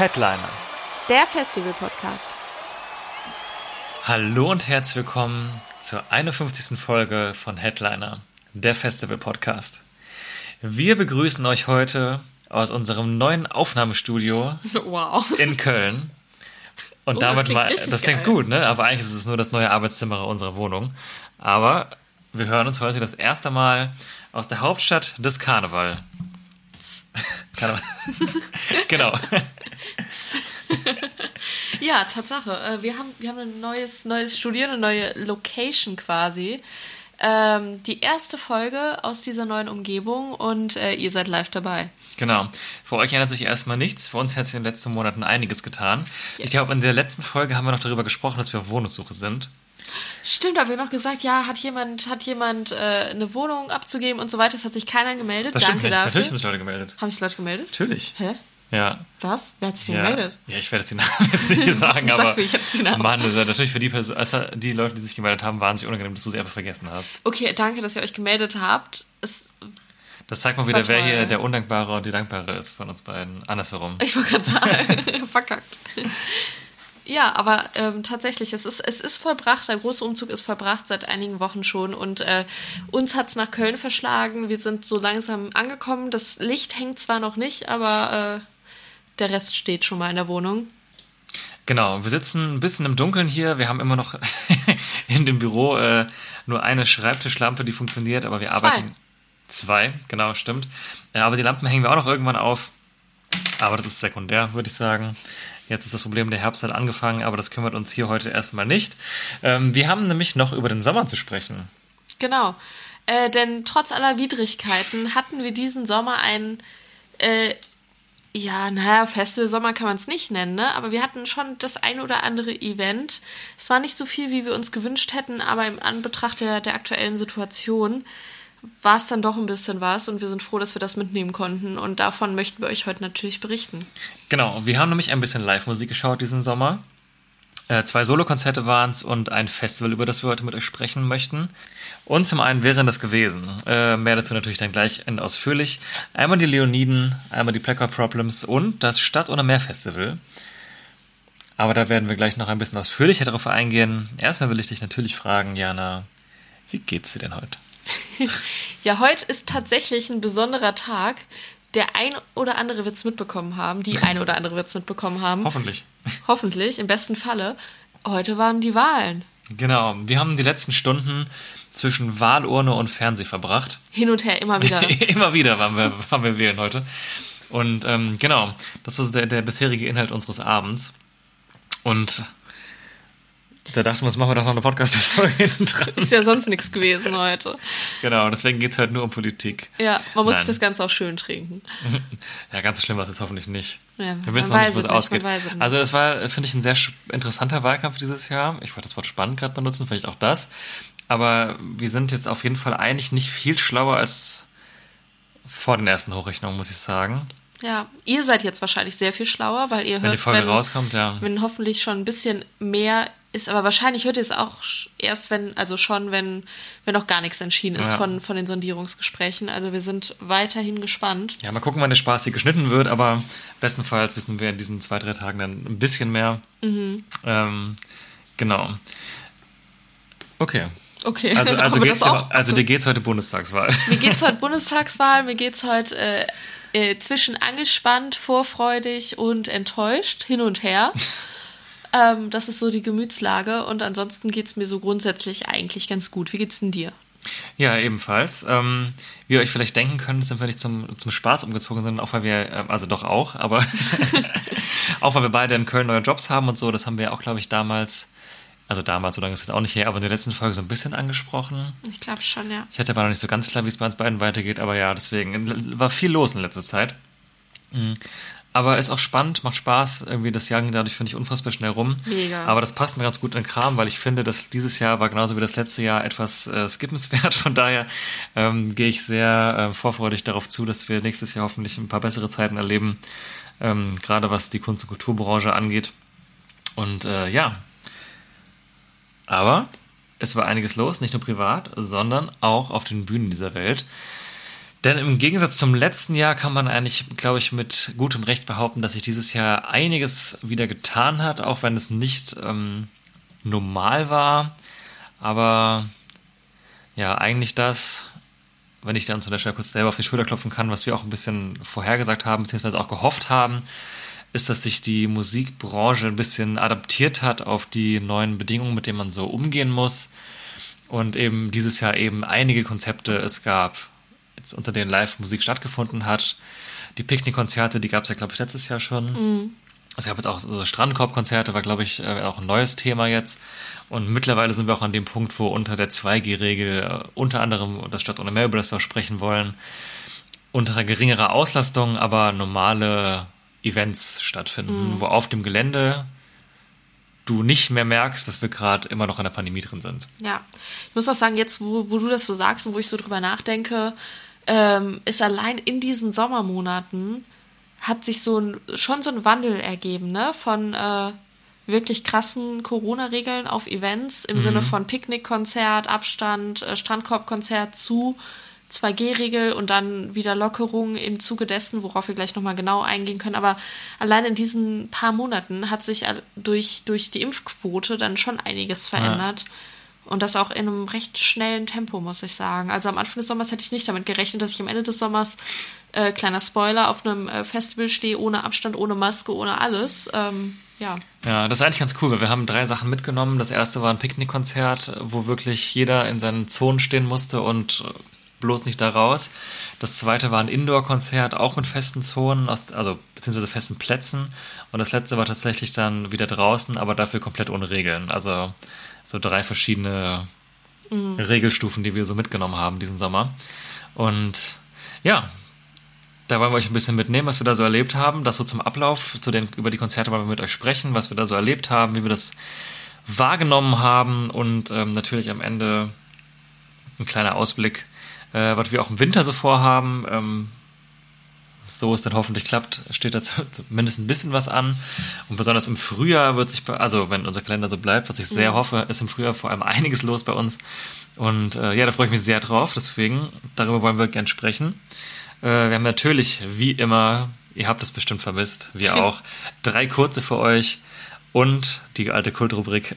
Headliner. Der Festival-Podcast. Hallo und herzlich willkommen zur 51. Folge von Headliner, der Festival-Podcast. Wir begrüßen euch heute aus unserem neuen Aufnahmestudio Wow. in Köln. Und Oh, das damit klingt mal, das klingt geil. gut, ne? Aber eigentlich ist es nur das neue Arbeitszimmer unserer Wohnung. Aber wir hören uns heute das erste Mal aus der Hauptstadt des Karneval. Karneval. genau. Ja, Tatsache. Äh, Wir haben, wir haben ein neues, neues Studio, eine neue Location quasi. Ähm, die erste Folge aus dieser neuen Umgebung und äh, ihr seid live dabei. Genau. Für euch ändert sich erstmal nichts. Für uns hat sich in den letzten Monaten einiges getan. Ich Yes. glaube, in der letzten Folge haben wir noch darüber gesprochen, dass wir auf Wohnungssuche sind. Stimmt, da haben wir noch gesagt, ja, hat jemand, hat jemand äh, eine Wohnung abzugeben und so weiter. Es hat sich keiner gemeldet. Das stimmt Danke nicht. dafür. Natürlich haben sich Leute gemeldet. Haben sich Leute gemeldet? Natürlich. Hä? Ja. Was? Wer hat sich denn Ja. gemeldet? ja, ich werde jetzt die Namen jetzt nicht sagen, Du aber. sagst jetzt die Namen. Mann, das ist ja natürlich für die, Person, also die Leute, die sich gemeldet haben, wahnsinnig unangenehm, dass du sie einfach vergessen hast. Okay, danke, dass ihr euch gemeldet habt. Es, Das zeigt mal wieder, wer hier der Undankbare und die Dankbare ist von uns beiden. Andersherum. Ich wollte gerade sagen, verkackt. Ja, aber ähm, tatsächlich, es ist, es ist vollbracht, der große Umzug ist vollbracht seit einigen Wochen schon und äh, uns hat es nach Köln verschlagen. Wir sind so langsam angekommen. Das Licht hängt zwar noch nicht, aber äh, der Rest steht schon mal in der Wohnung. Genau, wir sitzen ein bisschen im Dunkeln hier. Wir haben immer noch in dem Büro äh, nur eine Schreibtischlampe, die funktioniert, aber wir arbeiten. Zwei, genau, stimmt. Ja, aber die Lampen hängen wir auch noch irgendwann auf. Aber das ist sekundär, würde ich sagen. Jetzt ist das Problem, der Herbst hat angefangen, aber das kümmert uns hier heute erstmal nicht. Ähm, wir haben nämlich noch über den Sommer zu sprechen. Genau. Äh, denn trotz aller Widrigkeiten hatten wir diesen Sommer einen, äh, ja, naja, Festival-Sommer kann man es nicht nennen, ne? Aber wir hatten schon das ein oder andere Event. Es war nicht so viel, wie wir uns gewünscht hätten, aber im Anbetracht der, der aktuellen Situation war es dann doch ein bisschen was und wir sind froh, dass wir das mitnehmen konnten und davon möchten wir euch heute natürlich berichten. Genau, wir haben nämlich ein bisschen Live-Musik geschaut diesen Sommer. Äh, zwei Solokonzerte waren es und ein Festival, über das wir heute mit euch sprechen möchten. Und zum einen wären das gewesen. Äh, mehr dazu natürlich dann gleich ausführlich. Einmal die Leoniden, einmal die Blackout Problems und das Stadt- oder Meer-Festival. Aber da werden wir gleich noch ein bisschen ausführlicher darauf eingehen. Erstmal will ich dich natürlich fragen, Jana, wie geht's dir denn heute? Ja, heute ist tatsächlich ein besonderer Tag. Der ein oder andere wird es mitbekommen haben, die eine oder andere wird es mitbekommen haben. Hoffentlich. Hoffentlich, im besten Falle. Heute waren die Wahlen. Genau, wir haben die letzten Stunden zwischen Wahlurne und Fernseh verbracht. Hin und her, immer wieder. Immer wieder waren wir, waren wir wählen heute. Und ähm, genau, das war der, der bisherige Inhalt unseres Abends. Und da dachten wir uns, machen wir doch noch eine Podcast-Folge dran. Ist ja sonst nichts gewesen heute. Genau, deswegen geht es halt nur um Politik. Ja, man muss Nein. sich das Ganze auch schön trinken. Ja, ganz so schlimm war es jetzt hoffentlich nicht. Ja, wir wissen noch nicht, wo es ausgeht. Also es war, finde ich, ein sehr interessanter Wahlkampf dieses Jahr. Ich wollte das Wort spannend gerade benutzen, vielleicht auch das. Aber wir sind jetzt auf jeden Fall eigentlich nicht viel schlauer als vor den ersten Hochrechnungen, muss ich sagen. Ja, ihr seid jetzt wahrscheinlich sehr viel schlauer, weil ihr Wenn die hört, Folge wenn, rauskommt, ja. wenn hoffentlich schon ein bisschen mehr ist, aber wahrscheinlich hört ihr es auch erst, wenn, also schon, wenn, wenn noch gar nichts entschieden ist Ja. von, von den Sondierungsgesprächen. Also wir sind weiterhin gespannt. Ja, mal gucken, wann der Spaß hier geschnitten wird, aber bestenfalls wissen wir in diesen zwei, drei Tagen dann ein bisschen mehr. Mhm. Ähm, genau. Okay. Okay, Also, also, geht's also dir geht's heute Bundestagswahl. Mir geht's heute Bundestagswahl, mir geht's heute äh, äh, zwischen angespannt, vorfreudig und enttäuscht, hin und her. ähm, das ist so die Gemütslage und ansonsten geht's mir so grundsätzlich eigentlich ganz gut. Wie geht's denn dir? Ja, ebenfalls. Ähm, wie ihr euch vielleicht denken könnt, sind wir nicht zum, zum Spaß umgezogen, sondern auch weil wir, äh, also doch auch, aber auch weil wir beide in Köln neue Jobs haben und so, das haben wir auch, glaube ich, damals, also damals, so lange ist es auch nicht her, aber in der letzten Folge so ein bisschen angesprochen. Ich glaube schon, ja. Ich hatte aber noch nicht so ganz klar, wie es bei uns beiden weitergeht, aber ja, deswegen war viel los in letzter Zeit. Mhm. Aber ist auch spannend, macht Spaß. Irgendwie das Jahr ging dadurch, finde ich, unfassbar schnell rum. Mega. Aber das passt mir ganz gut in den Kram, weil ich finde, dass dieses Jahr war genauso wie das letzte Jahr etwas äh, skippenswert. Von daher ähm, gehe ich sehr äh, vorfreudig darauf zu, dass wir nächstes Jahr hoffentlich ein paar bessere Zeiten erleben. Ähm, gerade was die Kunst- und Kulturbranche angeht. Und äh, ja. Aber es war einiges los, nicht nur privat, sondern auch auf den Bühnen dieser Welt. Denn im Gegensatz zum letzten Jahr kann man eigentlich, glaube ich, mit gutem Recht behaupten, dass sich dieses Jahr einiges wieder getan hat, auch wenn es nicht ähm, normal war. Aber ja, eigentlich das, wenn ich dann zu der Stelle kurz selber auf die Schulter klopfen kann, was wir auch ein bisschen vorhergesagt haben, beziehungsweise auch gehofft haben, ist, dass sich die Musikbranche ein bisschen adaptiert hat auf die neuen Bedingungen, mit denen man so umgehen muss. Und eben dieses Jahr eben einige Konzepte es gab, jetzt unter denen Live-Musik stattgefunden hat. Die Picknickkonzerte, die gab es ja, glaube ich, letztes Jahr schon. Mhm. Es gab jetzt auch so Strandkorbkonzerte, war, glaube ich, äh, auch ein neues Thema jetzt. Und mittlerweile sind wir auch an dem Punkt, wo unter der 2G-Regel äh, unter anderem das Stadt ohne mehr, über das wir sprechen wollen, unter geringerer Auslastung, aber normale Events stattfinden, Mhm. wo auf dem Gelände du nicht mehr merkst, dass wir gerade immer noch in der Pandemie drin sind. Ja, ich muss auch sagen, jetzt, wo, wo du das so sagst und wo ich so drüber nachdenke, ähm, ist allein in diesen Sommermonaten hat sich so ein, schon so ein Wandel ergeben, ne? Von äh, wirklich krassen Corona-Regeln auf Events im Sinne von Picknickkonzert, Abstand, äh, Strandkorbkonzert zu 2G-Regel und dann wieder Lockerungen im Zuge dessen, worauf wir gleich nochmal genau eingehen können. Aber allein in diesen paar Monaten hat sich durch, durch die Impfquote dann schon einiges verändert. Und das auch in einem recht schnellen Tempo, muss ich sagen. Also am Anfang des Sommers hätte ich nicht damit gerechnet, dass ich am Ende des Sommers, äh, kleiner Spoiler, auf einem äh, Festival stehe, ohne Abstand, ohne Maske, ohne alles. Ähm, ja. Ja, das ist eigentlich ganz cool, weil wir haben drei Sachen mitgenommen. Das erste war ein Picknickkonzert, wo wirklich jeder in seinen Zonen stehen musste und bloß nicht da raus. Das zweite war ein Indoor-Konzert, auch mit festen Zonen, aus, also beziehungsweise festen Plätzen. Und das letzte war tatsächlich dann wieder draußen, aber dafür komplett ohne Regeln. Also so drei verschiedene Regelstufen, die wir so mitgenommen haben diesen Sommer. Und ja, da wollen wir euch ein bisschen mitnehmen, was wir da so erlebt haben. Das so zum Ablauf, zu den, über die Konzerte wollen wir mit euch sprechen, was wir da so erlebt haben, wie wir das wahrgenommen haben und ähm, natürlich am Ende ein kleiner Ausblick, äh, was wir auch im Winter so vorhaben. Ähm, so es dann hoffentlich klappt, steht da zu- zumindest ein bisschen was an. Und besonders im Frühjahr wird sich, bei- also wenn unser Kalender so bleibt, was ich sehr hoffe, ist im Frühjahr vor allem einiges los bei uns. Und äh, ja, da freue ich mich sehr drauf. Deswegen, darüber wollen wir gern sprechen. Äh, wir haben natürlich, wie immer, ihr habt es bestimmt vermisst, wir auch, drei kurze für euch und die alte Kultrubrik.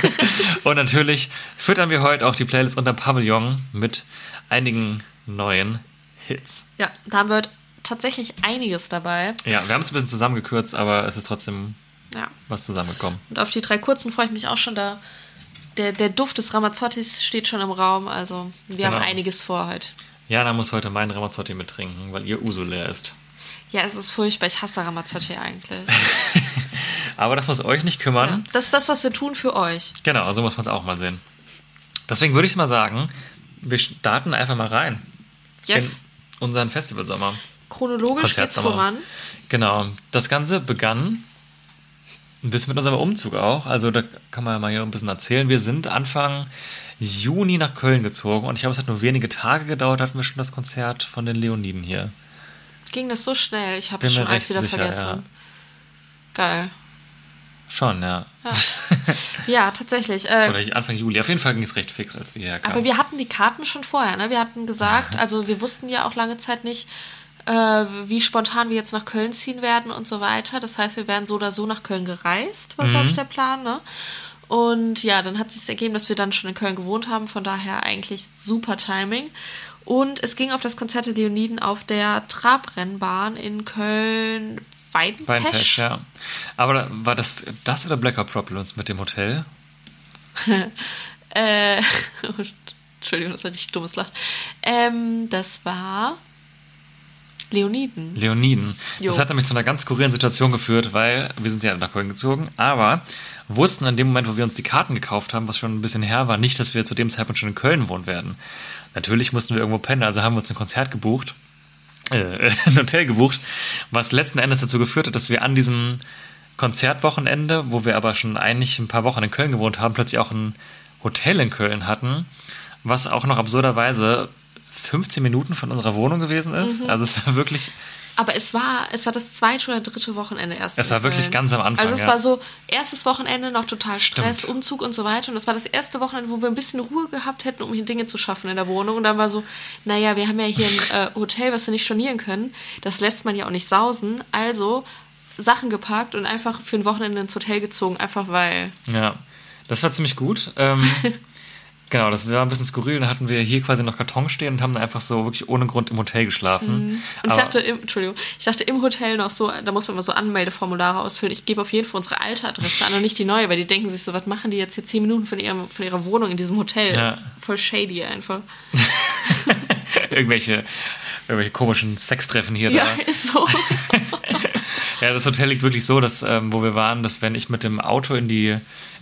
und natürlich füttern wir heute auch die Playlist unter Pavillon mit einigen neuen Hits. Ja, da haben wir heute tatsächlich einiges dabei. Ja, wir haben es ein bisschen zusammengekürzt, aber es ist trotzdem Ja. was zusammengekommen. Und auf die drei kurzen freue ich mich auch schon. Da der, der Duft des Ramazzottis steht schon im Raum. Also wir haben Genau. einiges vor heute. Jana muss heute meinen Ramazzotti mittrinken, weil ihr Uso leer ist. Ja, es ist furchtbar. Ich hasse Ramazzotti eigentlich. Aber das muss euch nicht kümmern. Ja. Das ist das, was wir tun für euch. Genau, so muss man es auch mal sehen. Deswegen würde ich mal sagen, wir starten einfach mal rein Yes. in unseren Festivalsommer. Chronologisch geht's voran. Genau. Das Ganze begann ein bisschen mit unserem Umzug auch. Also da kann man ja mal hier ein bisschen erzählen. Wir sind Anfang Juni nach Köln gezogen und ich glaube, es hat nur wenige Tage gedauert, hatten wir schon das Konzert von den Leoniden hier. Ging das so schnell? Ich habe schon alles wieder sicher, vergessen. Geil. Schon, ja. Ja, tatsächlich. Äh, Oder ich- Anfang Juli. Auf jeden Fall ging es recht fix, als wir hierher kamen. Aber wir hatten die Karten schon vorher, ne? Wir hatten gesagt, also wir wussten ja auch lange Zeit nicht, äh, wie spontan wir jetzt nach Köln ziehen werden und so weiter. Das heißt, wir wären so oder so nach Köln gereist, war, glaube ich, der Plan, ne? Und ja, dann hat sich ergeben, dass wir dann schon in Köln gewohnt haben, von daher eigentlich super Timing. Und es ging auf das Konzert der Leoniden auf der Trabrennbahn in Köln Weidenpesch. Weinpesch, ja. Aber war das das oder Blackout Problems mit dem Hotel? Äh, Entschuldigung, das war ein richtig dummes Lachen. Ähm, das war Leoniden. Leoniden. Jo. Das hat nämlich zu einer ganz skurrilen Situation geführt, weil wir sind ja nach Köln gezogen, aber wussten an dem Moment, wo wir uns die Karten gekauft haben, was schon ein bisschen her war, nicht, dass wir zu dem Zeitpunkt schon in Köln wohnen werden. Natürlich mussten wir irgendwo pennen, also haben wir uns ein Konzert gebucht äh, ein Hotel gebucht, was letzten Endes dazu geführt hat, dass wir an diesem Konzertwochenende, wo wir aber schon eigentlich ein paar Wochen in Köln gewohnt haben, plötzlich auch ein Hotel in Köln hatten, was auch noch absurderweise 15 Minuten von unserer Wohnung gewesen ist. Also es war wirklich Aber es war, es war das zweite oder dritte Wochenende erst. Es war wirklich ganz am Anfang, Also es ja. war so, erstes Wochenende noch total Stress, Stimmt. Umzug und so weiter. Und das war das erste Wochenende, wo wir ein bisschen Ruhe gehabt hätten, um hier Dinge zu schaffen in der Wohnung. Und dann war so, naja, wir haben ja hier ein äh, Hotel, was wir nicht stornieren können. Das lässt man ja auch nicht sausen. Also Sachen gepackt und einfach für ein Wochenende ins Hotel gezogen, einfach weil. Ja, das war ziemlich gut. Ähm, genau, das war ein bisschen skurril. Dann hatten wir hier quasi noch Karton stehen und haben dann einfach so wirklich ohne Grund im Hotel geschlafen. Und ich Aber- dachte, im, Entschuldigung, ich dachte im Hotel noch so, da muss man mal so Anmeldeformulare ausfüllen. Ich gebe auf jeden Fall unsere alte Adresse an und nicht die neue, weil die denken sich so, was machen die jetzt hier zehn Minuten von, ihrem, von ihrer Wohnung in diesem Hotel? Ja. Voll shady einfach. irgendwelche, irgendwelche komischen Sextreffen hier Ja, da. ist so. Ja, das Hotel liegt wirklich so, dass, ähm, wo wir waren, dass wenn ich mit dem Auto in die,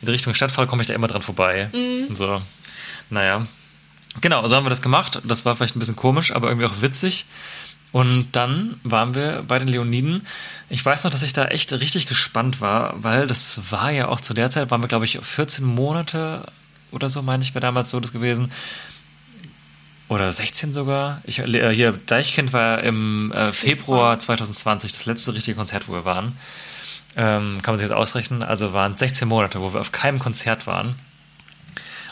in Richtung Stadt fahre, komme ich da immer dran vorbei. Mhm. So, naja. Genau, so haben wir das gemacht. Das war vielleicht ein bisschen komisch, aber irgendwie auch witzig. Und dann waren wir bei den Leoniden. Ich weiß noch, dass ich da echt richtig gespannt war, weil das war ja auch zu der Zeit, waren wir, glaube ich, 14 Monate oder so, meine ich, wäre damals so das gewesen. Oder 16 sogar. Ich, äh, hier, Deichkind war im äh, Februar 2020 das letzte richtige Konzert, wo wir waren. Ähm, kann man sich jetzt ausrechnen. Also waren es 16 Monate, wo wir auf keinem Konzert waren.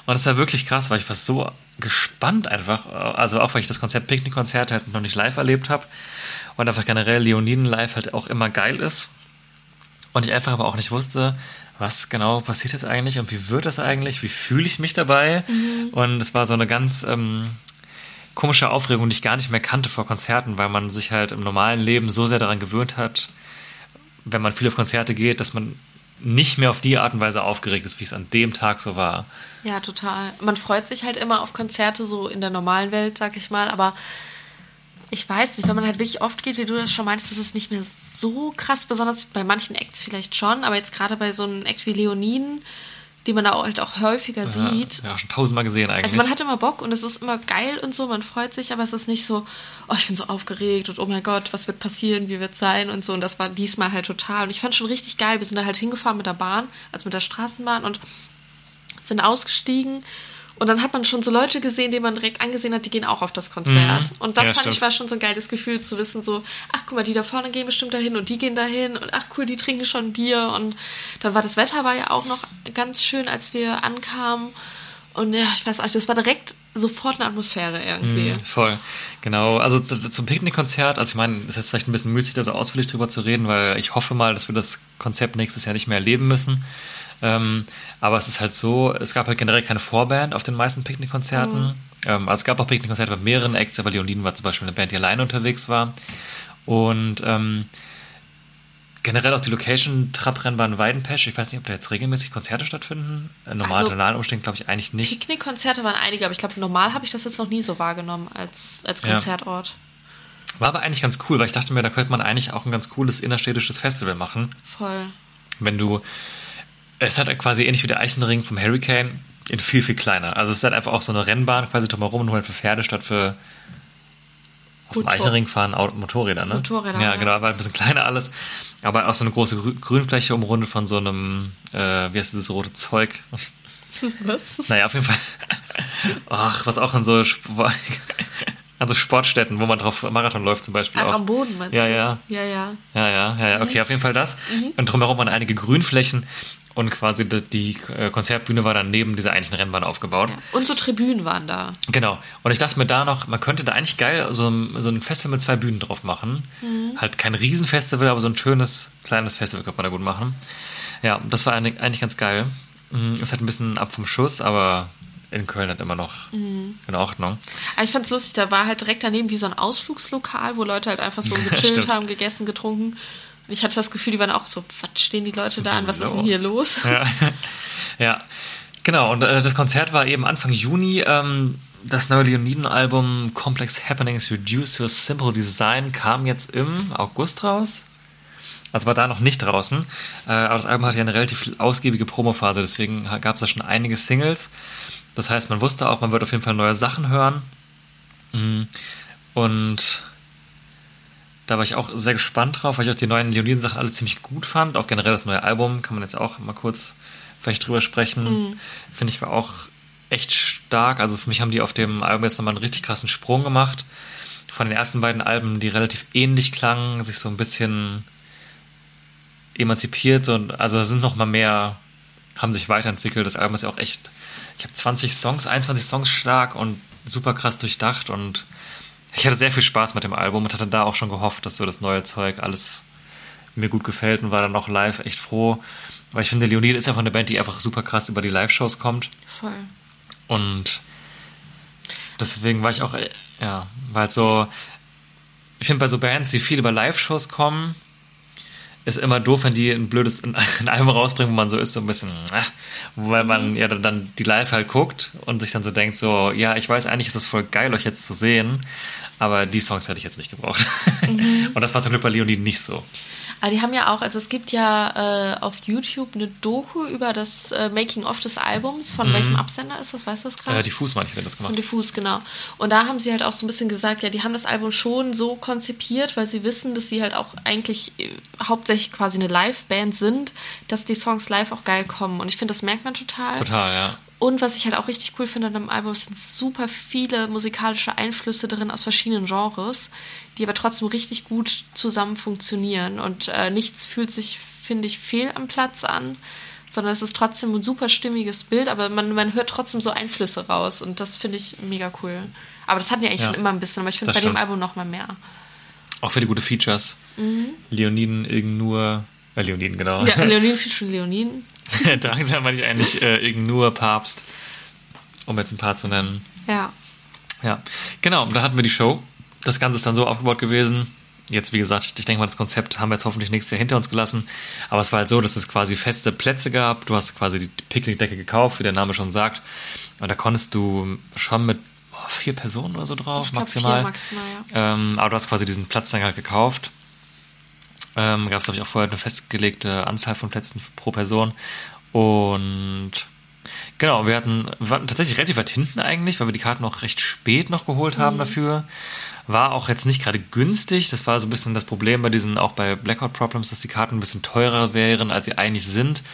Und das war wirklich krass, weil ich war so gespannt einfach. Also auch, weil ich das Konzept Picknick-Konzert halt noch nicht live erlebt habe. Und einfach generell Leoniden live halt auch immer geil ist. Und ich einfach aber auch nicht wusste, was genau passiert jetzt eigentlich und wie wird das eigentlich, wie fühle ich mich dabei. Und es war so eine ganz ähm, komische Aufregung, die ich gar nicht mehr kannte vor Konzerten, weil man sich halt im normalen Leben so sehr daran gewöhnt hat, wenn man viel auf Konzerte geht, dass man nicht mehr auf die Art und Weise aufgeregt ist, wie es an dem Tag so war. Ja, total. Man freut sich halt immer auf Konzerte, so in der normalen Welt, sag ich mal, aber ich weiß nicht, wenn man halt wirklich oft geht, wie du das schon meinst, ist es nicht mehr so krass, besonders bei manchen Acts vielleicht schon, aber jetzt gerade bei so einem Act wie Leoniden, die man da auch halt auch häufiger sieht. Ja, schon tausendmal gesehen eigentlich. Also man hat immer Bock und es ist immer geil und so, man freut sich, aber es ist nicht so, oh, ich bin so aufgeregt und oh mein Gott, was wird passieren, wie wird es sein und so. Und das war diesmal halt total. Und ich fand schon richtig geil. Wir sind da halt hingefahren mit der Bahn, also mit der Straßenbahn und sind ausgestiegen. Und dann hat man schon so Leute gesehen, die man direkt angesehen hat, die gehen auch auf das Konzert. Und das Mhm. Ja, fand ich stimmt. war schon so ein geiles Gefühl zu wissen, so, ach guck mal, die da vorne gehen bestimmt dahin und die gehen dahin und ach cool, die trinken schon Bier. Und dann war das Wetter war ja auch noch ganz schön, als wir ankamen. Und ja, ich weiß auch, nicht, das war direkt sofort eine Atmosphäre irgendwie. Voll, genau. Also zum Picknickkonzert, also ich meine, es ist jetzt vielleicht ein bisschen müßig, da so ausführlich drüber zu reden, weil ich hoffe mal, dass wir das Konzept nächstes Jahr nicht mehr erleben müssen. Ähm, aber es ist halt so, es gab halt generell keine Vorband auf den meisten Picknickkonzerten. Ähm, also es gab auch Picknickkonzerte bei mehreren Acts, aber Leoniden war zum Beispiel eine Band, die alleine unterwegs war. Und ähm, generell auch die Location Trabrennbahn Weidenpesch. Ich weiß nicht, ob da jetzt regelmäßig Konzerte stattfinden. Äh, Normal, Also- normalen Umständen glaube ich eigentlich nicht. Picknickkonzerte waren einige, aber ich glaube, normal habe ich das jetzt noch nie so wahrgenommen als, als Ja. Konzertort. War aber eigentlich ganz cool, weil ich dachte mir, da könnte man eigentlich auch ein ganz cooles innerstädtisches Festival machen. Voll. Wenn du. Es hat quasi ähnlich wie der Eichenring vom Hurricane in viel, viel kleiner. Also es ist halt einfach auch so eine Rennbahn quasi drumherum, nur halt für Pferde statt für. Auf dem Motor- Eichenring fahren Motorräder, ne? Motorräder, Ja, ja. genau, aber ein bisschen kleiner alles. Aber auch so eine große Grü Grünfläche umrundet von so einem, äh, wie heißt dieses rote Zeug? Was? Naja, auf jeden Fall. Ach, was auch in so also Sportstätten, wo man drauf Marathon läuft zum Beispiel. Ach, auch. am Boden meinst Ja, du? ja. Ja, ja. Ja, ja, ja, ja, okay, auf jeden Fall das. Und drumherum waren einige Grünflächen und quasi die, äh, Konzertbühne war dann neben dieser eigentlichen Rennbahn aufgebaut. Und so Tribünen waren da. Genau. Und ich dachte mir da noch, man könnte da eigentlich geil so ein, so ein Festival mit zwei Bühnen drauf machen. Halt kein Riesenfestival, aber so ein schönes, kleines Festival könnte man da gut machen. Ja, das war eigentlich, ganz geil. Mm, Ist halt ein bisschen ab vom Schuss, aber in Köln halt immer noch in Ordnung. Aber ich fand's lustig, da war halt direkt daneben wie so ein Ausflugslokal, wo Leute halt einfach so gechillt haben, gegessen, getrunken. Ich hatte das Gefühl, die waren auch so, was stehen die Leute da an, was ist denn hier los? Ja, ja. genau. Und äh, das Konzert war eben Anfang Juni. Ähm, das neue Leoniden-Album Complex Happenings Reduced to a Simple Design kam jetzt im August raus. Also war da noch nicht draußen. Äh, aber das Album hatte ja eine relativ ausgiebige Promophase, deswegen gab es da schon einige Singles. Das heißt, man wusste auch, man wird auf jeden Fall neue Sachen hören. Mm. Und Da war ich auch sehr gespannt drauf, weil ich auch die neuen Leoniden-Sachen alle ziemlich gut fand. Auch generell das neue Album kann man jetzt auch mal kurz vielleicht drüber sprechen. Mhm. Finde ich war auch echt stark. Also für mich haben die auf dem Album jetzt nochmal einen richtig krassen Sprung gemacht. Von den ersten beiden Alben, die relativ ähnlich klangen, sich so ein bisschen emanzipiert und also sind noch mal mehr, haben sich weiterentwickelt. Das Album ist ja auch echt, ich habe 20 Songs, 21 Songs stark und super krass durchdacht und ich hatte sehr viel Spaß mit dem Album und hatte da auch schon gehofft, dass so das neue Zeug alles mir gut gefällt und war dann auch live echt froh. Weil ich finde, Leonid ist einfach eine Band, die einfach super krass über die Live-Shows kommt. Voll. Und deswegen war ich auch, ja, weil halt so, ich finde bei so Bands, die viel über Live-Shows kommen, ist immer doof, wenn die ein blödes ein, ein Album rausbringen, wo man so ist, so ein bisschen, äh, weil man ja dann, dann die Live halt guckt und sich dann so denkt, so, ja, ich weiß eigentlich, ist das voll geil, euch jetzt zu sehen, aber die Songs hätte ich jetzt nicht gebraucht. Und das war zum Glück bei Leonid nicht so. Aber die haben ja auch, also es gibt ja äh, auf YouTube eine Doku über das äh, Making-of des Albums. Von welchem Absender ist das? Weißt du das gerade? Äh, diffus meine ich, hat das Von gemacht. Diffus, genau. Und da haben sie halt auch so ein bisschen gesagt, ja, die haben das Album schon so konzipiert, weil sie wissen, dass sie halt auch eigentlich äh, hauptsächlich quasi eine Live-Band sind, dass die Songs live auch geil kommen. Und ich finde, das merkt man total. Total, ja. Und was ich halt auch richtig cool finde an dem Album, sind super viele musikalische Einflüsse drin aus verschiedenen Genres, die aber trotzdem richtig gut zusammen funktionieren. Und äh, nichts fühlt sich, finde ich, fehl am Platz an, sondern es ist trotzdem ein super stimmiges Bild, aber man, man hört trotzdem so Einflüsse raus. Und das finde ich mega cool. Aber das hatten wir eigentlich Ja, schon immer ein bisschen, aber ich finde bei dem stimmt. Album noch mal mehr. Auch für die gute Features. Mhm. Leoniden, Ilgen nur, äh, Leoniden, genau. Ja, viel schon Leonin. Drangsal meine ich eigentlich äh, Ilgen nur Papst, um jetzt ein paar zu nennen. Ja. Ja, genau, da hatten wir die Show. Das Ganze ist dann so aufgebaut gewesen. Jetzt, wie gesagt, ich denke mal, das Konzept haben wir jetzt hoffentlich nächstes Jahr hinter uns gelassen. Aber es war halt so, dass es quasi feste Plätze gab. Du hast quasi die Picknickdecke gekauft, wie der Name schon sagt. Und da konntest du schon mit boah, vier Personen oder so drauf, Ich maximal. vier maximal, ja. Ähm, aber du hast quasi diesen Platz dann halt gekauft. Ähm, Gab es, glaube ich, auch vorher eine festgelegte Anzahl von Plätzen pro Person. Und genau, wir hatten, wir waren tatsächlich relativ weit hinten eigentlich, weil wir die Karten auch recht spät noch geholt haben dafür. War auch jetzt nicht gerade günstig. Das war so ein bisschen das Problem bei diesen, auch bei Blackout Problems, dass die Karten ein bisschen teurer wären, als sie eigentlich sind.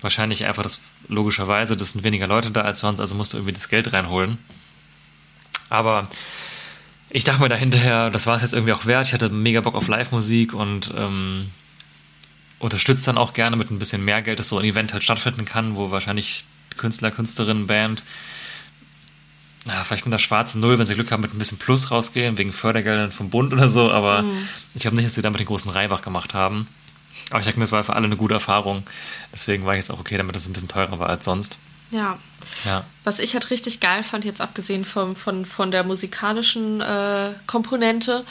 Wahrscheinlich einfach das, logischerweise, das sind weniger Leute da als sonst, also musst du irgendwie das Geld reinholen. Aber ich dachte mir da hinterher, das war es jetzt irgendwie auch wert. Ich hatte mega Bock auf Live-Musik und ähm, unterstützt dann auch gerne mit ein bisschen mehr Geld, dass so ein Event halt stattfinden kann, wo wahrscheinlich Künstler, Künstlerinnen, Band na, vielleicht mit der schwarzen Null, wenn sie Glück haben, mit ein bisschen Plus rausgehen, wegen Fördergeldern vom Bund oder so, aber ich glaube nicht, dass sie damit den großen Reibach gemacht haben. Aber ich denke mir, es war für alle eine gute Erfahrung. Deswegen war ich jetzt auch okay, damit es ein bisschen teurer war als sonst. Ja. Ja. Was ich halt richtig geil fand, jetzt abgesehen vom, von, von der musikalischen äh, Komponente,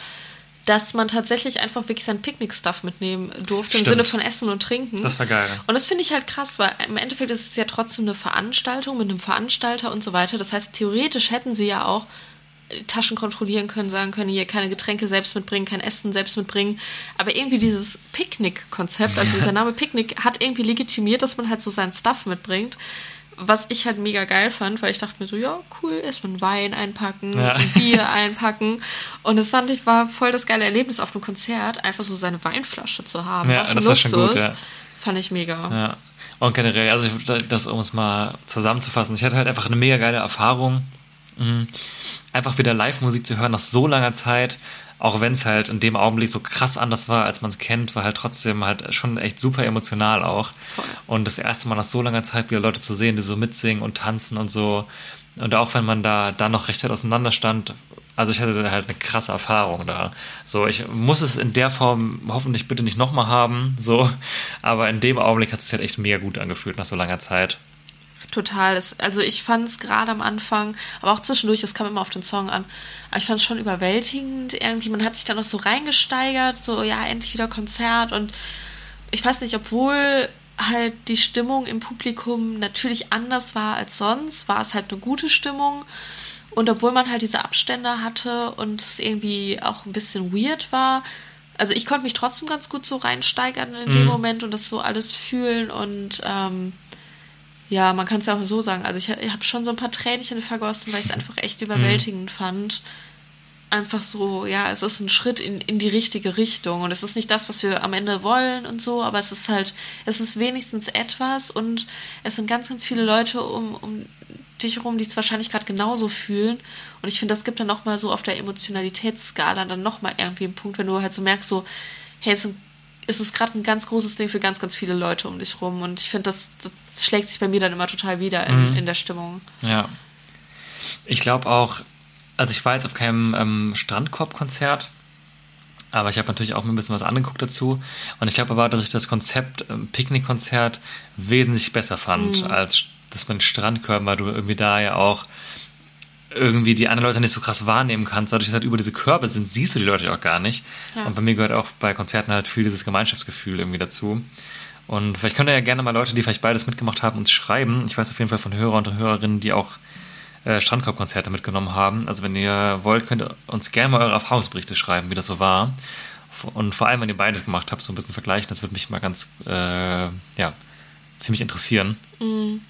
dass man tatsächlich einfach wirklich sein Picknick-Stuff mitnehmen durfte, im Stimmt. Sinne von Essen und Trinken. Das war geil. Und das finde ich halt krass, weil im Endeffekt ist es ja trotzdem eine Veranstaltung mit einem Veranstalter und so weiter. Das heißt, theoretisch hätten sie ja auch äh, Taschen kontrollieren können, sagen können, hier keine Getränke selbst mitbringen, kein Essen selbst mitbringen. Aber irgendwie dieses Picknick-Konzept, also dieser Name Picknick, hat irgendwie legitimiert, dass man halt so seinen Stuff mitbringt. Was ich halt mega geil fand, weil ich dachte mir so, ja, cool, erstmal einen Wein einpacken, Ja. ein Bier einpacken. Und das fand ich, war voll das geile Erlebnis auf einem Konzert, einfach so seine Weinflasche zu haben. Ja, Was das war schon gut, ja. Fand ich mega. Ja. Und generell, also ich, das, um es mal zusammenzufassen, ich hatte halt einfach eine mega geile Erfahrung, Mhm. einfach wieder Live-Musik zu hören nach so langer Zeit, auch wenn es halt in dem Augenblick so krass anders war, als man es kennt, war halt trotzdem halt schon echt super emotional auch. Voll. Und das erste Mal nach so langer Zeit wieder Leute zu sehen, die so mitsingen und tanzen und so. Und auch wenn man da dann noch recht weit auseinander stand, also ich hatte halt eine krasse Erfahrung da. So, ich muss es in der Form hoffentlich bitte nicht nochmal haben, so. Aber in dem Augenblick hat es sich halt echt mega gut angefühlt nach so langer Zeit. Total. Es- Also ich fand es gerade am Anfang, aber auch zwischendurch, das kam immer auf den Song an, aber ich fand es schon überwältigend. Irgendwie, man hat sich da noch so reingesteigert, so ja, endlich wieder Konzert und ich weiß nicht, obwohl halt die Stimmung im Publikum natürlich anders war als sonst, war es halt eine gute Stimmung. Und obwohl man halt diese Abstände hatte und es irgendwie auch ein bisschen weird war, also ich konnte mich trotzdem ganz gut so reinsteigern in dem Moment und das so alles fühlen und ähm, ja, man kann es ja auch so sagen. Also ich, ich habe schon so ein paar Tränchen vergossen, weil ich es einfach echt überwältigend fand. einfach so, ja, es ist ein Schritt in, in die richtige Richtung und es ist nicht das, was wir am Ende wollen und so, aber es ist halt, es ist wenigstens etwas und es sind ganz, ganz viele Leute um, um dich herum, die es wahrscheinlich gerade genauso fühlen und ich finde, das gibt dann nochmal so auf der Emotionalitätsskala dann nochmal irgendwie einen Punkt, wenn du halt so merkst, so, hey, es ist, es gerade ein ganz großes Ding für ganz, ganz viele Leute um dich rum und ich finde, das, das schlägt sich bei mir dann immer total wieder in, Mhm. in der Stimmung. Ja. Ich glaube auch, also ich war jetzt auf keinem ähm, Strandkorb-Konzert, aber ich habe natürlich auch mir ein bisschen was angeguckt dazu. Und ich glaube aber, dass ich das Konzept ähm, Picknickkonzert wesentlich besser fand als das mit Strandkörben, weil du irgendwie da ja auch irgendwie die anderen Leute nicht so krass wahrnehmen kannst. Dadurch, dass halt über diese Körbe sind, siehst du die Leute auch gar nicht. Ja. Und bei mir gehört auch bei Konzerten halt viel dieses Gemeinschaftsgefühl irgendwie dazu. Und vielleicht können ja gerne mal Leute, die vielleicht beides mitgemacht haben, uns schreiben. Ich weiß auf jeden Fall von Hörer und Hörerinnen, die auch äh, Strandkorb-Konzerte mitgenommen haben. Also wenn ihr wollt, könnt ihr uns gerne mal eure Erfahrungsberichte schreiben, wie das so war. Und vor allem, wenn ihr beides gemacht habt, so ein bisschen vergleichen. Das würde mich mal ganz, äh, ja, ziemlich interessieren, ähm,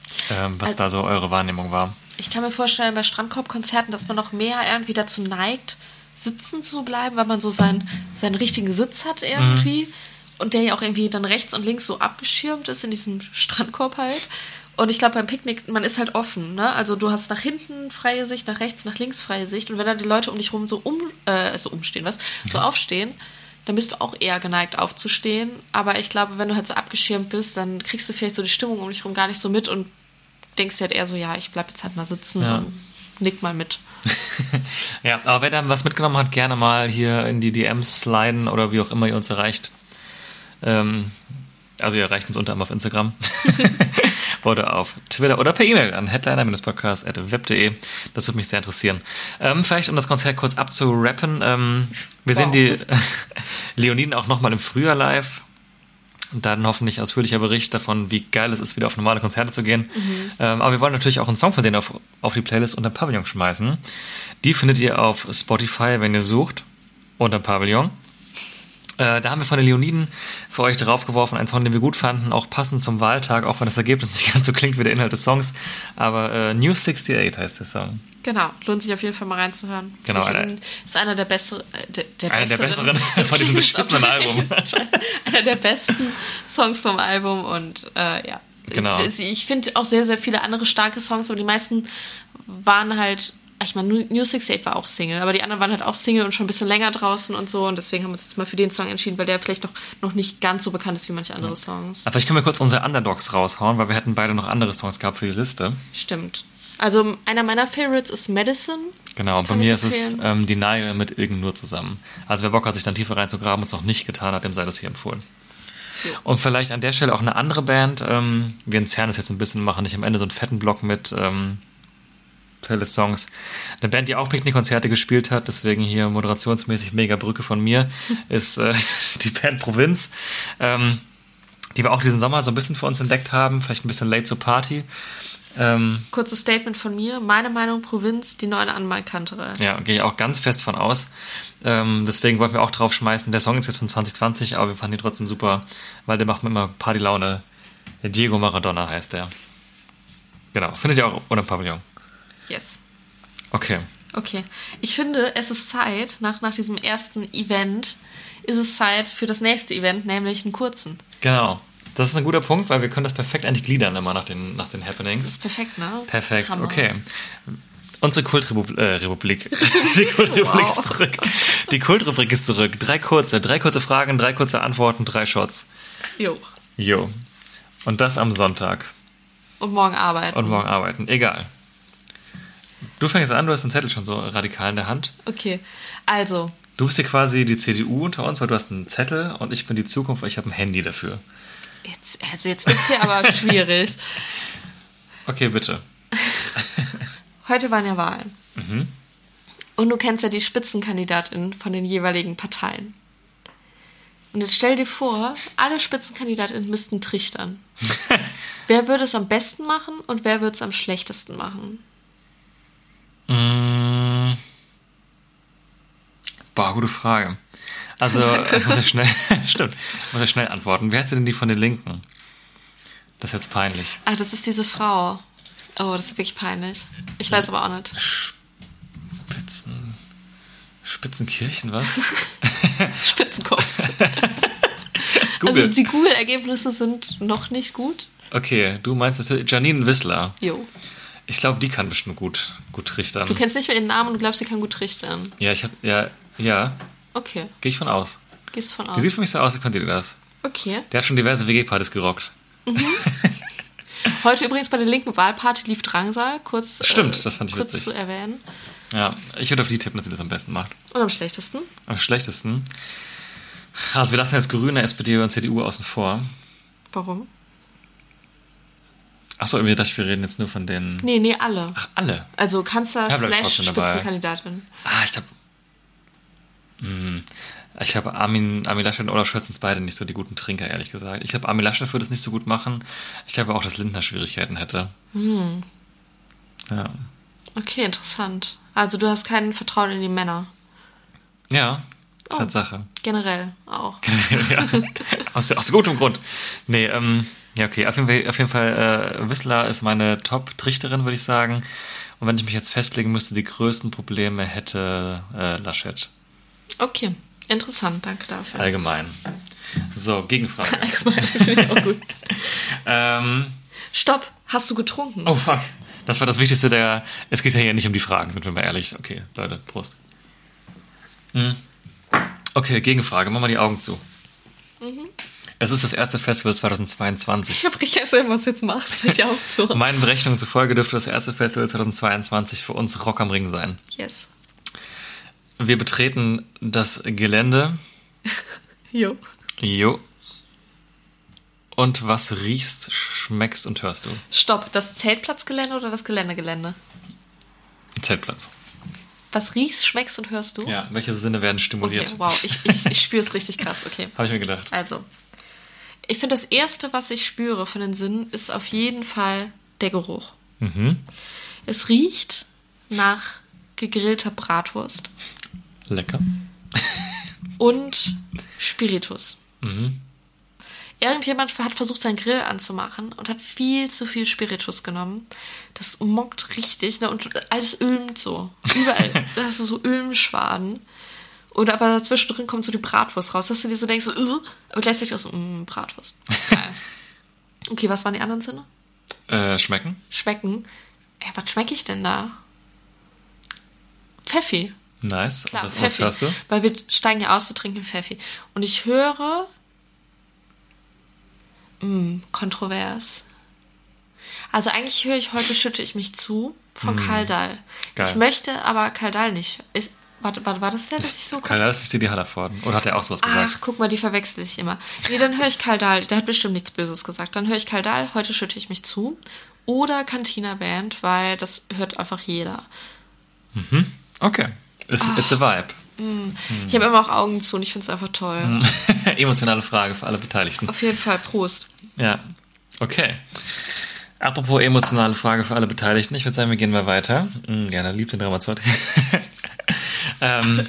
was Also- da so eure Wahrnehmung war. Ich kann mir vorstellen, bei Strandkorbkonzerten, dass man noch mehr irgendwie dazu neigt, sitzen zu bleiben, weil man so seinen, seinen richtigen Sitz hat irgendwie. Und der ja auch irgendwie dann rechts und links so abgeschirmt ist in diesem Strandkorb halt. Und ich glaube, beim Picknick, man ist halt offen, ne? Also du hast nach hinten freie Sicht, nach rechts, nach links freie Sicht. Und wenn dann die Leute um dich rum so um, äh, so umstehen, was? So aufstehen, dann bist du auch eher geneigt aufzustehen. Aber ich glaube, wenn du halt so abgeschirmt bist, dann kriegst du vielleicht so die Stimmung um dich rum gar nicht so mit und denkst dir halt eher so, ja, ich bleib jetzt halt mal sitzen Ja. und nick mal mit. Ja, aber wer da was mitgenommen hat, gerne mal hier in die DMs sliden oder wie auch immer ihr uns erreicht. Ähm, also ihr erreicht uns unter anderem auf Instagram oder auf Twitter oder per E-Mail an headliner-podcast.web.de. Das würde mich sehr interessieren. Ähm, vielleicht, um das Konzert kurz abzurappen, ähm, wir sehen Wow. die Leoniden auch nochmal im Frühjahr live. Und dann hoffentlich ausführlicher Bericht davon, wie geil es ist, wieder auf normale Konzerte zu gehen. Ähm, aber wir wollen natürlich auch einen Song von denen auf, auf die Playlist unter Pavillon schmeißen. Die findet ihr auf Spotify, wenn ihr sucht, unter Pavillon. Äh, da haben wir von den Leoniden für euch draufgeworfen, einen Song, den wir gut fanden, auch passend zum Wahltag, auch wenn das Ergebnis nicht ganz so klingt wie der Inhalt des Songs. Aber äh, New 68 heißt der Song. Genau, lohnt sich auf jeden Fall mal reinzuhören. Genau, Ist, einer- ein, ist einer der besseren. Äh, der, der Einer der besseren- besseren von diesem beschissenen Album. Einer der besten Songs vom Album und äh, ja. Genau. Ich, ich finde auch sehr, sehr viele andere starke Songs, aber die meisten waren halt. Ich meine, New 68 war auch Single, aber die anderen waren halt auch Single und schon ein bisschen länger draußen und so. Und deswegen haben wir uns jetzt mal für den Song entschieden, weil der vielleicht noch, noch nicht ganz so bekannt ist wie manche andere Songs. Aber vielleicht können wir kurz unsere Underdogs raushauen, weil wir hätten beide noch andere Songs gehabt für die Liste. Stimmt. Also einer meiner Favorites ist Medicine. Genau, und bei mir ist es ähm, Denial mit Irgend nur zusammen. Also wer Bock hat, sich dann tiefer reinzugraben und es noch nicht getan hat, dem sei das hier empfohlen. Und vielleicht an der Stelle auch eine andere Band. Ähm, wir entzerren es jetzt ein bisschen, machen nicht am Ende so einen fetten Block mit ähm, Playlist-Songs. Eine Band, die auch Picknickkonzerte gespielt hat, deswegen hier moderationsmäßig mega Brücke von mir, ist äh, die Band Provinz. Ähm, die wir auch diesen Sommer so ein bisschen für uns entdeckt haben, vielleicht ein bisschen late to party. Ähm, Kurzes Statement von mir. Meine Meinung, Provinz, die neue Anmalkantere. Ja, gehe ich auch ganz fest von aus. Ähm, deswegen wollten wir auch drauf schmeißen. Der Song ist jetzt von 2020, aber wir fanden ihn trotzdem super, weil der macht mir immer Partylaune. Diego Maradona heißt der. Genau, findet ihr auch unter Pavillon. Yes. Okay. Okay. Ich finde, es ist Zeit, nach, nach diesem ersten Event, ist es Zeit für das nächste Event, nämlich einen kurzen. Genau. Das ist ein guter Punkt, weil wir können das perfekt eigentlich gliedern immer nach den, nach den Happenings. Ist perfekt, ne? Perfekt, Hammer. okay. Unsere Kultrepublik, äh, Republik. Die Kultrubrik Wow. ist zurück. Die Kultrubrik ist zurück. Drei kurze, drei kurze Fragen, drei kurze Antworten, drei Shots. Jo. Jo. Und das am Sonntag. Und morgen arbeiten. Und morgen arbeiten. Egal. Du fängst an, du hast den Zettel schon so radikal in der Hand. Okay. Also, Du bist hier quasi die CDU unter uns, weil du hast einen Zettel und ich bin die Zukunft, weil ich habe ein Handy dafür. Jetzt, also jetzt wird es hier aber schwierig. Okay, bitte. Heute waren ja Wahlen. Mhm. Und du kennst ja die Spitzenkandidatinnen von den jeweiligen Parteien. Und jetzt stell dir vor, alle Spitzenkandidatinnen müssten trichtern. wer würde es am besten machen und wer würde es am schlechtesten machen? Mm. Boah, gute Frage. Also, ich muss ja schnell, stimmt, ich muss ja schnell antworten. Wer ist denn die von den Linken? Das ist jetzt peinlich. Ah, das ist diese Frau. Oh, das ist wirklich peinlich. Ich weiß aber auch nicht. Spitzen, Spitzenkirchen, was? Spitzenkopf. Also die Google-Ergebnisse sind noch nicht gut. okay, du meinst natürlich Janine Wissler. Jo. Ich glaube, die kann bestimmt gut, gut trichtern. Du kennst nicht mehr ihren Namen und du glaubst, sie kann gut trichtern. ja, ich habe ja, ja, Okay, gehe ich von aus. gehst von Die aus. sieht für mich so aus, als könnte die das. Okay. Der hat schon diverse WG-Partys gerockt. Heute übrigens bei der linken Wahlparty lief Drangsal, kurz, Stimmt, das fand ich kurz witzig. zu erwähnen. Ja, ich würde auf die tippen, dass sie das am besten macht. Und am schlechtesten? Am schlechtesten. Also wir lassen jetzt Grüne, SPD und CDU außen vor. Warum? Achso, irgendwie dachte ich, wir reden jetzt nur von den. Nee, nee, alle. Ach, alle. Also Kanzler slash. Spitzenkandidatin. Ah, ich glaube. Ich habe Armin, Armin Laschet und Olaf Scholz sind beide nicht so die guten Trinker, ehrlich gesagt. Ich glaube, Armin Laschet würde es nicht so gut machen. Ich glaube auch, dass Lindner Schwierigkeiten hätte. Hm. Ja. Okay, interessant. Also du hast kein Vertrauen in die Männer. Ja, Oh. Tatsache. Generell auch. ja. aus, aus gutem Grund. Nee, ähm, ja, okay. Auf jeden Fall, auf jeden Fall äh, Whistler ist meine Top-Trichterin, würde ich sagen. Und wenn ich mich jetzt festlegen müsste, die größten Probleme hätte äh, Laschet. Okay, interessant, danke dafür. Allgemein. So, Gegenfrage. Finde ich auch gut. ähm, Stopp, hast du getrunken? oh, fuck. Das war das Wichtigste der. Es geht ja hier nicht um die Fragen, sind wir mal ehrlich. Okay, Leute, Prost. Hm. Okay, Gegenfrage. Mach mal die Augen zu. Es ist das erste Festival 2022. Ich habe richtig gesehen, was du jetzt machst. Die Augen zu. Meinen Berechnungen zufolge dürfte das erste Festival 2022 für uns Rock am Ring sein. Yes. Wir betreten das Gelände. Jo. Jo. Und was riechst, schmeckst und hörst du? Stopp, das Zeltplatzgelände oder das Geländegelände? Zeltplatz. Was riechst, schmeckst und hörst du? Ja, welche Sinne werden stimuliert? Okay, wow, ich, ich, ich spüre es richtig krass, okay. Habe ich mir gedacht. Also, ich finde, das Erste, was ich spüre von den Sinnen, ist auf jeden Fall der Geruch. Mhm. Es riecht nach gegrillter Bratwurst Lecker. und Spiritus. Mhm. Irgendjemand hat versucht, seinen Grill anzumachen und hat viel zu viel Spiritus genommen. Das mockt richtig, ne? Und alles ölt so. Überall. das ist so Ölmschwaden. Und aber dazwischen kommt so die Bratwurst raus, dass du dir so denkst, uh, aber gleichzeitig auch so, mm, Bratwurst. Geil. Okay, was waren die anderen Sinne? Äh, schmecken? Schmecken. Ey, was schmecke ich denn da? Pfeffi. Nice. Klar, was, was Pfeffi. hörst du? Weil wir steigen ja aus, wir trinken Pfeffi. Und ich höre. Mh, kontrovers. Also eigentlich höre ich heute Schütte ich mich zu von. Mm. Geil. Ich möchte aber Karl Dahl nicht. Ist, war, war, war das der, dass ich so Karl Dahl ist nicht die Hallervorden. Oder hat er auch sowas Ach, gesagt? guck mal, die verwechsel ich immer. Nee, dann höre ich Karl Dahl. Der hat bestimmt nichts Böses gesagt. Dann höre ich Karl Dahl, heute schütte ich mich zu. Oder Cantina Band, weil das hört einfach jeder. Okay. It's, it's a vibe. Ich habe immer auch Augen zu und ich finde es einfach toll. Emotionale Frage für alle Beteiligten. Auf jeden Fall, Prost. Ja. Okay. Apropos emotionale Frage für alle Beteiligten. Ich würde sagen, wir gehen mal weiter. Mm, Gerne, lieb den Dramazeut. ähm,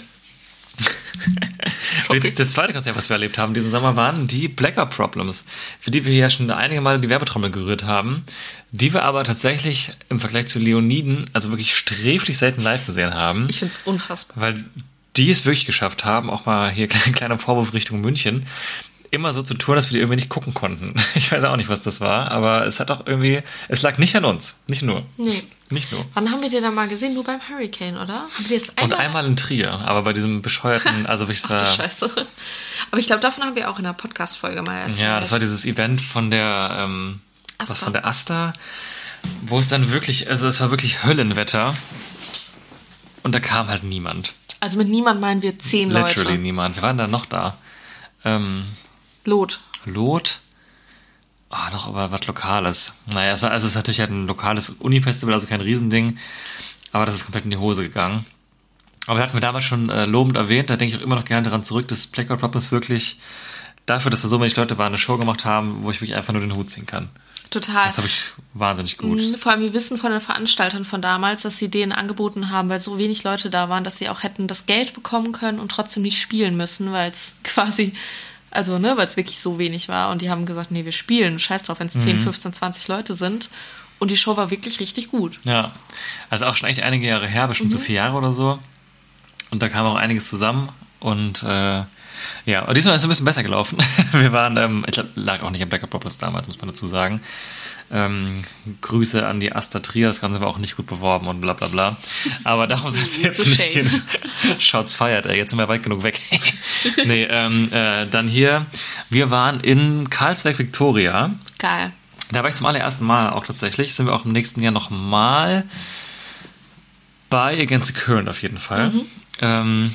Sorry. das zweite Konzert, was wir erlebt haben diesen Sommer, waren die Blackout Problems, für die wir hier schon einige Male die Werbetrommel gerührt haben, die wir aber tatsächlich im Vergleich zu Leoniden, also wirklich sträflich selten live gesehen haben. Ich finde es unfassbar. Weil die es wirklich geschafft haben, auch mal hier ein kleiner Vorwurf Richtung München, immer so zu tun, dass wir die irgendwie nicht gucken konnten. Ich weiß auch nicht, was das war, aber es hat auch irgendwie, es lag nicht an uns. Nicht nur. Nee. Nicht nur. Wann haben wir den da mal gesehen? Nur beim Hurricane, oder? Haben wir das Und einmal? einmal in Trier, aber bei diesem bescheuerten, also wirklich, Ach, Scheiße. Aber ich glaube, davon haben wir auch in der Podcast-Folge mal erzählt. ja, das war dieses Event von der, ähm, was Asta. von der Asta, wo es dann wirklich, also es war wirklich Höllenwetter und da kam halt niemand. also mit niemand meinen wir zehn Literally Leute. niemand. Wir waren da noch da. Ähm, Lot. Lot. Ah, noch aber was Lokales. Naja, es, war, also es ist natürlich halt ein lokales Uni-Festival, also kein Riesending. Aber das ist komplett in die Hose gegangen. Aber das hatten wir damals schon äh, lobend erwähnt. Da denke ich auch immer noch gerne daran zurück, dass Blackout Problems wirklich dafür, dass da so wenig Leute waren, eine Show gemacht haben, wo ich wirklich einfach nur den Hut ziehen kann. Total. Das habe ich wahnsinnig gut. Mhm, Vor allem, wir wissen von den Veranstaltern von damals, dass sie denen angeboten haben, weil so wenig Leute da waren, dass sie auch hätten das Geld bekommen können und trotzdem nicht spielen müssen, weil es quasi, also, ne, weil es wirklich so wenig war. Und die haben gesagt, nee, wir spielen. Scheiß drauf, wenn es 10, 15, 20 Leute sind. Und die Show war wirklich richtig gut. Ja, also auch schon echt einige Jahre her, bestimmt so vier Jahre oder so. Und da kam auch einiges zusammen. Und äh, ja, und diesmal ist es ein bisschen besser gelaufen. Wir waren, ähm, ich glaub, lag auch nicht am Backup Poppers damals, muss man dazu sagen. Ähm, Grüße an die Asta Trier, das Ganze war auch nicht gut beworben und bla bla bla. Aber darum soll es jetzt nicht gehen. Shots feiert, ey, jetzt sind wir weit genug weg. nee, ähm, äh, dann hier, wir waren in Karlsberg Victoria. Geil. Da war ich zum allerersten Mal auch tatsächlich. Sind wir auch im nächsten Jahr nochmal bei Against the Current auf jeden Fall. Ähm,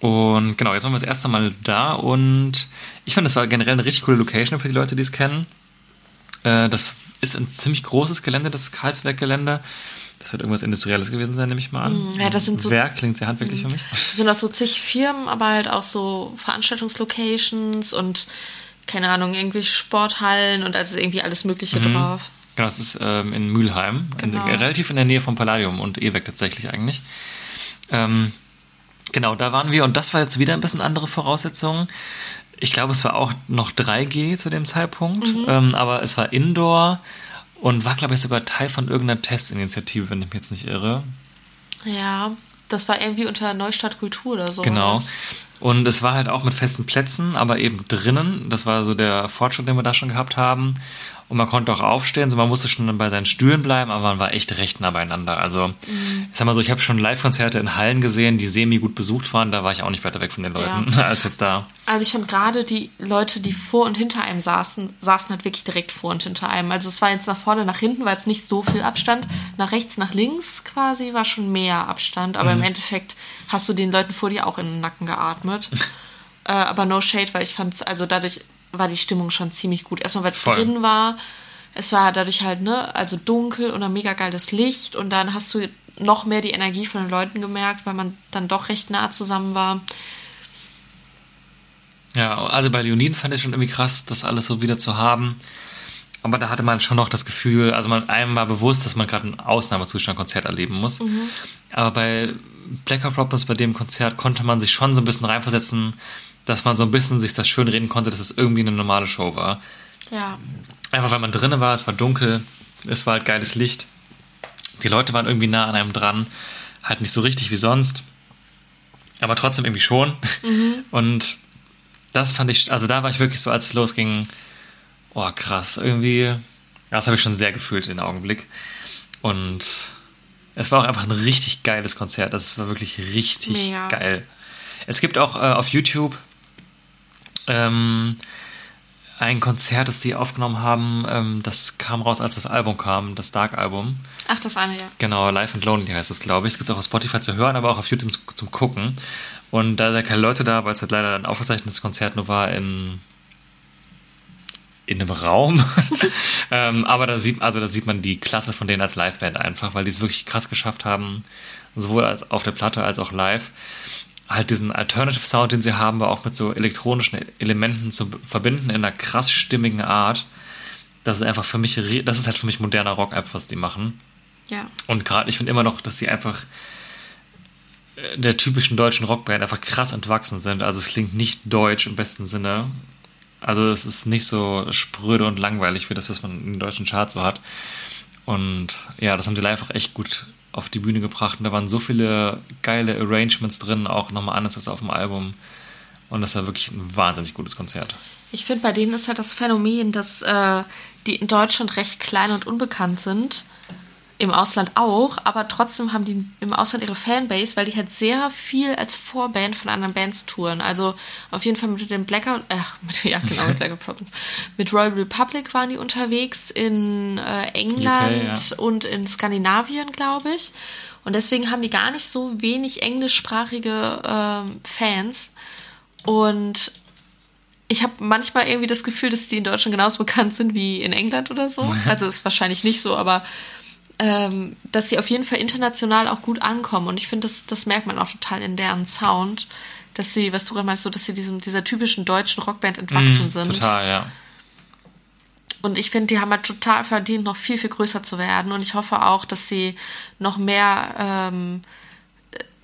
und genau, jetzt waren wir das erste Mal da und ich fand, das war generell eine richtig coole Location für die Leute, die es kennen. Äh, das ist ein ziemlich großes Gelände, das Karlsberg-Gelände. Das wird irgendwas Industrielles gewesen sein, nehme ich mal an. Ja, das sind so- Werk klingt sehr handwerklich für mich. Sind auch so zig Firmen, aber halt auch so Veranstaltungslocations und keine Ahnung, irgendwie Sporthallen und also irgendwie alles Mögliche drauf. Genau, das ist ähm, in Mülheim, Genau. in, relativ in der Nähe vom Palladium und Ewek tatsächlich eigentlich. Ähm, genau, da waren wir und das war jetzt wieder ein bisschen andere Voraussetzungen. Ich glaube, es war auch noch 3G zu dem Zeitpunkt, ähm, aber es war Indoor und war, glaube ich, sogar Teil von irgendeiner Testinitiative, wenn ich mich jetzt nicht irre. Ja, das war irgendwie unter Neustadt Kultur oder so. Genau. oder? Und es war halt auch mit festen Plätzen, aber eben drinnen. Das war so der Fortschritt, den wir da schon gehabt haben. Und man konnte auch aufstehen, so man musste schon bei seinen Stühlen bleiben, aber man war echt recht nah beieinander. Also, Mhm. ich sag mal so, ich habe schon Live-Konzerte in Hallen gesehen, die semi gut besucht waren. Da war ich auch nicht weiter weg von den Leuten Ja. als jetzt da. Also ich fand gerade die Leute, die vor und hinter einem saßen, saßen halt wirklich direkt vor und hinter einem. Also es war jetzt nach vorne, nach hinten, war jetzt nicht so viel Abstand. Nach rechts, nach links quasi war schon mehr Abstand. Aber Mhm. im Endeffekt hast du den Leuten vor dir auch in den Nacken geatmet. äh, aber no shade, weil ich fand also dadurch war die Stimmung schon ziemlich gut. Erstmal, weil es drin war. Es war dadurch halt, ne, also dunkel und ein mega geiles Licht. Und dann hast du noch mehr die Energie von den Leuten gemerkt, weil man dann doch recht nah zusammen war. Ja, also bei Leoniden fand ich schon irgendwie krass, das alles so wieder zu haben. Aber da hatte man schon noch das Gefühl, also man, einem war bewusst, dass man gerade ein Ausnahmezustand-Konzert erleben muss. Aber bei Black Problems, bei dem Konzert, konnte man sich schon so ein bisschen reinversetzen, dass man so ein bisschen sich das schön reden konnte, dass es irgendwie eine normale Show war. Ja, Einfach weil man drinnen war, es war dunkel, es war halt geiles Licht. Die Leute waren irgendwie nah an einem dran, halt nicht so richtig wie sonst, aber trotzdem irgendwie schon. Und das fand ich, also da war ich wirklich so, als es losging, oh krass, irgendwie, ja, das habe ich schon sehr gefühlt den Augenblick. Und es war auch einfach ein richtig geiles Konzert, das war wirklich richtig Mega. geil. Es gibt auch äh, auf YouTube ähm, ein Konzert, das sie aufgenommen haben, ähm, das kam raus, als das Album kam, das Dark-Album. ach, das eine, ja. Genau, Live and Lonely heißt es, glaube ich. Es gibt es auch auf Spotify zu hören, aber auch auf YouTube zum, zum Gucken. Und da sind keine Leute da, weil es halt leider ein aufgezeichnetes Konzert nur war in, in einem Raum. ähm, aber da sieht, also da sieht man die Klasse von denen als Liveband einfach, weil die es wirklich krass geschafft haben, sowohl als auf der Platte als auch live, halt diesen Alternative Sound, den sie haben, aber auch mit so elektronischen Elementen zu verbinden in einer krass stimmigen Art. Das ist einfach für mich, das ist halt für mich moderner Rock, einfach was die machen. Ja. Und gerade, ich finde immer noch, dass sie einfach äh, der typischen deutschen Rockband einfach krass entwachsen sind. Also es klingt nicht deutsch im besten Sinne. Also es ist nicht so spröde und langweilig wie das, was man in den deutschen Charts so hat. Und ja, das haben sie live auch echt gut auf die Bühne gebracht. Und da waren so viele geile Arrangements drin, auch nochmal anders als auf dem Album. Und das war wirklich ein wahnsinnig gutes Konzert. Ich finde, bei denen ist halt das Phänomen, dass äh, die in Deutschland recht klein und unbekannt sind. Im Ausland auch, aber trotzdem haben die im Ausland ihre Fanbase, weil die halt sehr viel als Vorband von anderen Bands touren. Also auf jeden Fall mit dem Blackout, äh, mit, ja genau, mit Blackout Problems. Mit Royal Republic waren die unterwegs in äh, England UK, ja. und in Skandinavien, glaube ich. Und deswegen haben die gar nicht so wenig englischsprachige ähm, Fans. Und ich habe manchmal irgendwie das Gefühl, dass die in Deutschland genauso bekannt sind wie in England oder so. Also ist wahrscheinlich nicht so, aber ähm, dass sie auf jeden Fall international auch gut ankommen. Und ich finde, das, das merkt man auch total in deren Sound, dass sie, was du gerade meinst, so, dass sie diesem, dieser typischen deutschen Rockband entwachsen Mhm, sind. Total, ja. Und ich finde, die haben halt total verdient, noch viel, viel größer zu werden. Und ich hoffe auch, dass sie noch mehr ähm,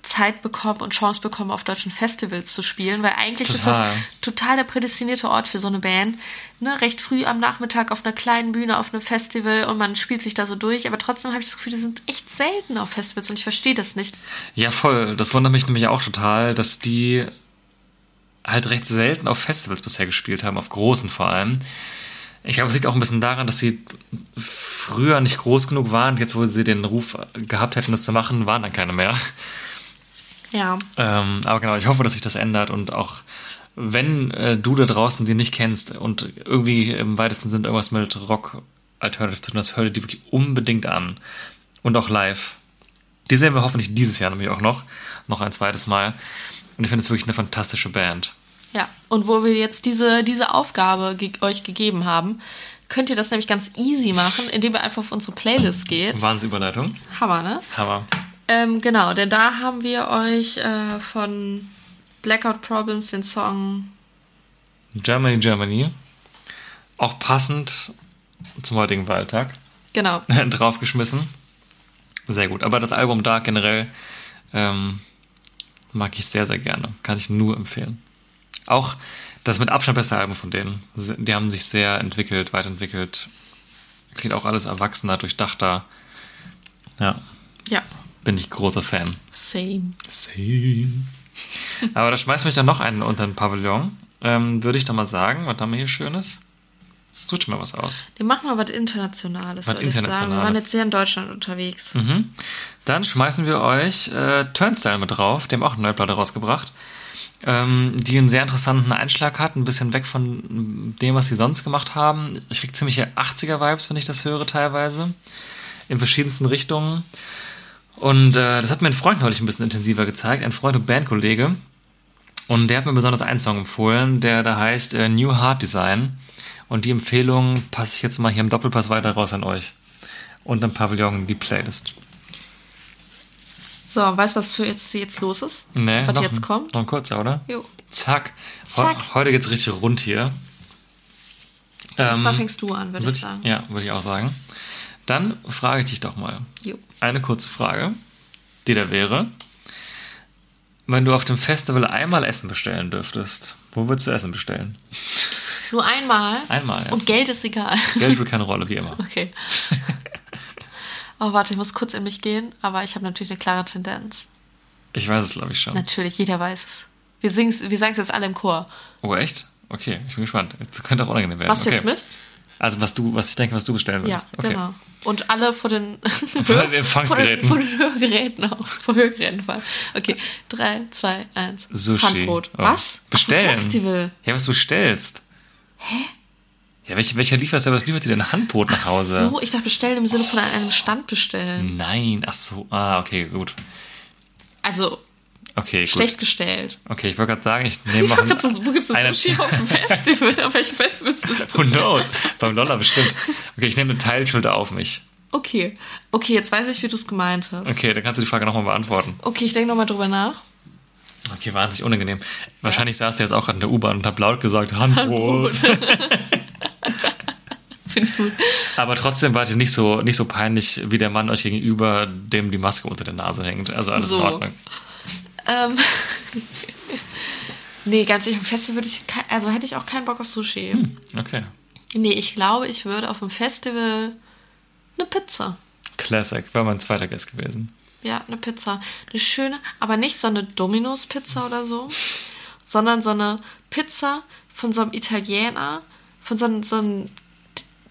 Zeit bekommen und Chance bekommen, auf deutschen Festivals zu spielen, weil eigentlich ist Total. das total der prädestinierte Ort für so eine Band. Ne, recht früh am Nachmittag auf einer kleinen Bühne, auf einem Festival und man spielt sich da so durch, aber trotzdem habe ich das Gefühl, die sind echt selten auf Festivals und ich verstehe das nicht. Ja, voll. Das wundert mich nämlich auch total, dass die halt recht selten auf Festivals bisher gespielt haben, auf großen vor allem. Ich glaube, es liegt auch ein bisschen daran, dass sie früher nicht groß genug waren. Jetzt, wo sie den Ruf gehabt hätten, das zu machen, waren dann keine mehr. Ja. Ähm, aber genau, ich hoffe, dass sich das ändert und auch wenn äh, du da draußen die nicht kennst und irgendwie im weitesten Sinne irgendwas mit Rock Alternative zu tun hast, hör dir die wirklich unbedingt an. Und auch live. Die sehen wir hoffentlich dieses Jahr nämlich auch noch. Noch ein zweites Mal. Und ich finde es wirklich eine fantastische Band. Ja, und wo wir jetzt diese, diese Aufgabe ge euch gegeben haben, könnt ihr das nämlich ganz easy machen, indem ihr einfach auf unsere Playlist geht. Wahnsinnsüberleitung. Hammer, ne? Hammer. Ähm, genau, denn da haben wir euch äh, von Blackout Problems den Song Germany, Germany. Auch passend zum heutigen Wahltag. Genau. draufgeschmissen. Sehr gut. Aber das Album da generell ähm, mag ich sehr, sehr gerne. Kann ich nur empfehlen. Auch das mit Abstand beste Album von denen. Die haben sich sehr entwickelt, weiterentwickelt. Klingt auch alles erwachsener, durchdachter. Ja, Ja, bin ich großer Fan. same. Same. Aber da schmeißt mich dann noch einen unter den Pavillon. Ähm, Würde ich da mal sagen, was haben wir hier Schönes? Such mal was aus. Wir machen mal was Internationales, Was würde ich sagen. Wir waren Internationales. jetzt sehr in Deutschland unterwegs. Mhm. Dann schmeißen wir euch äh, Turnstile mit drauf. Die haben auch eine neue Platte rausgebracht. Ähm, die einen sehr interessanten Einschlag hat. Ein bisschen weg von dem, was sie sonst gemacht haben. Ich krieg ziemliche 80er-Vibes, wenn ich das höre teilweise. In verschiedensten Richtungen. Und äh, das hat mir ein Freund neulich ein bisschen intensiver gezeigt. Ein Freund und Bandkollege. Und der hat mir besonders einen Song empfohlen, der da heißt äh, New Heart Design. Und die Empfehlung passe ich jetzt mal hier im Doppelpass weiter raus an euch. Und am Pavillon die Playlist. So, weißt du, was für jetzt, jetzt los ist? Nee, was noch, jetzt kommt? Noch ein kurzer, oder? Jo. Zack. Zack. Heu- heute geht's richtig rund hier. Diesmal Ähm, fängst du an, würde würd ich sagen. Ja, würde ich auch sagen. Dann frage ich dich doch mal. Jo. Eine kurze Frage, die da wäre. Wenn du auf dem Festival einmal Essen bestellen dürftest, wo würdest du Essen bestellen? Nur einmal. Einmal, ja. Und Geld ist egal. Geld spielt keine Rolle, wie immer. Okay. Oh, warte, ich muss kurz in mich gehen, aber ich habe natürlich eine klare Tendenz. Ich weiß es, glaube ich, schon. Natürlich, jeder weiß es. Wir, wir sagen es jetzt alle im Chor. Oh, echt? Okay, ich bin gespannt. Das könnte auch unangenehm werden. Machst du okay. jetzt mit? Also, was du, was ich denke, was du bestellen Ja, würdest. okay. genau. Und alle vor den, Vor den Empfangsgeräten. Vor den, vor den Hörgeräten auch. Vor Hörgeräten vor allem. Okay, drei, zwei, eins. Sushi. Handbrot. Oh. Was? Bestellen. Dem Festival. Ja, was du bestellst. Hä? Ja, welcher, welcher Lieferservice liefert dir denn Handbrot nach Hause? So, ich dachte bestellen im Sinne von an einem Stand bestellen. Nein, ach so. Ah, okay, gut. Also, Okay, gut. schlecht gestellt. Okay, ich wollte gerade sagen, ich nehme noch einen, wo gibt's denn einen- Sushi auf dem Festival? auf welchem Festival bist Who du? knows? Beim Lolla bestimmt. Okay, ich nehme eine Teilschuld auf mich. Okay. Okay, jetzt weiß ich, wie du es gemeint hast. Okay, dann kannst du die Frage nochmal beantworten. Okay, ich denke nochmal drüber nach. Okay, wahnsinnig unangenehm. Wahrscheinlich saß der jetzt auch gerade in der U-Bahn und hat laut gesagt, Handbrot. Finde ich gut. Aber trotzdem wart ihr nicht so, nicht so peinlich wie der Mann euch gegenüber, dem die Maske unter der Nase hängt. Also alles So. in Ordnung. Ähm. nee, ganz ehrlich, auf dem Festival würde ich, also hätte ich auch keinen Bock auf Sushi. Okay. Nee, ich glaube, ich würde auf dem Festival eine Pizza. Classic, war mein zweiter Gast gewesen. Ja, eine Pizza. Eine schöne, aber nicht so eine Domino's-Pizza oder so, sondern so eine Pizza von so einem Italiener, von so einem, so einem,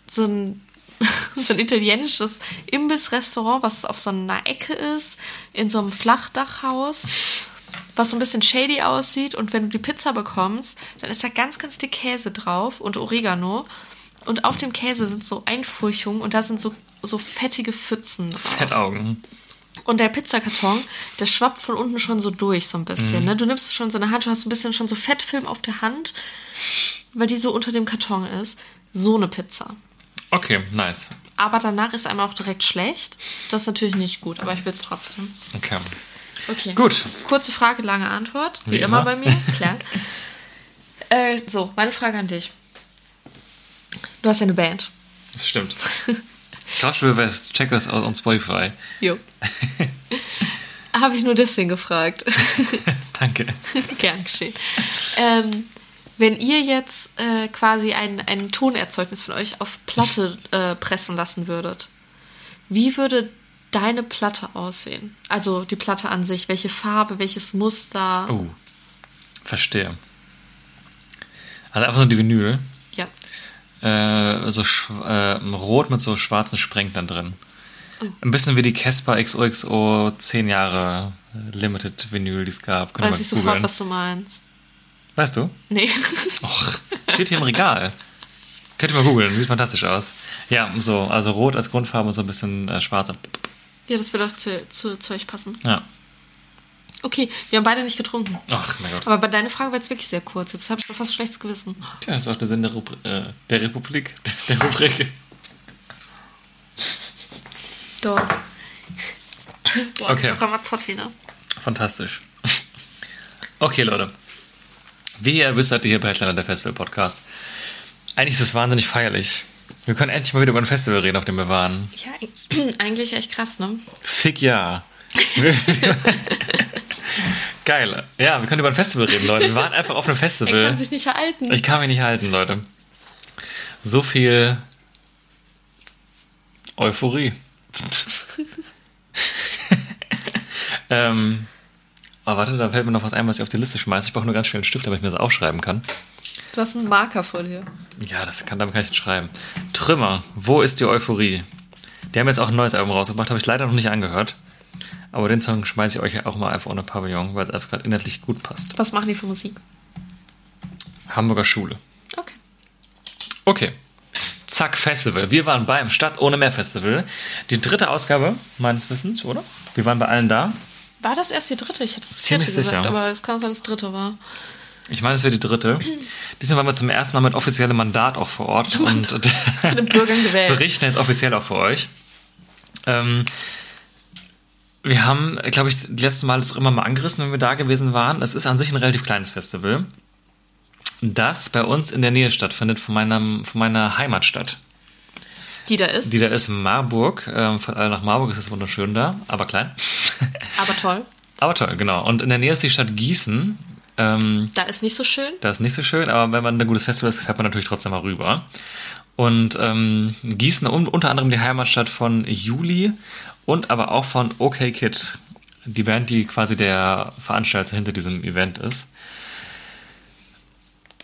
so ein, so ein italienisches Imbissrestaurant, was auf so einer Ecke ist, in so einem Flachdachhaus, was so ein bisschen shady aussieht. Und wenn du die Pizza bekommst, dann ist da ganz, ganz dick Käse drauf und Oregano. Und auf dem Käse sind so Einfurchungen und da sind so, so fettige Pfützen drauf. Fettaugen. Und der Pizzakarton, der schwappt von unten schon so durch, so ein bisschen. Mhm. Ne? Du nimmst schon so in der Hand, du hast ein bisschen schon so Fettfilm auf der Hand, weil die so unter dem Karton ist. So eine Pizza. Okay, nice. Aber danach ist einem auch direkt schlecht. Das ist natürlich nicht gut, aber ich will es trotzdem. Okay. Okay. Gut. Kurze Frage, lange Antwort. Wie, Wie immer. immer. bei mir, klar. äh, so, meine Frage an dich. Du hast ja eine Band. Das stimmt. Kraftstuhl West, check das aus on Spotify. Jo. Habe ich nur deswegen gefragt. Danke. Gern geschehen. Ähm, wenn ihr jetzt äh, quasi ein, ein Tonerzeugnis von euch auf Platte äh, pressen lassen würdet, wie würde deine Platte aussehen? Also die Platte an sich, welche Farbe, welches Muster? Oh, verstehe. Also einfach nur die Vinyl. Ja. Äh, so äh, rot mit so schwarzen Sprenglern drin. Ein bisschen wie die Casper XOXO 10 Jahre äh, Limited Vinyl, die es gab. Könnt ihr Weiß ich sofort, googeln. was du meinst. Weißt du? Nee. Och, steht hier im Regal. Könnt ihr mal googeln, sieht fantastisch aus. Ja, so, also rot als Grundfarbe und so ein bisschen äh, schwarz. Ja, das würde auch zu, zu, zu euch passen. Ja. Okay, wir haben beide nicht getrunken. Ach, mein Gott. Aber bei deiner Frage war jetzt wirklich sehr kurz. Jetzt habe ich fast schlechtes Gewissen. Tja, das ist auch der Sinn der, Rubri äh, der Republik. Der Rubrik. Doch. Boah, Okay. Ramazzotti, ne? Fantastisch. Okay, Leute. Wie ihr wisst, seid ihr hier bei Headliner der Festival Podcast. Eigentlich ist es wahnsinnig feierlich. Wir können endlich mal wieder über ein Festival reden, auf dem wir waren. Ja, eigentlich echt krass, ne? Fick ja. Geil. Ja, wir können über ein Festival reden, Leute. Wir waren einfach auf einem Festival. kann sich nicht halten. Ich kann mich nicht halten, Leute. So viel Euphorie. ähm, oh, warte, da fällt mir noch was ein, was ich auf die Liste schmeiße. Ich brauche nur ganz schnell einen Stift, damit ich mir das aufschreiben kann. Du hast einen Marker vor dir. Ja, das kann, damit kann ich jetzt schreiben. Trümmer, wo ist die Euphorie? Die haben jetzt auch ein neues Album rausgebracht, habe ich leider noch nicht angehört. Aber den Song schmeiße ich euch auch mal einfach ohne Pavillon, weil es einfach gerade inhaltlich gut passt. Was machen die für Musik? Hamburger Schule. Okay. Okay. Zack, Festival. Wir waren beim Stadt ohne Meer Festival. Die dritte Ausgabe, meines Wissens, oder? Wir waren bei allen da. War das erst die dritte? Ich hätte es vierte gesagt, aber es kann sein, dass es dritte war. Ich meine, es wäre die dritte. Diesmal waren wir zum ersten Mal mit offiziellem Mandat auch vor Ort und, und Von den Bürgern gewählt. berichten jetzt offiziell auch für euch. Ähm, wir haben, glaube ich, das letzte Mal das immer mal angerissen, wenn wir da gewesen waren. Es ist an sich ein relativ kleines Festival, das bei uns in der Nähe stattfindet von, meinem, von meiner Heimatstadt. Die da ist. Die da ist Marburg. Ähm, von alle nach Marburg ist es wunderschön da, aber klein. aber toll. aber toll, genau. Und in der Nähe ist die Stadt Gießen. Ähm, Da ist nicht so schön. das ist nicht so schön, aber wenn man ein gutes Festival ist, fährt man natürlich trotzdem mal rüber. Und ähm, Gießen un unter anderem die Heimatstadt von Juli und aber auch von OK Kid. Die Band, die quasi der Veranstalter hinter diesem Event ist.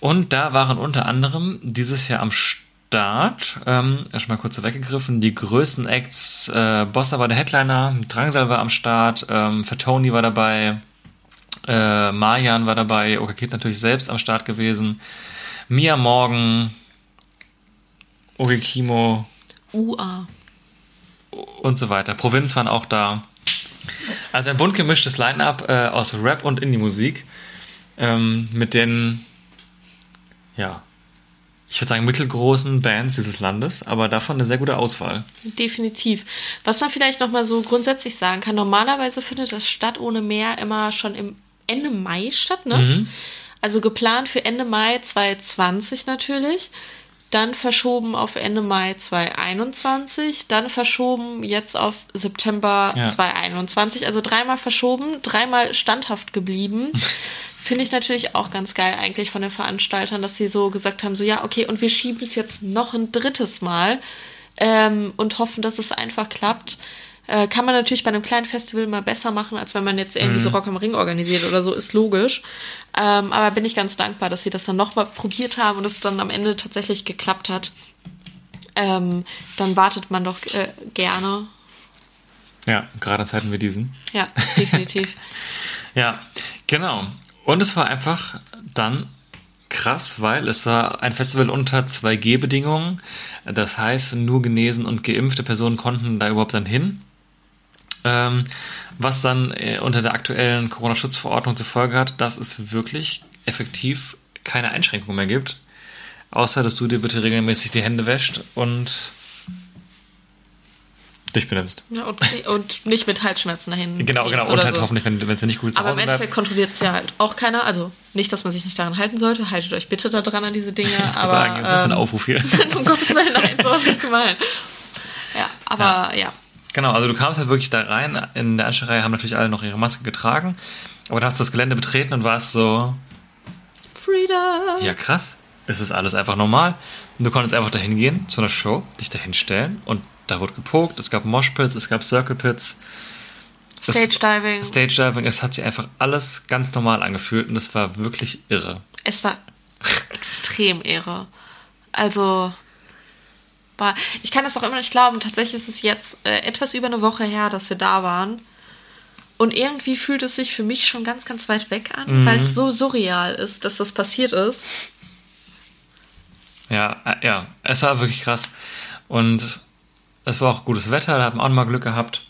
Und da waren unter anderem dieses Jahr am Start, ähm, erstmal kurz weggegriffen, die größten Acts. Äh, Bossa war der Headliner, Drangsal war am Start, ähm, Fatoni war dabei, äh, Marjan war dabei, OK Kid natürlich selbst am Start gewesen, Mia Morgan, Kimo UA. und so weiter. Provinz waren auch da. Also ein bunt gemischtes Line-Up äh, aus Rap und Indie-Musik ähm, mit den, ja, ich würde sagen mittelgroßen Bands dieses Landes, aber davon eine sehr gute Auswahl. Definitiv. Was man vielleicht nochmal so grundsätzlich sagen kann, normalerweise findet das Stadt ohne Meer immer schon im Ende Mai statt, ne? Mhm. Also geplant für Ende Mai 2020 natürlich. Dann verschoben auf Ende Mai 2021, dann verschoben jetzt auf September Ja. 2021. Also dreimal verschoben, dreimal standhaft geblieben. Finde ich natürlich auch ganz geil eigentlich von den Veranstaltern, dass sie so gesagt haben, so ja, okay, und wir schieben es jetzt noch ein drittes Mal ähm, und hoffen, dass es einfach klappt. Äh, kann man natürlich bei einem kleinen Festival mal besser machen, als wenn man jetzt irgendwie so Rock am Ring organisiert oder so, ist logisch. Ähm, aber bin ich ganz dankbar, dass sie das dann nochmal probiert haben und es dann am Ende tatsächlich geklappt hat. Ähm, dann wartet man doch äh, gerne. Ja, gerade in Zeiten wie diesen. Ja, definitiv. Ja, genau. Und es war einfach dann krass, weil es war ein Festival unter 2G-Bedingungen. Das heißt, nur genesen und geimpfte Personen konnten da überhaupt dann hin. Ähm, was dann äh, unter der aktuellen Corona-Schutzverordnung zur Folge hat, dass es wirklich effektiv keine Einschränkungen mehr gibt. Außer, dass du dir bitte regelmäßig die Hände wäscht und dich benimmst. ja, und, und nicht mit Halsschmerzen dahin. Genau, genau. Und halt so. hoffentlich, wenn es nicht gut zu Aber im Hause Endeffekt bleibst. kontrolliert es ja halt auch keiner. Also nicht, dass man sich nicht daran halten sollte. Haltet euch bitte da dran an diese Dinge. Ich aber sagen, was ist das für ein ähm, Aufruf hier? um Gottes Willen, nein, so ist nicht gemeint. Ja, aber ja. Genau, also du kamst halt wirklich da rein. In der Anstellreihe haben natürlich alle noch ihre Maske getragen. Aber dann hast du das Gelände betreten und warst so, Freedom! ja krass, es ist alles einfach normal. Und du konntest einfach dahin gehen zu einer Show, dich dahin stellen und da wurde gepokt, es gab Moshpits, es gab Circle Pits. Stage Diving. Stage Diving, es hat sich einfach alles ganz normal angefühlt und es war wirklich irre. Es war extrem irre. Also, war, ich kann das auch immer nicht glauben. Tatsächlich ist es jetzt äh, etwas über eine Woche her, dass wir da waren. Und irgendwie fühlt es sich für mich schon ganz, ganz weit weg an, weil es so surreal ist, dass das passiert ist. Ja, äh, ja, es war wirklich krass. Und es war auch gutes Wetter, da hatten wir auch mal Glück gehabt.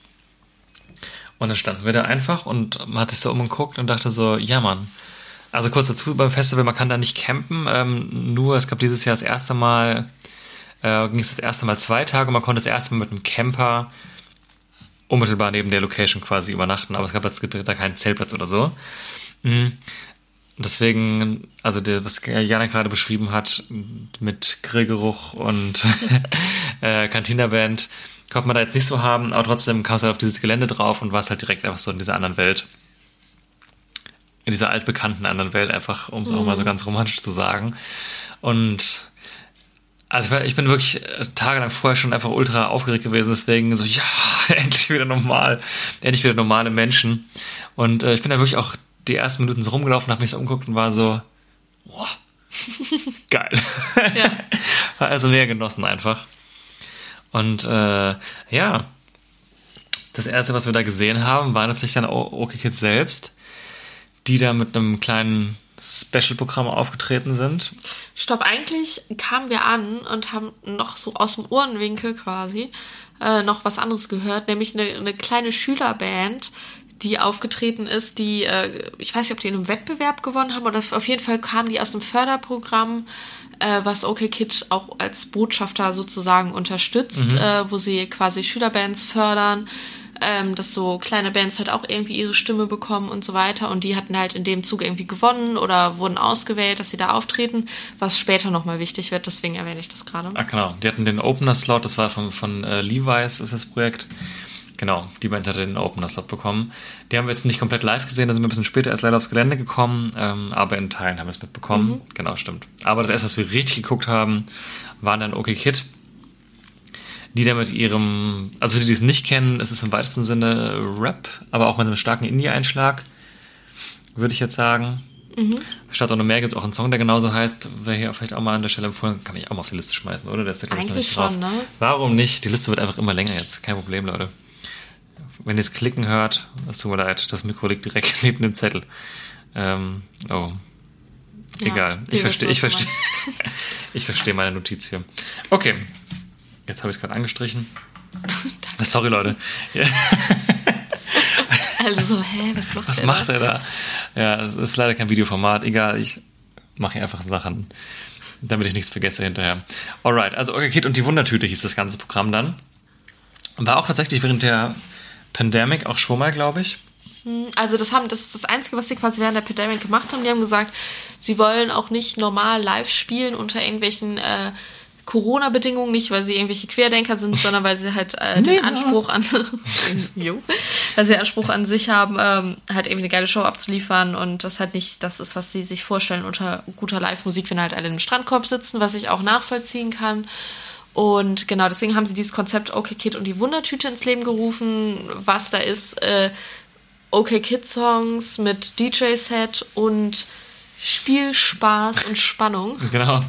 Und dann standen wir da einfach und man hat sich so umgeguckt und dachte so, ja Mann. Also kurz dazu beim Festival, man kann da nicht campen, ähm, nur es gab dieses Jahr das erste Mal, äh, ging es das erste Mal zwei Tage und man konnte das erste Mal mit einem Camper unmittelbar neben der Location quasi übernachten, aber es gab jetzt da keinen Zeltplatz oder so. Mhm. Deswegen, also der, was Jana gerade beschrieben hat, mit Grillgeruch und äh, Cantina-Band, konnte man da jetzt nicht so haben, aber trotzdem kam es halt auf dieses Gelände drauf und war es halt direkt einfach so in dieser anderen Welt. In dieser altbekannten anderen Welt, einfach, um es auch mal so ganz romantisch zu sagen. Und also ich bin wirklich äh, tagelang vorher schon einfach ultra aufgeregt gewesen, deswegen so, ja, endlich wieder normal, endlich wieder normale Menschen. Und äh, ich bin da wirklich auch die ersten Minuten so rumgelaufen, habe mich so umgeguckt und war so, boah, geil. Ja. Also mehr genossen einfach. Und äh, ja, das erste, was wir da gesehen haben, war natürlich dann OK Kids selbst, die da mit einem kleinen Special-Programm aufgetreten sind. Stopp, eigentlich kamen wir an und haben noch so aus dem Ohrenwinkel quasi äh, noch was anderes gehört, nämlich eine, eine kleine Schülerband, die aufgetreten ist, die, äh, ich weiß nicht, ob die in einem Wettbewerb gewonnen haben oder auf jeden Fall kamen die aus dem Förderprogramm, äh, was OK Kid auch als Botschafter sozusagen unterstützt, äh, wo sie quasi Schülerbands fördern. Ähm, dass so kleine Bands halt auch irgendwie ihre Stimme bekommen und so weiter. Und die hatten halt in dem Zug irgendwie gewonnen oder wurden ausgewählt, dass sie da auftreten, was später nochmal wichtig wird. Deswegen erwähne ich das gerade. Ah, genau. Die hatten den Opener-Slot, das war von, von äh, Levi's, ist das Projekt. Genau, die Band hatte den Opener-Slot bekommen. Die haben wir jetzt nicht komplett live gesehen, da sind wir ein bisschen später erst leider aufs Gelände gekommen, ähm, aber in Teilen haben wir es mitbekommen. Genau, stimmt. Aber das erste, was wir richtig geguckt haben, waren dann OK Kid. Die da mit ihrem, also für die, die es nicht kennen, es ist im weitesten Sinne Rap, aber auch mit einem starken Indie-Einschlag, würde ich jetzt sagen. Statt ohne mehr gibt es auch einen Song, der genauso heißt. Wäre hier vielleicht auch mal an der Stelle empfohlen, kann ich auch mal auf die Liste schmeißen, oder? Der ist da, glaub ich, Eigentlich nicht drauf. schon, ne? Warum nicht? Die Liste wird einfach immer länger jetzt. Kein Problem, Leute. Wenn ihr es klicken hört, es tut mir leid, das Mikro liegt direkt neben dem Zettel. Ähm, oh. Ja, Egal. Ich verstehe, ich was verstehe. ich verstehe meine Notiz hier. Okay. Jetzt habe ich es gerade angestrichen. Sorry, Leute. Also, hä, was macht Was er macht da? er da? Ja, es ist leider kein Videoformat. Egal, ich mache hier einfach Sachen, damit ich nichts vergesse hinterher. Alright, also Okay Kid und die Wundertüte hieß das ganze Programm dann. War auch tatsächlich während der Pandemic auch schon mal, glaube ich. Also das haben das ist das Einzige, was sie quasi während der Pandemic gemacht haben. Die haben gesagt, sie wollen auch nicht normal live spielen unter irgendwelchen äh, Corona-Bedingungen, nicht weil sie irgendwelche Querdenker sind, sondern weil sie halt äh, den Anspruch an jo, weil sie Anspruch an sich haben, ähm, halt irgendwie eine geile Show abzuliefern und das halt nicht das ist, was sie sich vorstellen unter guter Live-Musik, wenn halt alle im Strandkorb sitzen, was ich auch nachvollziehen kann. Und genau, deswegen haben sie dieses Konzept OK Kid und die Wundertüte ins Leben gerufen. Was da ist, äh, OK Kid Songs mit DJ-Set und Spielspaß und Spannung Genau.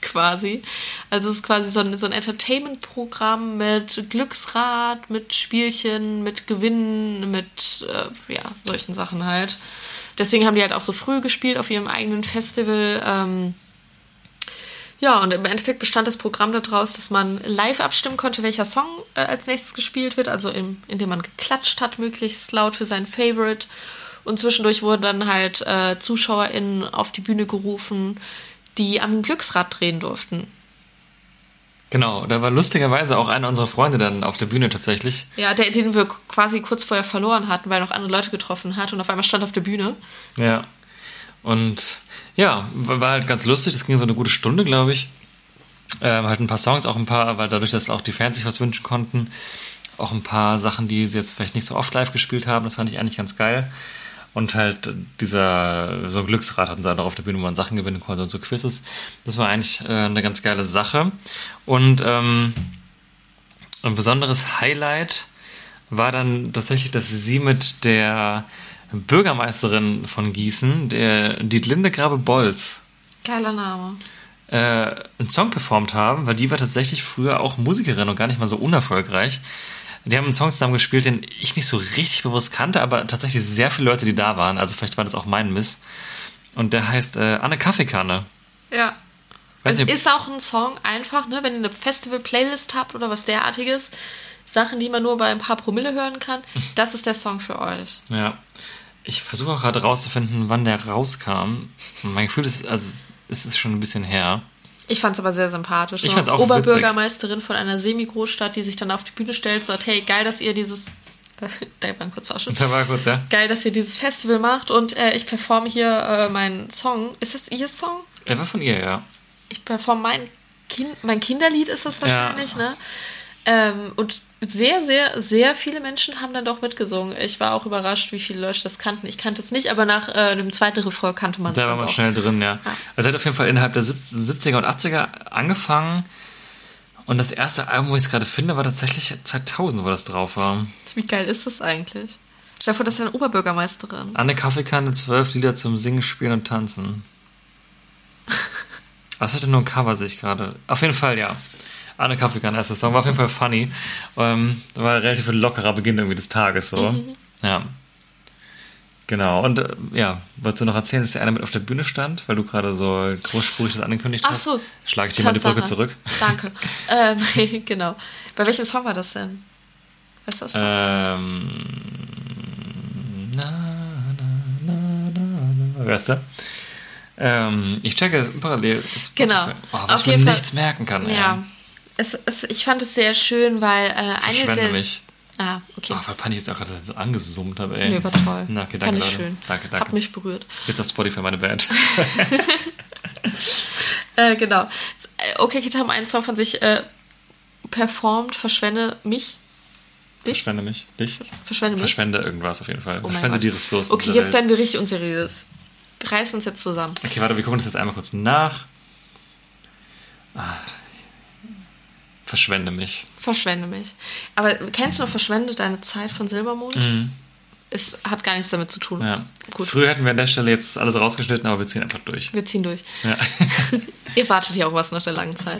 quasi. Also es ist quasi so ein, so ein Entertainment-Programm mit Glücksrad, mit Spielchen, mit Gewinnen, mit äh, ja, solchen Sachen halt. Deswegen haben die halt auch so früh gespielt auf ihrem eigenen Festival. Ähm, ja, und im Endeffekt bestand das Programm daraus, dass man live abstimmen konnte, welcher Song äh, als nächstes gespielt wird, also im, indem man geklatscht hat, möglichst laut für seinen Favorite. Und zwischendurch wurden dann halt äh, ZuschauerInnen auf die Bühne gerufen, die am Glücksrad drehen durften. Genau, da war lustigerweise auch einer unserer Freunde dann auf der Bühne tatsächlich. Ja, der, den wir quasi kurz vorher verloren hatten, weil er noch andere Leute getroffen hat und auf einmal stand auf der Bühne. Ja. Und ja, war halt ganz lustig. Das ging so eine gute Stunde, glaube ich. Ähm, halt ein paar Songs, auch ein paar, weil dadurch, dass auch die Fans sich was wünschen konnten, Auch ein paar Sachen, die sie jetzt vielleicht nicht so oft live gespielt haben, das fand ich eigentlich ganz geil. Und halt dieser, so ein Glücksrad hatten sie halt auch auf der Bühne, wo man Sachen gewinnen konnte und so Quizzes. Das war eigentlich äh, eine ganz geile Sache. Und ähm, ein besonderes Highlight war dann tatsächlich, dass sie mit der Bürgermeisterin von Gießen, der Dietlinde Grabe-Bolz, Geiler Name. äh, einen Song performt haben, weil die war tatsächlich früher auch Musikerin und gar nicht mal so unerfolgreich. Die haben einen Song zusammen gespielt, den ich nicht so richtig bewusst kannte, aber tatsächlich sehr viele Leute, die da waren. Also vielleicht war das auch mein Miss. Und der heißt äh, Anne Kaffeekanne. Ja. Weiß Und nicht, ist auch ein Song einfach, ne, wenn ihr eine Festival-Playlist habt oder was derartiges, Sachen, die man nur bei ein paar Promille hören kann, das ist der Song für euch. ja. Ich versuche auch gerade rauszufinden, wann der rauskam. Mein Gefühl ist, also es ist schon ein bisschen her. Ich fand's aber sehr sympathisch. Ich fand's auch Oberbürgermeisterin von einer Semi-Großstadt, die sich dann auf die Bühne stellt und sagt, hey, geil, dass ihr dieses... Da war ein kurzer Ausschnitt. Da war kurz, ja. Geil, dass ihr dieses Festival macht und äh, ich performe hier äh, meinen Song. Ist das ihr Song? Er war von ihr, ja. ich performe mein, kind, mein Kinderlied ist das wahrscheinlich, ne? Ähm, und sehr, sehr, sehr viele Menschen haben dann doch mitgesungen. Ich war auch überrascht, wie viele Leute das kannten. Ich kannte es nicht, aber nach äh, dem zweiten Refrain kannte man es Da war man schnell drin, ja. Also er hat auf jeden Fall innerhalb der 70er und 80er angefangen. Und das erste Album, wo ich es gerade finde, war tatsächlich 2000, wo das drauf war. Wie geil ist das eigentlich? Ich vor, das ist ja eine Oberbürgermeisterin. Anne Kaffeekanne, zwölf Lieder zum Singen, Spielen und Tanzen. Was hatte nur ein Cover, sehe ich gerade. Auf jeden Fall, ja. Anne Kaffeekanne, erster Song. War auf jeden Fall funny. Ähm, war ein relativ lockerer Beginn irgendwie des Tages, so. Ja. Genau. Und äh, ja, wolltest du noch erzählen, dass der einer mit auf der Bühne stand, weil du gerade so großspurig das angekündigt Ach hast? so. Schlage ich dir mal die Brücke zurück. Danke. ähm, genau. Bei welchem Song war das denn? Weißt du das? Ähm, na, na, na, na, na. Wer ist der? Ähm, ich checke es parallel. Spotify. Genau. Oh, Auf was ich jeden mir Fall. nichts merken kann. ey. Es, es, ich fand es sehr schön, weil äh, eine Verschwende der. mich. Ah, okay. Oh, weil Pani jetzt auch gerade so angesummt habe, ey. Nee, war toll. Na, okay, danke, Fand ich Leute. schön. Danke, Hat danke. mich berührt. Jetzt auf Spotify meine Band. Äh, genau. Okay Kid haben einen Song von sich äh, performt, Verschwende mich. Dich? Verschwende mich. Dich? Verschwende mich. Verschwende irgendwas auf jeden Fall. Oh Verschwende die Ressourcen. Okay, jetzt Welt. werden wir richtig unseriös. Wir reißen uns jetzt zusammen. Okay, warte, wir gucken das jetzt einmal kurz nach. Ah. Verschwende mich. Verschwende mich. Aber kennst du noch Verschwende deine Zeit von Silbermond? Es hat gar nichts damit zu tun. Mhm. Ja. Gut. Früher hätten wir an der Stelle jetzt alles rausgeschnitten, aber wir ziehen einfach durch. Wir ziehen durch. Ja. Ihr wartet ja auch was nach der langen Zeit.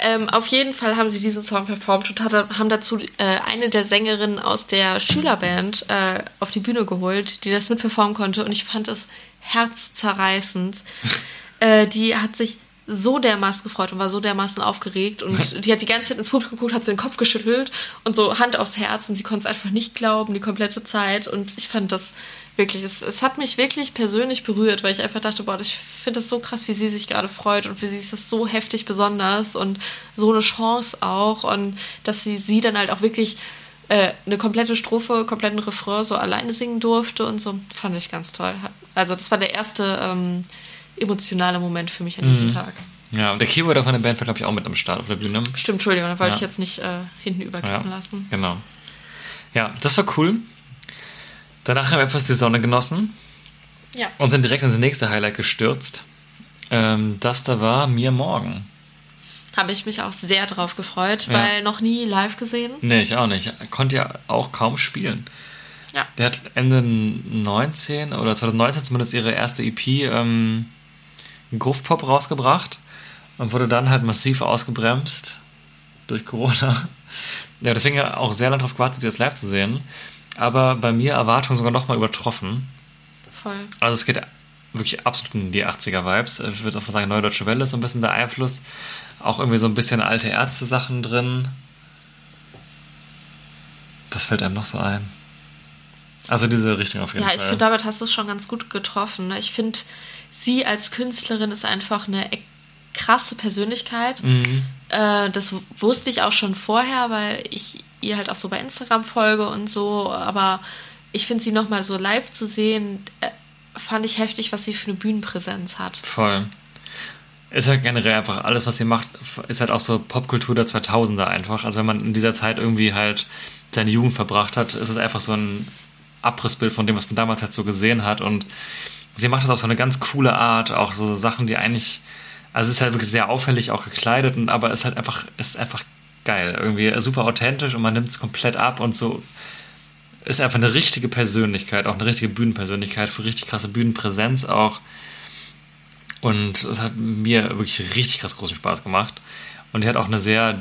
ähm, auf jeden Fall haben sie diesen Song performt und hat, haben dazu äh, eine der Sängerinnen aus der Schülerband äh, auf die Bühne geholt, die das mitperformen konnte. Und ich fand es herzzerreißend. äh, die hat sich so dermaßen gefreut und war so dermaßen aufgeregt und die hat die ganze Zeit ins Publikum geguckt, hat so den Kopf geschüttelt und so Hand aufs Herz und sie konnte es einfach nicht glauben, die komplette Zeit und ich fand das wirklich, es, es hat mich wirklich persönlich berührt, weil ich einfach dachte, boah, ich finde das so krass, wie sie sich gerade freut und für sie ist das so heftig besonders und so eine Chance auch und dass sie sie dann halt auch wirklich äh, eine komplette Strophe, kompletten Refrain so alleine singen durfte und so, fand ich ganz toll. Hat- Also das war der erste ähm, emotionale Moment für mich an diesem Tag. Ja, und der Keyboarder von der Band war, glaube ich, auch mit am Start auf der Bühne. Stimmt, Entschuldigung, da wollte Ja. ich jetzt nicht äh, hinten Ja, überkippen lassen. genau. Ja, das war cool. Danach haben wir etwas die Sonne genossen Ja. und sind direkt ins nächste Highlight gestürzt. Ähm, das da war Mir Morgen. Habe ich mich auch sehr drauf gefreut, Ja. weil noch nie live gesehen. Nee, ich auch nicht. Konnte ja auch kaum spielen. Ja. Der hat Ende 19 oder 2019 zumindest ihre erste EP ähm, Gruftpop rausgebracht und wurde dann halt massiv ausgebremst durch Corona. Ja, deswegen ja auch sehr lange darauf gewartet, sie jetzt live zu sehen. Aber bei mir Erwartungen sogar nochmal übertroffen. Voll. Also es geht wirklich absolut in die 80er-Vibes. Ich würde auch sagen, Neue Deutsche Welle ist so ein bisschen der Einfluss. Auch irgendwie so ein bisschen alte Ärzte-Sachen drin. Was fällt einem noch so ein? Also diese Richtung auf jeden Ja, ich Fall. finde, damit hast du es schon ganz gut getroffen. ne? Ich finde, sie als Künstlerin ist einfach eine e- krasse Persönlichkeit. Mhm. Äh, das wusste ich auch schon vorher, weil ich ihr halt auch so bei Instagram folge und so. Aber ich finde sie nochmal so live zu sehen, äh, fand ich heftig, was sie für eine Bühnenpräsenz hat. Voll. Ist halt generell einfach alles, was sie macht, ist halt auch so Popkultur der 2000er einfach. Also wenn man in dieser Zeit irgendwie halt seine Jugend verbracht hat, ist es einfach so ein Abrissbild von dem, was man damals halt so gesehen hat. Und sie macht das auf so eine ganz coole Art, auch so Sachen, die eigentlich, also ist halt wirklich sehr auffällig auch gekleidet, und, aber ist halt einfach, ist einfach geil. Irgendwie super authentisch und man nimmt es komplett ab und so ist einfach eine richtige Persönlichkeit, auch eine richtige Bühnenpersönlichkeit, für richtig krasse Bühnenpräsenz auch. Und es hat mir wirklich richtig krass großen Spaß gemacht. Und die hat auch eine sehr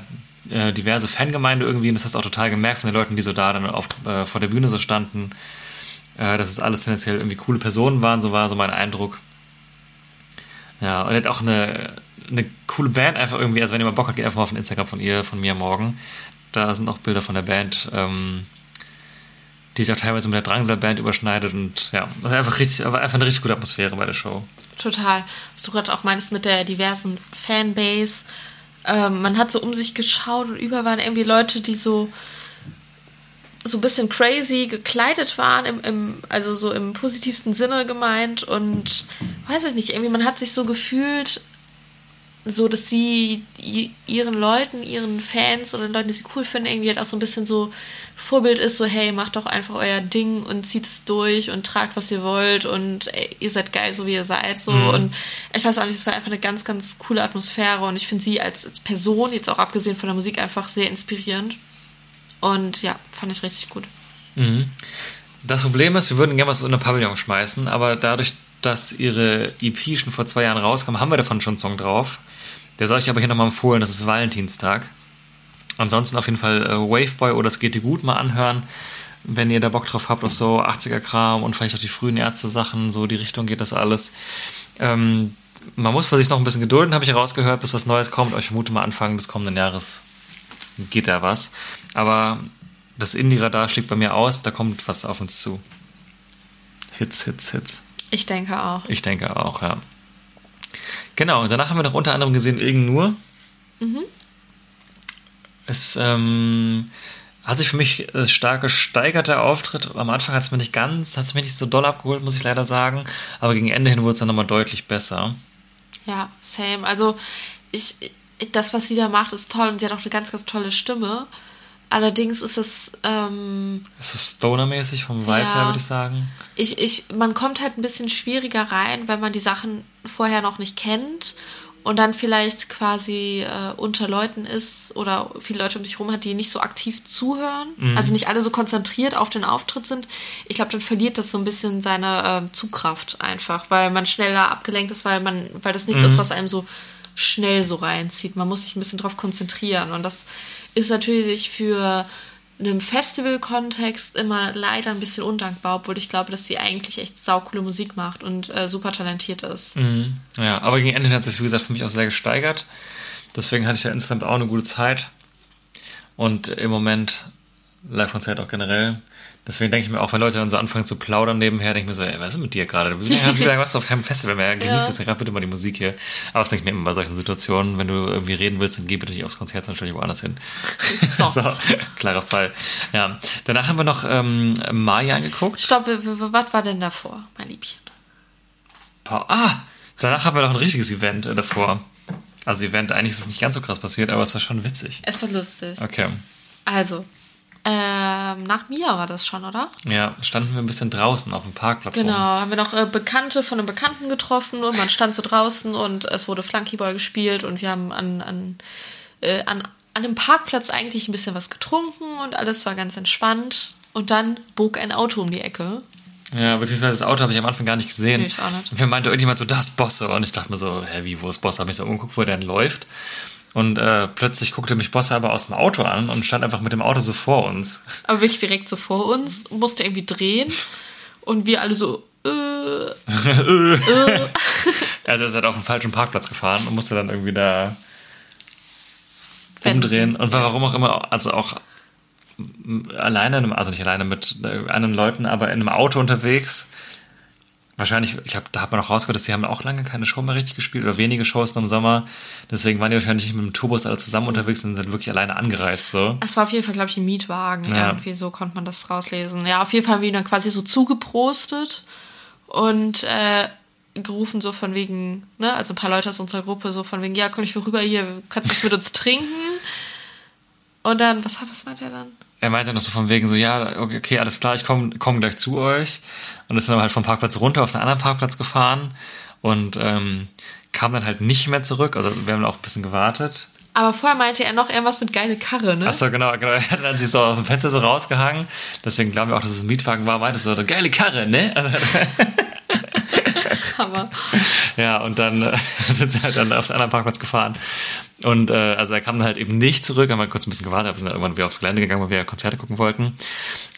äh, diverse Fangemeinde irgendwie. Und das hast du auch total gemerkt von den Leuten, die so da dann auf, äh, vor der Bühne so standen. Äh, dass es alles tendenziell irgendwie coole Personen waren, so war so mein Eindruck. Ja, und er hat auch eine, eine coole Band einfach irgendwie. Also, wenn ihr mal Bock habt, geht einfach mal auf den Instagram von ihr, von mir morgen. Da sind auch Bilder von der Band. Ähm, die sich auch teilweise mit der Drangsal-Band überschneidet und ja, war einfach, richtig, war einfach eine richtig gute Atmosphäre bei der Show. Total. Was du gerade auch meinst mit der diversen Fanbase. Ähm, man hat so um sich geschaut und überall waren irgendwie Leute, die so so ein bisschen crazy gekleidet waren, im, im, also so im positivsten Sinne gemeint und weiß ich nicht, irgendwie man hat sich so gefühlt, so, dass sie ihren Leuten, ihren Fans oder den Leuten, die sie cool finden, irgendwie halt auch so ein bisschen so Vorbild ist, so, hey, macht doch einfach euer Ding und zieht es durch und tragt, was ihr wollt und ey, ihr seid geil, so wie ihr seid, so. Mhm. Und ich weiß auch nicht, es war einfach eine ganz, ganz coole Atmosphäre und ich finde sie als, als Person, jetzt auch abgesehen von der Musik, einfach sehr inspirierend. Und ja, fand ich richtig gut. Mhm. Das Problem ist, wir würden gerne was in eine Pavillon schmeißen, aber dadurch, dass ihre EP schon vor zwei Jahren rauskam, haben wir davon schon einen Song drauf. Der soll ich aber hier nochmal empfohlen, das ist Valentinstag. Ansonsten auf jeden Fall äh, Waveboy oder Es geht dir gut mal anhören, wenn ihr da Bock drauf habt, auf so 80er-Kram und vielleicht auch die frühen Ärzte-Sachen, so die Richtung geht das alles. Ähm, man muss für sich noch ein bisschen gedulden, habe ich herausgehört, bis was Neues kommt. Ich vermute mal Anfang des kommenden Jahres geht da was. Aber das Indie-Radar schlägt bei mir aus, da kommt was auf uns zu. Hits, Hits, Hits. Ich denke auch. Ich denke auch, ja. Genau, und danach haben wir noch unter anderem gesehen Irgend nur. Mhm. Es ähm, hat sich für mich äh, stark gesteigert, der Auftritt. Am Anfang hat es mir nicht ganz, hat es mir nicht so doll abgeholt, muss ich leider sagen. Aber gegen Ende hin wurde es dann nochmal deutlich besser. Ja, same. Also, ich, das, was sie da macht, ist toll und sie hat auch eine ganz, ganz tolle Stimme. Allerdings ist es. Ähm, es ist Stoner-mäßig vom Vibe ja, her, würde ich sagen. Ich, ich, man kommt halt ein bisschen schwieriger rein, wenn man die Sachen vorher noch nicht kennt und dann vielleicht quasi äh, unter Leuten ist oder viele Leute um sich herum hat, die nicht so aktiv zuhören, mhm. also nicht alle so konzentriert auf den Auftritt sind, ich glaube, dann verliert das so ein bisschen seine äh, Zugkraft einfach, weil man schneller abgelenkt ist, weil man, weil das nichts mhm. ist, was einem so schnell so reinzieht. Man muss sich ein bisschen drauf konzentrieren und das ist natürlich für einem Festival-Kontext immer leider ein bisschen undankbar, obwohl ich glaube, dass sie eigentlich echt saukoole Musik macht und äh, super talentiert ist. Mhm. Ja, aber gegen Ende hat sich, wie gesagt, für mich auch sehr gesteigert. Deswegen hatte ich ja insgesamt auch eine gute Zeit. Und im Moment, Live-Konzert auch generell, Deswegen denke ich mir auch, wenn Leute dann so anfangen zu plaudern nebenher, denke ich mir so, ey, was ist mit dir gerade? Du bist wieder was auf keinem Festival mehr. Genieß ja. jetzt gerade bitte mal die Musik hier. Aber das denke ich mir immer bei solchen Situationen, wenn du irgendwie reden willst, dann geh bitte nicht aufs Konzert, sondern stell dich woanders hin. So. so. klarer Fall. Ja. Danach haben wir noch ähm, Maya angeguckt. Stopp, was war denn davor, mein Liebchen? Ah, danach haben wir noch ein richtiges Event äh, davor. Also Event, eigentlich ist es nicht ganz so krass passiert, aber es war schon witzig. Es war lustig. Okay. Also, ähm, nach mir war das schon, oder? Ja, standen wir ein bisschen draußen auf dem Parkplatz. Genau, rum. haben wir noch äh, Bekannte von einem Bekannten getroffen und man stand so draußen und es wurde Flunkyball gespielt und wir haben an, an, äh, an, an dem Parkplatz eigentlich ein bisschen was getrunken und alles war ganz entspannt. Und dann bog ein Auto um die Ecke. Ja, beziehungsweise das Auto habe ich am Anfang gar nicht gesehen. Nee, ich auch nicht. Und wir meinte irgendjemand so, das Bosse. Und ich dachte mir so, hä, wie, wo ist Bosse? Habe ich so umgeguckt, wo der denn läuft. Und äh, plötzlich guckte mich Bosse aber aus dem Auto an und stand einfach mit dem Auto so vor uns. Aber wirklich direkt so vor uns, musste irgendwie drehen und wir alle so. Äh, äh. also er ist halt auf dem falschen Parkplatz gefahren und musste dann irgendwie da umdrehen. Und warum auch immer, also auch alleine, also nicht alleine mit äh, anderen Leuten, aber in einem Auto unterwegs wahrscheinlich, ich habe, da hat man auch rausgehört, dass sie haben auch lange keine Show mehr richtig gespielt oder wenige Shows im Sommer. Deswegen waren die wahrscheinlich nicht mit dem Tourbus alle zusammen unterwegs und sind wirklich alleine angereist. So. Es war auf jeden Fall, glaube ich, ein Mietwagen. Ja. Irgendwie so konnte man das rauslesen. Ja, auf jeden Fall haben wir ihn dann quasi so zugeprostet und äh, gerufen so von wegen, ne, also ein paar Leute aus unserer Gruppe so von wegen, ja, komm ich mal rüber hier, kannst du was mit uns trinken? Und dann, was, was meint er dann? Er meinte noch so von wegen so, ja, okay, alles klar, ich komme komm gleich zu euch. Und ist dann halt vom Parkplatz runter auf einen anderen Parkplatz gefahren und ähm, kam dann halt nicht mehr zurück. Also wir haben auch ein bisschen gewartet. Aber vorher meinte er noch irgendwas mit geile Karre, ne? Achso, genau, genau. Er hat dann sich so aus dem Fenster so rausgehangen. Deswegen glauben wir auch, dass es ein Mietwagen war. Meinte so, geile Karre, ne? Also, Aber ja, und dann äh, sind sie halt dann auf den anderen Parkplatz gefahren. Und äh, also er kam dann halt eben nicht zurück, haben wir kurz ein bisschen gewartet, aber sind dann irgendwann wieder aufs Gelände gegangen, weil wir Konzerte gucken wollten.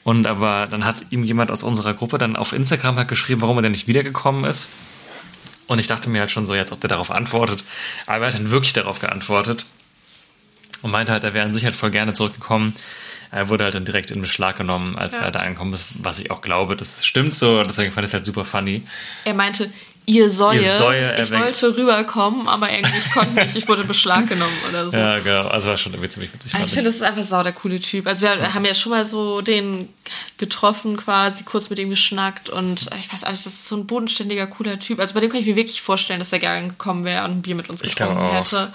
Und aber dann hat ihm jemand aus unserer Gruppe dann auf Instagram halt geschrieben, warum er denn nicht wiedergekommen ist. Und ich dachte mir halt schon so, jetzt ob der darauf antwortet. Aber er hat dann wirklich darauf geantwortet und meinte halt, er wäre an sich halt voll gerne zurückgekommen. Er wurde halt dann direkt in Beschlag genommen, als Ja. er da angekommen ist, was ich auch glaube, das stimmt so. Deswegen fand ich es halt super funny. er meinte, ihr Säue, Ihr Säue, ich wollte rüberkommen, aber irgendwie ich konnte nicht, ich wurde Beschlag genommen oder so. Ja, genau. Also war schon irgendwie ziemlich witzig. Aber fand ich finde, das ist einfach sau der coole Typ. Also wir haben ja schon mal so den getroffen quasi, kurz mit ihm geschnackt und ich weiß auch nicht, das ist so ein bodenständiger, cooler Typ. Also bei dem kann ich mir wirklich vorstellen, dass er gerne gekommen wäre und ein Bier mit uns Ich getrunken hätte.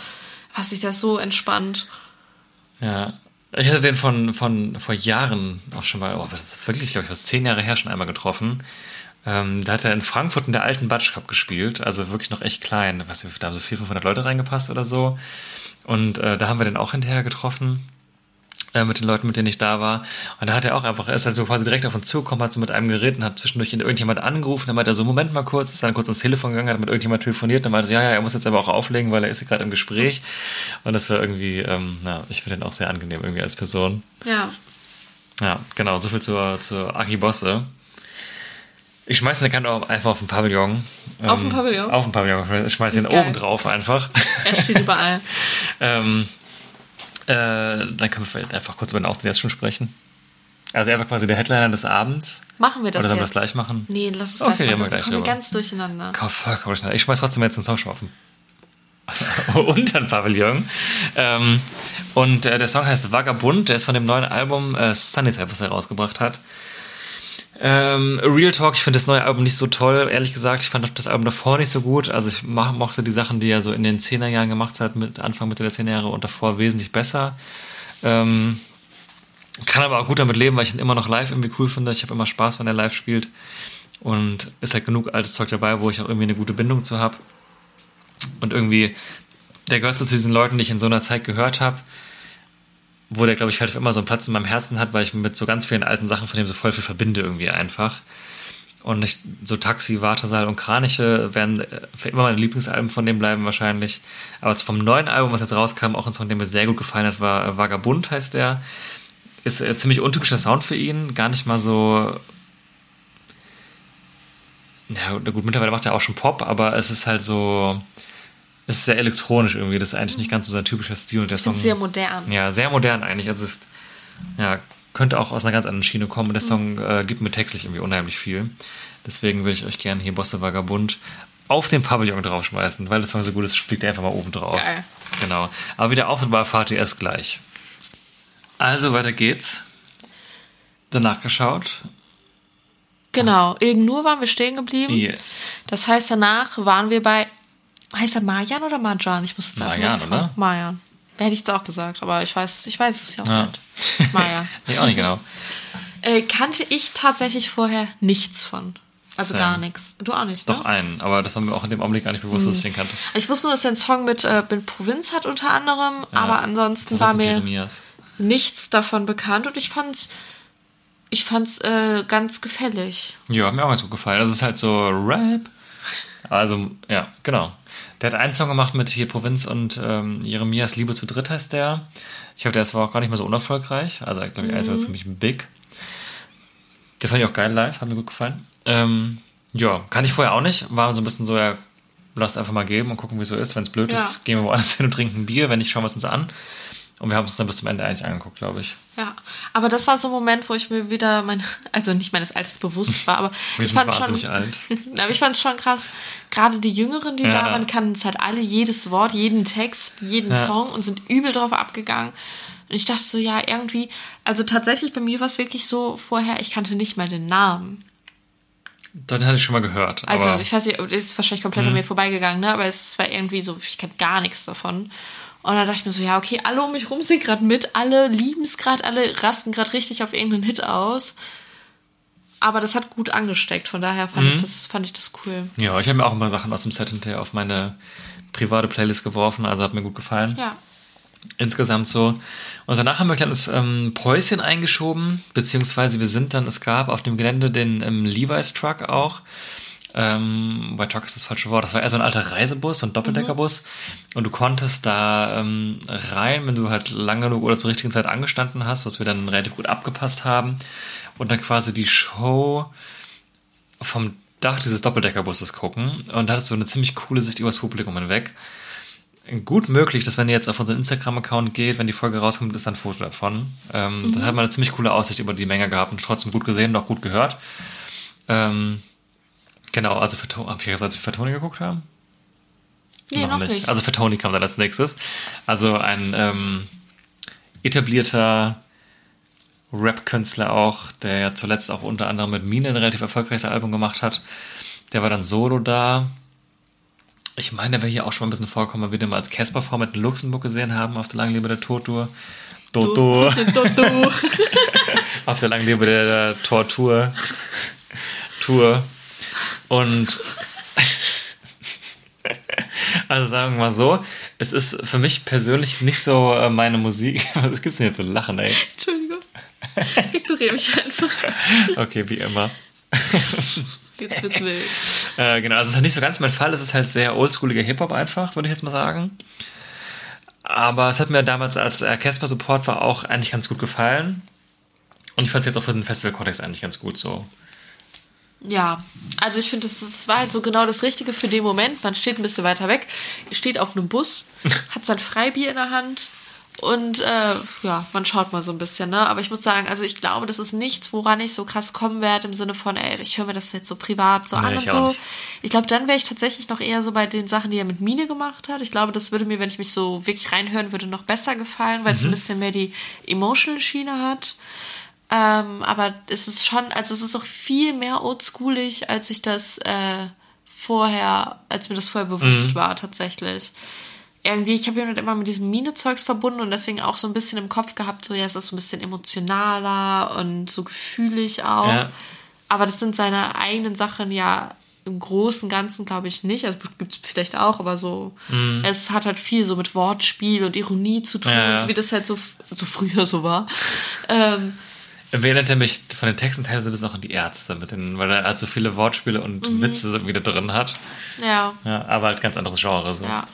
Was sich das so entspannt. Ja. Ich hatte den von, von vor Jahren auch schon mal, oh, das ist wirklich, glaube ich, was zehn Jahre her schon einmal getroffen. Ähm, da hat er in Frankfurt in der alten Batsch Cup gespielt, also wirklich noch echt klein. Was, da haben so 400, 500 Leute reingepasst oder so. Und äh, da haben wir den auch hinterher getroffen. Äh, mit den Leuten, mit denen ich da war. Und da hat er auch einfach, er ist halt so quasi direkt auf uns zugekommen, hat so mit einem geredet und hat zwischendurch irgendjemand angerufen. Dann meinte er so, Moment mal kurz, ist dann kurz ans Telefon gegangen, hat mit irgendjemand telefoniert. Dann meinte er so, ja, ja, er muss jetzt aber auch auflegen, weil er ist hier gerade im Gespräch. Und das war irgendwie, ähm, na, ich finde den auch sehr angenehm irgendwie als Person. Ja. Ja, genau, so viel zur, zur Aki Bosse. Ich schmeiß den auch einfach auf den Pavillon. Auf den Ähm, Pavillon? Auf den Pavillon. Ich schmeiß ihn oben drauf einfach. Er steht überall. ähm, äh, dann können wir vielleicht einfach kurz über den Auftritt jetzt schon sprechen. Also er war quasi der Headliner des Abends. Machen wir das Oder sollen wir das gleich machen? Nee, lass es Okay, gleich wir machen. gleich Kommen wir ganz durcheinander. Komm, voll, komm, schnell. Ich schmeiß trotzdem jetzt den Song schon auf den unter den Pavillon. Ähm, und äh, der Song heißt Vagabund, der ist von dem neuen Album äh, Sunnyside, was er rausgebracht hat. Ähm, Real Talk, ich finde das neue Album nicht so toll, ehrlich gesagt. Ich fand auch das Album davor nicht so gut. Also ich mochte die Sachen, die er so in den 10er Jahren gemacht hat, mit Anfang, Mitte der 10er Jahre und davor wesentlich besser. Ähm, kann aber auch gut damit leben, weil ich ihn immer noch live irgendwie cool finde. Ich habe immer Spaß, wenn er live spielt. Und ist halt genug altes Zeug dabei, wo ich auch irgendwie eine gute Bindung zu habe. Und irgendwie, der gehört so zu diesen Leuten, die ich in so einer Zeit gehört habe, wo der, glaube ich, halt immer so einen Platz in meinem Herzen hat, weil ich mit so ganz vielen alten Sachen von dem so voll viel verbinde irgendwie einfach. Und ich, so Taxi, Wartesaal und Kraniche werden äh, für immer meine Lieblingsalben von dem bleiben wahrscheinlich. Aber vom neuen Album, was jetzt rauskam, auch ein Song, der mir sehr gut gefallen hat, war äh, Vagabund heißt der. Ist äh, ziemlich untypischer Sound für ihn, gar nicht mal so ja, gut, mittlerweile macht er auch schon Pop, aber es ist halt so, es ist sehr elektronisch irgendwie. Das ist eigentlich nicht ganz so sein typischer Stil. Und der Song, Sehr modern. ja, sehr modern eigentlich. Also es ist, ja, könnte auch aus einer ganz anderen Schiene kommen. Und der Song äh, gibt mir textlich irgendwie unheimlich viel. Deswegen würde ich euch gerne hier Bosse Vagabund auf den Pavillon draufschmeißen, weil das Song so gut ist, fliegt er einfach mal oben drauf. Geil. Genau. Aber wieder Auftritt erfahrt ihr erst gleich. Also weiter geht's. Danach geschaut. Genau. Irgendwo waren wir stehen geblieben. Yes. Das heißt, danach waren wir bei. Heißt er Marjan oder Marjan? Ich muss jetzt einfach mal Marjan, oder? Marjan. Hätte ich jetzt auch gesagt, aber ich weiß, ich weiß es ja auch Ja. nicht. Marjan. nee, auch nicht genau. Äh, kannte ich tatsächlich vorher nichts von. Also Sam. gar nichts. Du auch nicht, Doch ne? einen, aber das war mir auch in dem Augenblick gar nicht bewusst, dass ich den kannte. Ich wusste nur, dass er einen Song mit, äh, mit Provinz hat unter anderem, aber ansonsten war mir Jeremias. nichts davon bekannt und ich fand's, ich fand's äh, ganz gefällig. Ja, hat mir auch ganz gut gefallen. Also es ist halt so Rap. Also, ja, genau. Der hat einen Song gemacht mit hier Provinz und ähm, Jeremias Liebe zu dritt heißt der. Ich glaube, der ist aber auch gar nicht mehr so unerfolgreich. Also, glaube ich, mhm. ziemlich big. Der fand ich auch geil live, hat mir gut gefallen. Ähm, ja, kann ich vorher auch nicht. War so ein bisschen so, ja, lass einfach mal geben und gucken, wie es so ist. Wenn es blöd Ja. ist, gehen wir woanders hin und trinken ein Bier. Wenn nicht, schauen wir es uns an. Und wir haben es dann bis zum Ende eigentlich angeguckt, glaube ich. Ja, aber das war so ein Moment, wo ich mir wieder mein, also nicht meines Alters bewusst war, aber ich fand schon, alt. aber ich fand schon krass. Gerade die Jüngeren, die Ja. da waren, kannten es halt alle jedes Wort, jeden Text, jeden Ja. Song und sind übel drauf abgegangen. Und ich dachte so, ja, irgendwie, also tatsächlich bei mir war es wirklich so vorher, ich kannte nicht mal den Namen. Dann hatte ich schon mal gehört. Also ich weiß nicht, ist wahrscheinlich komplett Mhm. an mir vorbeigegangen, ne? aber es war irgendwie so, ich kannte gar nichts davon. Und dann dachte ich mir so, ja, okay, alle um mich rum sind gerade mit, alle lieben es gerade, alle rasten gerade richtig auf irgendeinen Hit aus. Aber das hat gut angesteckt, von daher fand, ich, das, fand ich das cool. Ja, ich habe mir auch ein paar Sachen aus dem Set hinterher auf meine private Playlist geworfen, also hat mir gut gefallen. Ja. Insgesamt so. Und danach haben wir ein kleines ähm, Päuschen eingeschoben, beziehungsweise wir sind dann, es gab auf dem Gelände den ähm, Levi's Truck auch. Ähm, bei Truck ist das falsche Wort. Das war eher so ein alter Reisebus, so ein Doppeldeckerbus. Und du konntest da ähm, rein, wenn du halt lang genug oder zur richtigen Zeit angestanden hast, was wir dann relativ gut abgepasst haben. Und dann quasi die Show vom Dach dieses Doppeldeckerbusses gucken. Und da hattest du eine ziemlich coole Sicht übers Publikum hinweg. Gut möglich, dass wenn ihr jetzt auf unseren Instagram-Account geht, wenn die Folge rauskommt, ist dann ein Foto davon. Ähm, Dann hat man eine ziemlich coole Aussicht über die Menge gehabt und trotzdem gut gesehen und auch gut gehört. Ähm, genau, also für, hab ich gesagt, als wir für Tony geguckt haben? Nee, noch, nicht. Also für Tony kam dann als nächstes. Also ein ähm, etablierter Rap-Künstler auch, der ja zuletzt auch unter anderem mit Mine ein relativ erfolgreiches Album gemacht hat. Der war dann solo da. Ich meine, der wäre hier auch schon mal ein bisschen vorgekommen, weil wir den mal als Casper-Format in Luxemburg gesehen haben auf der Langen Liebe der Tortur. Toto. Dodo. auf der Langen Liebe der Tortur. Tour. Und also sagen wir mal so, es ist für mich persönlich nicht so äh, meine Musik. Was gibt's denn jetzt so lachen, ey? Entschuldigung. Ignoriere mich einfach. Okay, wie immer. Jetzt wird's wild. Äh, genau, also es ist halt nicht so ganz mein Fall. Es ist halt sehr oldschooliger Hip-Hop einfach, würde ich jetzt mal sagen. Aber es hat mir damals als äh, Casper-Support war auch eigentlich ganz gut gefallen. Und ich fand es jetzt auch für den Festival-Kontext eigentlich ganz gut so. Ja, also ich finde, das, das war halt so genau das Richtige für den Moment. Man steht ein bisschen weiter weg, steht auf einem Bus, hat sein Freibier in der Hand und äh, ja, man schaut mal so ein bisschen, ne? Aber ich muss sagen, also ich glaube, das ist nichts, woran ich so krass kommen werde im Sinne von, ey, ich höre mir das jetzt so privat so Nee, an und so. nicht. Ich glaube, dann wäre ich tatsächlich noch eher so bei den Sachen, die er mit Mine gemacht hat. Ich glaube, das würde mir, wenn ich mich so wirklich reinhören würde, noch besser gefallen, weil es ein bisschen mehr die emotional Schiene hat. Ähm, aber es ist schon, also es ist auch viel mehr oldschoolig, als ich das äh, vorher, als mir das vorher bewusst war, tatsächlich. Irgendwie, ich habe ihn halt immer mit diesem Mine-Zeugs verbunden und deswegen auch so ein bisschen im Kopf gehabt, so ja, es ist so ein bisschen emotionaler und so gefühlig auch. Ja. Aber das sind seine eigenen Sachen ja im Großen und Ganzen, glaube ich, nicht. Also gibt es vielleicht auch, aber so, es hat halt viel so mit Wortspiel und Ironie zu tun, Mhm. Ja, ja. wie das halt so, so früher so war. Ähm, Erinnert er mich von den Texten teilweise ein bisschen auch an die Ärzte, mit den, weil er halt so viele Wortspiele und Mhm. Witze so wieder drin hat. ja. Ja, aber halt ganz anderes Genre. So. Ja.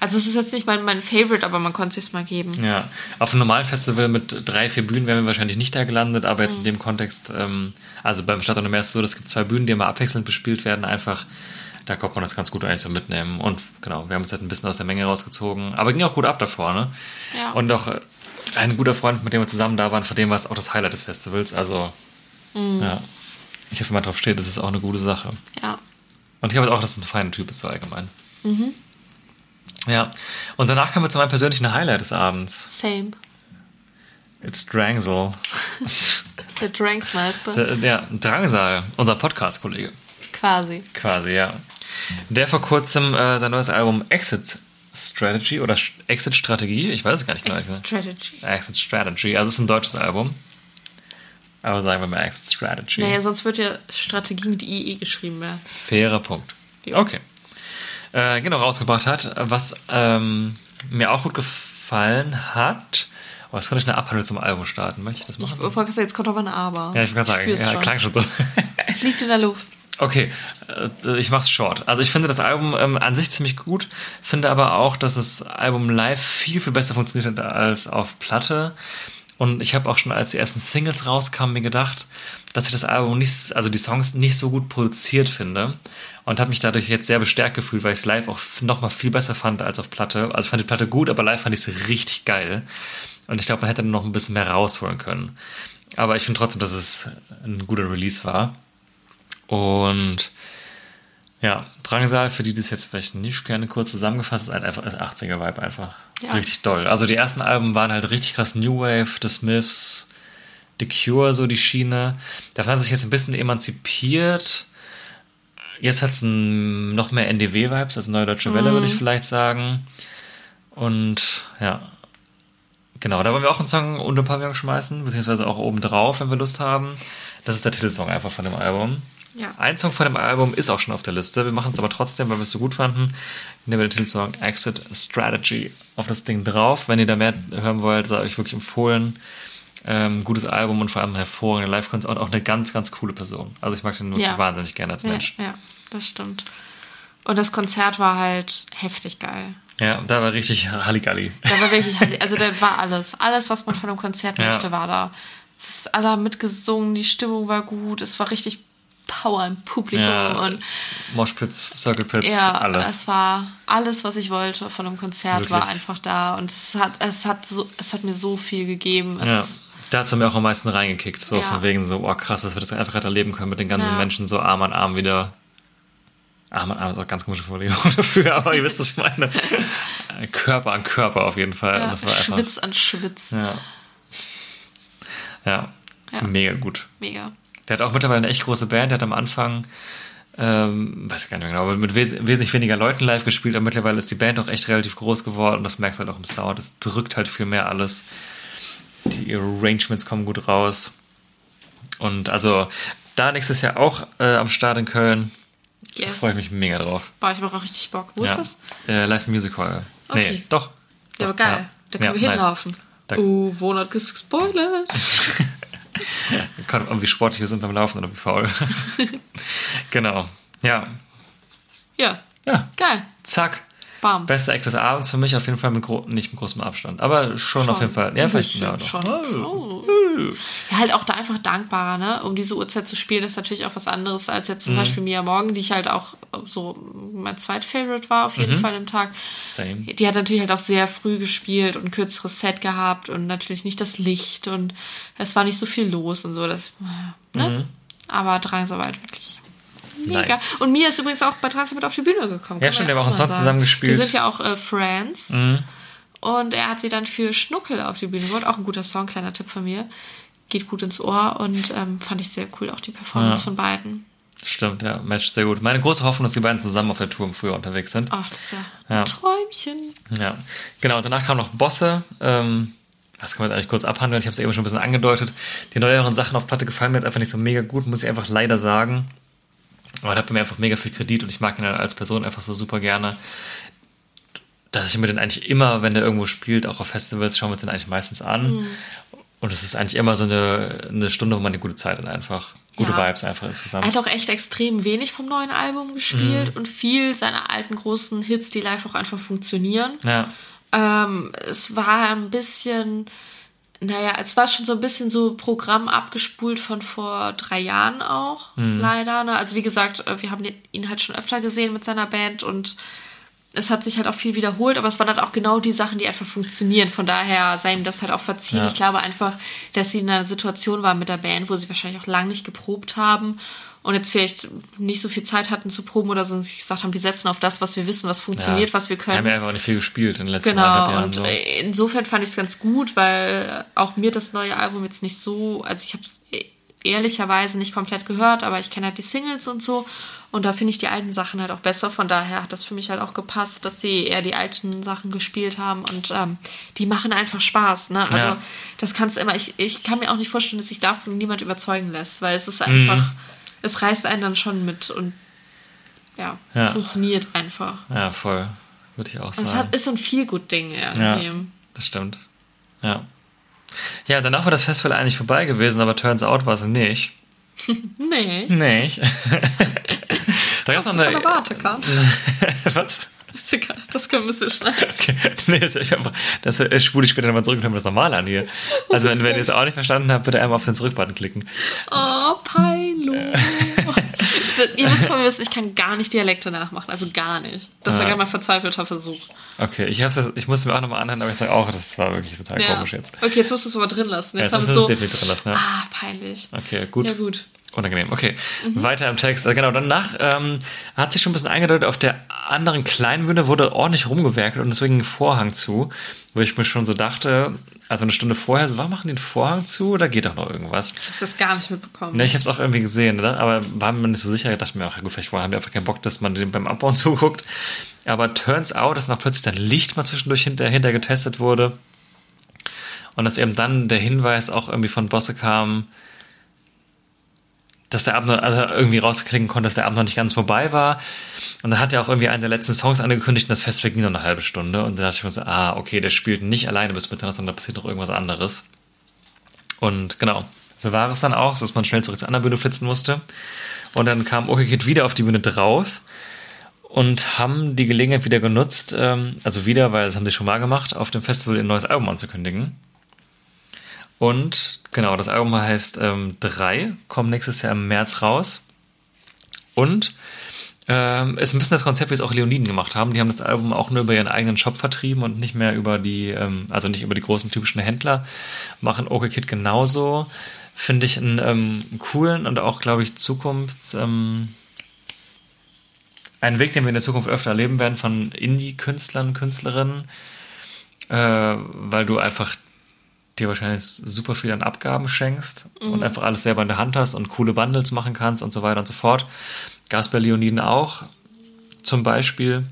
Also es ist jetzt nicht mein, mein Favorite, aber man konnte es sich mal geben. Ja, auf einem normalen Festival mit drei, vier Bühnen wären wir wahrscheinlich nicht da gelandet, aber Mhm. jetzt in dem Kontext, ähm, also beim Stadt und Meer ist es so, es gibt zwei Bühnen, die immer abwechselnd bespielt werden, einfach, da konnte man das ganz gut eigentlich so mitnehmen. Und genau, wir haben uns halt ein bisschen aus der Menge rausgezogen, aber ging auch gut ab davor, ne? Ja. Und auch äh, ein guter Freund, mit dem wir zusammen da waren, von dem war es auch das Highlight des Festivals, also, Mhm. ja. Ich hoffe, wenn man drauf steht, das ist auch eine gute Sache. Ja. Und ich glaube auch, dass es ein feiner Typ ist, so allgemein. Mhm. Ja. Und danach kommen wir zu meinem persönlichen Highlight des Abends. Same. It's Drangsal. Der Dranksmeister. Der, der Drangsal, unser Podcast-Kollege. Quasi. Quasi, ja. Der vor kurzem äh, sein neues Album Exit Strategy oder Exit Strategie, ich weiß es gar nicht genau. Strategy. Exit Strategy, also es ist ein deutsches Album. Aber sagen wir mal Exit Strategy. Naja, sonst wird ja Strategie mit IE geschrieben werden. Fairer Punkt. Ja. Okay. Äh, genau, rausgebracht hat, was ähm, mir auch gut gefallen hat. Oh, jetzt könnte ich eine Abhandlung zum Album starten. Möchte ich das Ich machen? wollte gerade sagen, jetzt kommt aber ein Aber. ja, ich kann sagen, ja, schon. klang schon so. Es liegt in der Luft. Okay, äh, ich mach's short. Also ich finde das Album ähm, an sich ziemlich gut, finde aber auch, dass das Album live viel, viel besser funktioniert hat als auf Platte. Und ich habe auch schon, als die ersten Singles rauskamen, mir gedacht, dass ich das Album nicht, also die Songs nicht so gut produziert finde. Und habe mich dadurch jetzt sehr bestärkt gefühlt, weil ich es live auch nochmal viel besser fand als auf Platte. Also ich fand die Platte gut, aber live fand ich es richtig geil. Und ich glaube, man hätte noch ein bisschen mehr rausholen können. Aber ich finde trotzdem, dass es ein guter Release war. Und ja, Drangsal, für die, das jetzt vielleicht nicht gerne kurz zusammengefasst, ist halt einfach das 80er-Vibe einfach. Ja. Richtig doll. Also die ersten Alben waren halt richtig krass New Wave, The Smiths, The Cure, so die Schiene. Davon hat sich jetzt ein bisschen emanzipiert. Jetzt hat es noch mehr NDW-Vibes, also Neue Deutsche Welle, würde ich vielleicht sagen. Und ja, genau, da wollen wir auch einen Song unter Pavillon schmeißen, beziehungsweise auch oben drauf, wenn wir Lust haben. Das ist der Titelsong einfach von dem Album. Ja. Ein Song von dem Album ist auch schon auf der Liste. Wir machen es aber trotzdem, weil wir es so gut fanden. Nehmen wir den Titelsong Exit Strategy auf das Ding drauf. Wenn ihr da mehr hören wollt, sei euch wirklich empfohlen. Ähm, gutes Album und vor allem hervorragende Live-Konzert und auch eine ganz, ganz coole Person. Also ich mag den wirklich Ja. wahnsinnig gerne als Ja, Mensch. ja, das stimmt. Und das Konzert war halt heftig geil. Ja, da war richtig Halligalli. Da war wirklich, also da war alles. Alles, was man von einem Konzert Ja. möchte, war da. Es ist alle mitgesungen, die Stimmung war gut, es war richtig Power im Publikum Ja, und Moshpits, Circle Pits, ja, alles. es war alles, was ich wollte von einem Konzert, war Wirklich. einfach da und es hat, es hat so, es hat mir so viel gegeben. Es, Ja, da hat es mir auch am meisten reingekickt. So Ja. von wegen so, oh krass, dass wir das einfach gerade erleben können mit den ganzen Ja. Menschen so Arm an Arm wieder. Arm an Arm ist auch ganz komische Formulierung dafür, aber ihr wisst, was ich meine. Körper an Körper auf jeden Fall. ja, war einfach, Schwitz an Schwitz. Ja, Ja. mega gut. Mega. Der hat auch mittlerweile eine echt große Band. Der hat am Anfang, ähm, weiß ich gar nicht mehr genau, aber mit wes wesentlich weniger Leuten live gespielt. Aber mittlerweile ist die Band auch echt relativ groß geworden. Und das merkst du halt auch im Sound. Es drückt halt viel mehr alles. Die Arrangements kommen gut raus. Und also da nächstes Jahr auch äh, am Start in Köln. Yes. freue ich mich mega drauf. Boah, ich hab auch richtig Bock. Wo ja. ist das? Äh, Live Musical. Nee, Okay. doch. Ja, aber geil. Da können Ja, wir nice. hinlaufen. Da- Oh, Wohnort gespoilert. Kommt an, wie sportlich wir sind beim Laufen oder wie faul. genau. Ja. Ja, Ja. geil. Zack. Bam. Bester Act des Abends für mich auf jeden Fall mit nicht mit großem Abstand, aber schon, auf jeden Fall. Ja, vielleicht ja, doch. schon. Oh. schon. Ja, halt auch da einfach dankbarer, ne? Um diese Uhrzeit zu spielen, ist natürlich auch was anderes als jetzt zum Mhm. Beispiel Mia Morgen, die ich halt auch so mein Zweitfavorite war auf jeden Mhm. Fall im Tag. Same. Die hat natürlich halt auch sehr früh gespielt und ein kürzeres Set gehabt und natürlich nicht das Licht und es war nicht so viel los und so. Das, ne? Aber Drangsarbeit wirklich mega. Mhm. Nice. Und Mia ist übrigens auch bei Drangsarbeit auf die Bühne gekommen. Ja, stimmt, wir haben auch einen Song zusammen gespielt. Mhm. Die sind ja auch äh, Friends. Und er hat sie dann für Schnuckel auf die Bühne geholt. Auch ein guter Song, kleiner Tipp von mir. Geht gut ins Ohr und ähm, fand ich sehr cool, auch die Performance Ja. von beiden. Stimmt, ja, Match sehr gut. Meine große Hoffnung, dass die beiden zusammen auf der Tour im Frühjahr unterwegs sind. Ach, das wäre Ja. ein Träumchen. Ja, genau. Und danach kam noch Bosse. Ähm, das kann man jetzt eigentlich kurz abhandeln. Ich habe es eben schon ein bisschen angedeutet. Die neueren Sachen auf Platte gefallen mir jetzt einfach nicht so mega gut, muss ich einfach leider sagen. Aber da hat mir einfach mega viel Kredit und ich mag ihn halt als Person einfach so super gerne. Dass ich mir den eigentlich immer, wenn der irgendwo spielt, auch auf Festivals, schauen wir uns den eigentlich meistens an. Mhm. Und es ist eigentlich immer so eine, eine Stunde, wo man eine gute Zeit hat einfach. Gute Ja. Vibes einfach insgesamt. Er hat auch echt extrem wenig vom neuen Album Mhm. gespielt und viel seiner alten großen Hits, die live auch einfach funktionieren. ja. Ähm, es war ein bisschen, naja, es war schon so ein bisschen so Programm abgespult von vor drei Jahren auch, Mhm. leider. Ne? Also wie gesagt, äh, wir haben ihn halt schon öfter gesehen mit seiner Band und es hat sich halt auch viel wiederholt, aber es waren halt auch genau die Sachen, die einfach funktionieren. Von daher sei ihm das halt auch verziehen. Ja. Ich glaube einfach, dass sie in einer Situation waren mit der Band, wo sie wahrscheinlich auch lange nicht geprobt haben und jetzt vielleicht nicht so viel Zeit hatten zu proben oder so und sich gesagt haben, wir setzen auf das, was wir wissen, was funktioniert, ja. was wir können. haben ja einfach nicht viel gespielt in den letzten Genau, Jahren. und so. insofern fand ich es ganz gut, weil auch mir das neue Album jetzt nicht so, also ich habe es ehrlicherweise nicht komplett gehört, aber ich kenne halt die Singles und so und da finde ich die alten Sachen halt auch besser, von daher hat das für mich halt auch gepasst, dass sie eher die alten Sachen gespielt haben und ähm, die machen einfach Spaß, ne? Also Ja. das kannst du immer, ich, ich kann mir auch nicht vorstellen, dass sich davon niemand überzeugen lässt, weil es ist Mhm. Es reißt einen dann schon mit und ja, Ja. funktioniert einfach. Ja, voll. Würde ich auch Und es sagen. hat, ist so ein Feel-Good-Ding ja, irgendwie. das stimmt. Ja. Ja, danach war das Festival eigentlich vorbei gewesen, aber turns out war es nicht. Nee. Nicht. da gab es noch der eine. Wartekarte. Was? Ist egal, das können wir so schneiden. nee, das ist einfach. Das spule ich später nochmal zurück und hören wir das normal an hier. Also, wenn, wenn ihr es auch nicht verstanden habt, bitte einmal auf den Zurückbutton klicken. Oh, Pilo. Das- Ihr müsst von mir wissen, ich kann gar nicht Dialekte nachmachen. Also gar nicht. Das war Ah. gerade mein verzweifelter Versuch. Okay, ich, hab's, jetzt- ich musste mir auch nochmal anhören, aber ich sage auch, das war wirklich total Ja. komisch jetzt. Okay, jetzt musst du es aber drin lassen. Ja, Jetzt jetzt haben müssen wir wir so. es definitiv drin lassen. Ja. Ah, peinlich. Okay, gut. Ja, gut. Unangenehm, okay. Weiter im Text. Also genau, danach ähm, hat sich schon ein bisschen eingedeutet, auf der anderen kleinen Bühne wurde ordentlich rumgewerkelt und deswegen ein Vorhang zu, wo ich mir schon so dachte, also eine Stunde vorher, so, warum machen die den Vorhang zu oder geht doch noch irgendwas? Ich habe das gar nicht mitbekommen. Ne, ich habe es auch irgendwie gesehen, ne? aber war mir nicht so sicher. Ich dachte mir auch, ja gut, vielleicht haben wir einfach keinen Bock, dass man dem beim Abbauen zuguckt. Aber turns out, dass noch plötzlich dann Licht mal zwischendurch hinter, hinter getestet wurde. Und dass eben dann der Hinweis auch irgendwie von Bosse kam, dass der Abend also irgendwie rausklicken konnte, dass der Abend noch nicht ganz vorbei war. Und dann hat er auch irgendwie einen der letzten Songs angekündigt und das Festival ging noch eine halbe Stunde. Und dann dachte ich mir so, ah, okay, der spielt nicht alleine bis Mitternacht, sondern da passiert noch irgendwas anderes. Und genau, so war es dann auch, so dass man schnell zurück zur anderen Bühne flitzen musste. Und dann kam OK Kid wieder auf die Bühne drauf und haben die Gelegenheit wieder genutzt, ähm, also wieder, weil das haben sie schon mal gemacht, auf dem Festival ein neues Album anzukündigen. Und genau, das Album heißt ähm, 3, kommt nächstes Jahr im März raus. Und ähm, ist ein bisschen das Konzept, wie es auch Leoniden gemacht haben. Die haben das Album auch nur über ihren eigenen Shop vertrieben und nicht mehr über die, ähm, also nicht über die großen typischen Händler. Machen OK Kid genauso. Finde ich einen ähm, coolen und auch, glaube ich, Zukunfts, ähm, einen Weg, den wir in der Zukunft öfter erleben werden von Indie-Künstlern, Künstlerinnen, äh, weil du einfach dir wahrscheinlich super viel an Abgaben schenkst und einfach alles selber in der Hand hast und coole Bundles machen kannst und so weiter und so fort. Gab's bei Leoniden auch zum Beispiel.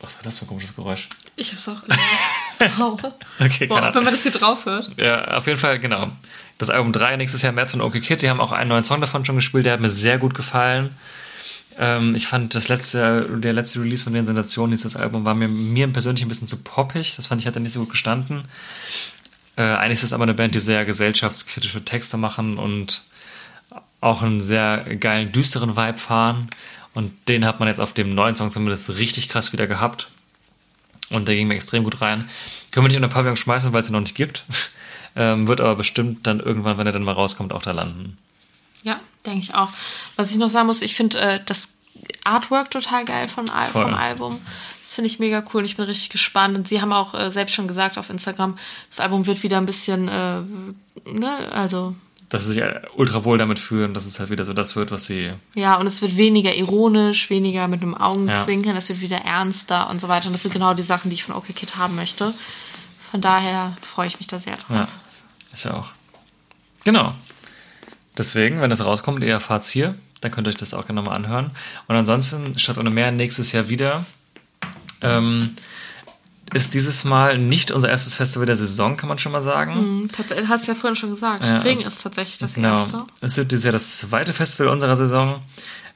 Was war das für ein komisches Geräusch? Ich hab's auch gehört. wow. Okay, Boah, wenn man das hier drauf hört. Ja, auf jeden Fall, genau. Das Album 3 nächstes Jahr im März von OK Kid, die haben auch einen neuen Song davon schon gespielt, der hat mir sehr gut gefallen. Ähm, ich fand das letzte, der letzte Release von den Sensationen, dieses Album, war mir, mir persönlich ein bisschen zu poppig. Das fand ich, hat er nicht so gut gestanden. Äh, eigentlich ist es aber eine Band, die sehr gesellschaftskritische Texte machen und auch einen sehr geilen, düsteren Vibe fahren. Und den hat man jetzt auf dem neuen Song zumindest richtig krass wieder gehabt. Und der ging mir extrem gut rein. Können wir nicht unter Pavillon schmeißen, weil es ihn noch nicht gibt. ähm, wird aber bestimmt dann irgendwann, wenn er dann mal rauskommt, auch da landen. Ja, denke ich auch. Was ich noch sagen muss, ich finde äh, das Artwork total geil von, Al Voll. vom Album. Das finde ich mega cool ich bin richtig gespannt. Und sie haben auch äh, selbst schon gesagt auf Instagram, das Album wird wieder ein bisschen, äh, ne, also Dass sie sich ultra wohl damit fühlen, dass es halt wieder so das wird, was sie. ja, und es wird weniger ironisch, weniger mit einem Augenzwinkern, es wird wieder ernster und so weiter. Und das sind genau die Sachen, die ich von OK Kid haben möchte. Von daher freue ich mich da sehr drauf. Ja, ist ja auch. Genau. Deswegen, wenn das rauskommt, ihr erfahrt's hier, dann könnt ihr euch das auch gerne mal anhören. Und ansonsten, statt ohne mehr, nächstes Jahr wieder. Ähm, ist dieses Mal nicht unser erstes Festival der Saison, kann man schon mal sagen. Tat- Hast du ja vorhin schon gesagt. Ja, Regen also- ist tatsächlich das Genau. erste. Es wird dieses Jahr das zweite Festival unserer Saison,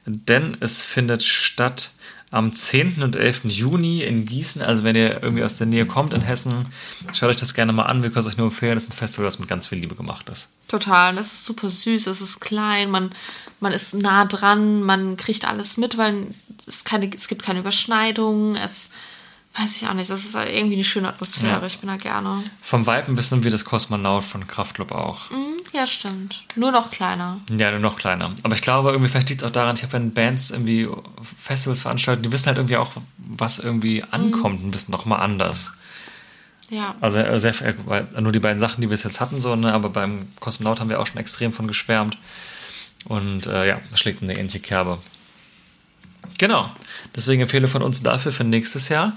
denn es findet statt am 10. und 11. Juni in Gießen. Also wenn ihr irgendwie aus der Nähe kommt in Hessen, schaut euch das gerne mal an. Wir können es euch nur empfehlen. Das ist ein Festival, das mit ganz viel Liebe gemacht ist. Total. Das ist super süß, es ist klein, man, man ist nah dran, man kriegt alles mit, weil es, keine, es gibt keine Überschneidungen, es weiß ich auch nicht, das ist irgendwie eine schöne Atmosphäre, Ja. ich bin da gerne. Vom Vibe ein bisschen wie das Kosmonaut von Kraftklub auch. Hm, Ja, stimmt. Nur noch kleiner. Ja, nur noch kleiner. Aber ich glaube, irgendwie, vielleicht liegt es auch daran, ich habe, wenn Bands irgendwie Festivals veranstalten, die wissen halt irgendwie auch, was irgendwie ankommt und wissen noch mal anders. Ja. Also äh, sehr, äh, nur die beiden Sachen, die wir jetzt jetzt hatten, so, ne? aber beim Kosmonaut haben wir auch schon extrem von geschwärmt. Und äh, ja, schlägt in eine ähnliche Kerbe. Genau. Deswegen empfehle von uns dafür für nächstes Jahr.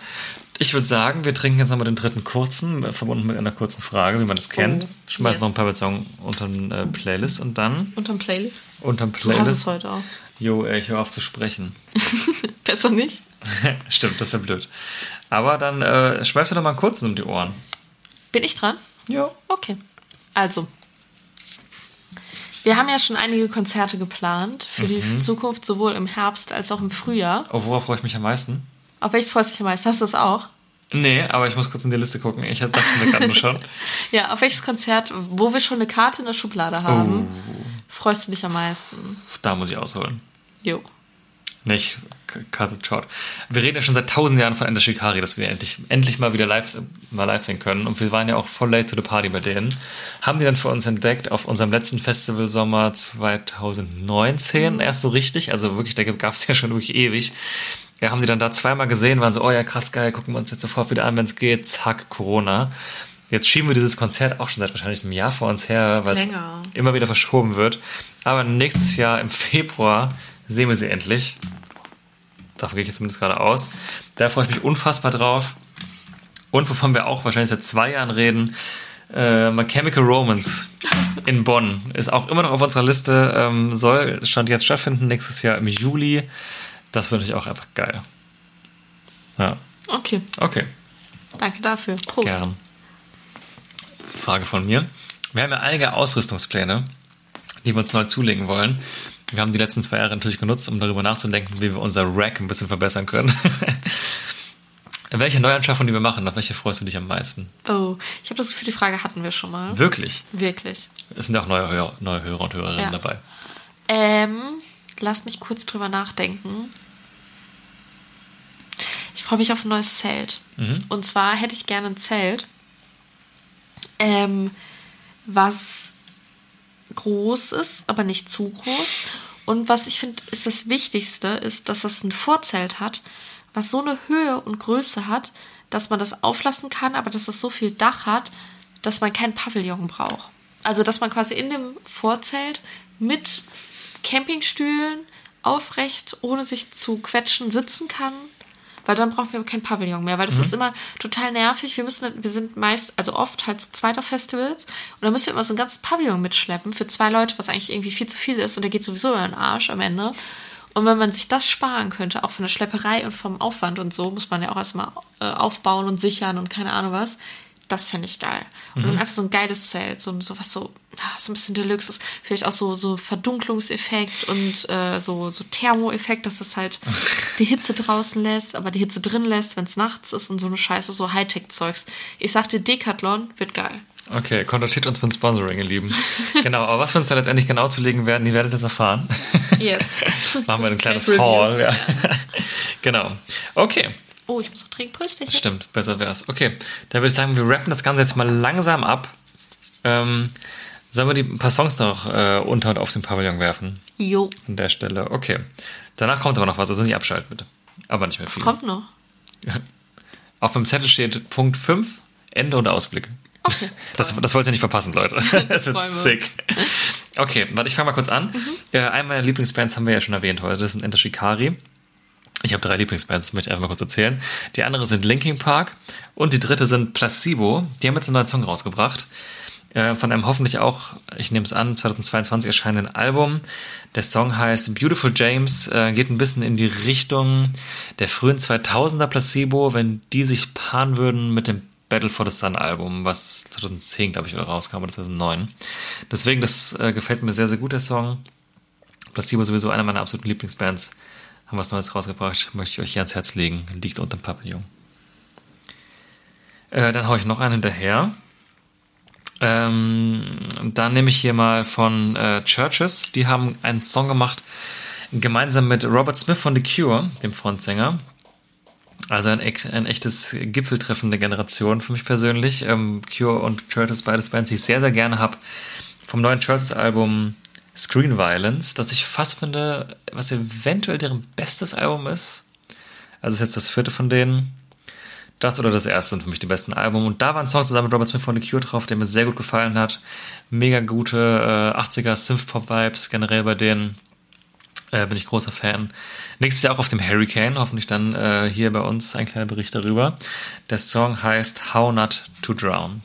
Ich würde sagen, wir trinken jetzt nochmal den dritten kurzen, äh, verbunden mit einer kurzen Frage, wie man das kennt. Oh, Schmeißen yes. noch ein paar Song unter den äh, Playlist und dann Unterm Playlist. unterm Du hast es Playlist. heute auch. Jo, ey, ich höre auf zu sprechen. Besser nicht? Stimmt, das wäre blöd. Aber dann äh, schmeißt du doch mal einen kurzen um die Ohren. Bin ich dran? Ja. Okay. Also. Wir haben ja schon einige Konzerte geplant für die Mhm. Zukunft, sowohl im Herbst als auch im Frühjahr. Oh, worauf freue ich mich am meisten? Auf welches freust du dich am meisten? Hast du das auch? Nee, aber ich muss kurz in die Liste gucken. Ich dachte mir gerade nur schon. Ja, auf welches Konzert, wo wir schon eine Karte in der Schublade haben, Oh. freust du dich am meisten? Da muss ich ausholen. Jo. Nicht Cut short. Wir reden ja schon seit tausend Jahren von Ender Shikari, dass wir endlich, endlich mal wieder live, mal live sehen können. Und wir waren ja auch voll late to the party bei denen. Haben die dann für uns entdeckt auf unserem letzten Festival Sommer 2019 erst so richtig. Also wirklich, da gab es ja schon wirklich ewig. Ja, haben sie dann da zweimal gesehen, waren so, oh ja, krass geil, gucken wir uns jetzt sofort wieder an, wenn es geht. Zack, Corona. Jetzt schieben wir dieses Konzert auch schon seit wahrscheinlich einem Jahr vor uns her, weil es immer wieder verschoben wird. Aber nächstes Jahr im Februar sehen wir sie endlich. Davon gehe ich jetzt zumindest gerade aus. Da freue ich mich unfassbar drauf. Und wovon wir auch wahrscheinlich seit zwei Jahren reden, äh, My Chemical Romance in Bonn ist auch immer noch auf unserer Liste. Ähm, soll, stand jetzt stattfinden nächstes Jahr im Juli. Das finde ich auch einfach geil. Ja, Okay, okay. danke dafür. Prost. Gern. Frage von mir. Wir haben ja einige Ausrüstungspläne, die wir uns neu zulegen wollen. Wir haben die letzten zwei Jahre natürlich genutzt, um darüber nachzudenken, wie wir unser Rack ein bisschen verbessern können. welche Neuanschaffung, die wir machen, auf welche freust du dich am meisten? Oh, ich habe das Gefühl, die Frage hatten wir schon mal. Wirklich? Wirklich. Es sind ja auch neue, Hörer, neue Hörer und Hörerinnen Ja. dabei. Ähm, lasst mich kurz drüber nachdenken. Ich freue mich auf ein neues Zelt. Und zwar hätte ich gerne ein Zelt, ähm, was groß ist, aber nicht zu groß. Und was ich finde, ist das Wichtigste, ist, dass das ein Vorzelt hat, was so eine Höhe und Größe hat, dass man das auflassen kann, aber dass es so viel Dach hat, dass man kein Pavillon braucht. Also, dass man quasi in dem Vorzelt mit Campingstühlen aufrecht, ohne sich zu quetschen, sitzen kann. Weil dann brauchen wir kein Pavillon mehr, weil das ist immer total nervig. Wir müssen, wir sind meist, also oft halt zu zweit auf Festivals und dann müssen wir immer so ein ganzes Pavillon mitschleppen für zwei Leute, was eigentlich irgendwie viel zu viel ist und der geht sowieso in den Arsch am Ende. Und wenn man sich das sparen könnte, auch von der Schlepperei und vom Aufwand und so, muss man ja auch erstmal äh, aufbauen und sichern und keine Ahnung was. Das fände ich geil. Und dann einfach so ein geiles Zelt, so, so was so, ah, so ein bisschen Deluxe ist. Vielleicht auch so, so Verdunklungseffekt und äh, so, so Thermoeffekt, dass es halt die Hitze draußen lässt, aber die Hitze drin lässt, wenn es nachts ist und so eine Scheiße, so Hightech-Zeugs. Ich sagte, Decathlon wird geil. Okay, kontaktiert uns für ein Sponsoring, ihr Lieben. genau, aber was wir uns da letztendlich genau zulegen werden, ihr werdet es erfahren. Yes. Machen wir ein kleines. Haul. Ja. genau. Okay, Oh, ich muss noch trinken. Prösterchen. stimmt, besser wär's. Okay, dann würde ich sagen, wir rappen das Ganze jetzt mal langsam ab. Ähm, sollen wir die ein paar Songs noch äh, unter und auf den Pavillon werfen? Jo. An der Stelle. Okay. Danach kommt aber noch was, also nicht abschalten bitte. Aber nicht mehr viel. Kommt noch. Auf meinem Zettel steht Punkt 5, Ende und Ausblick. Okay. Das, das wollt ihr nicht verpassen, Leute. Das wird sick. Okay, warte, ich fange mal kurz an. Äh, eine meiner Lieblingsbands haben wir ja schon erwähnt heute. Das sind Enter Shikari. Ich habe drei Lieblingsbands, das möchte ich einfach mal kurz erzählen. Die andere sind Linkin Park und die dritte sind Placebo. Die haben jetzt einen neuen Song rausgebracht. Äh, von einem hoffentlich auch, ich nehme es an, 2022 erscheinenden Album. Der Song heißt Beautiful James, äh, geht ein bisschen in die Richtung der frühen 2000er Placebo, wenn die sich paaren würden mit dem Battle for the Sun Album, was 2010, glaube ich, rauskam oder 2009. Deswegen, das äh, gefällt mir sehr, sehr gut, der Song. Placebo sowieso einer meiner absoluten Lieblingsbands. Haben was Neues rausgebracht, möchte ich euch hier ans Herz legen. Liegt unter dem Pavillon. Äh, dann haue ich noch einen hinterher. Ähm, dann nehme ich hier mal von äh, Churches. Die haben einen Song gemacht, gemeinsam mit Robert Smith von The Cure, dem Frontsänger. Also ein, ein echtes Gipfeltreffen der Generation für mich persönlich. Ähm, Cure und Churches, beides Bands, die ich sehr, sehr gerne habe. Vom neuen Churches-Album Screen Violence, das ich fast finde, was eventuell deren bestes Album ist. Also ist jetzt das vierte von denen. Das oder das erste sind für mich die besten Alben. Und da war ein Song zusammen mit Robert Smith von The Cure drauf, der mir sehr gut gefallen hat. Mega gute äh, 80er Synth-Pop-Vibes generell bei denen. Äh, bin ich großer Fan. Nächstes Jahr auch auf dem Hurricane, hoffentlich dann äh, hier bei uns ein kleiner Bericht darüber. Der Song heißt How Not to Drown.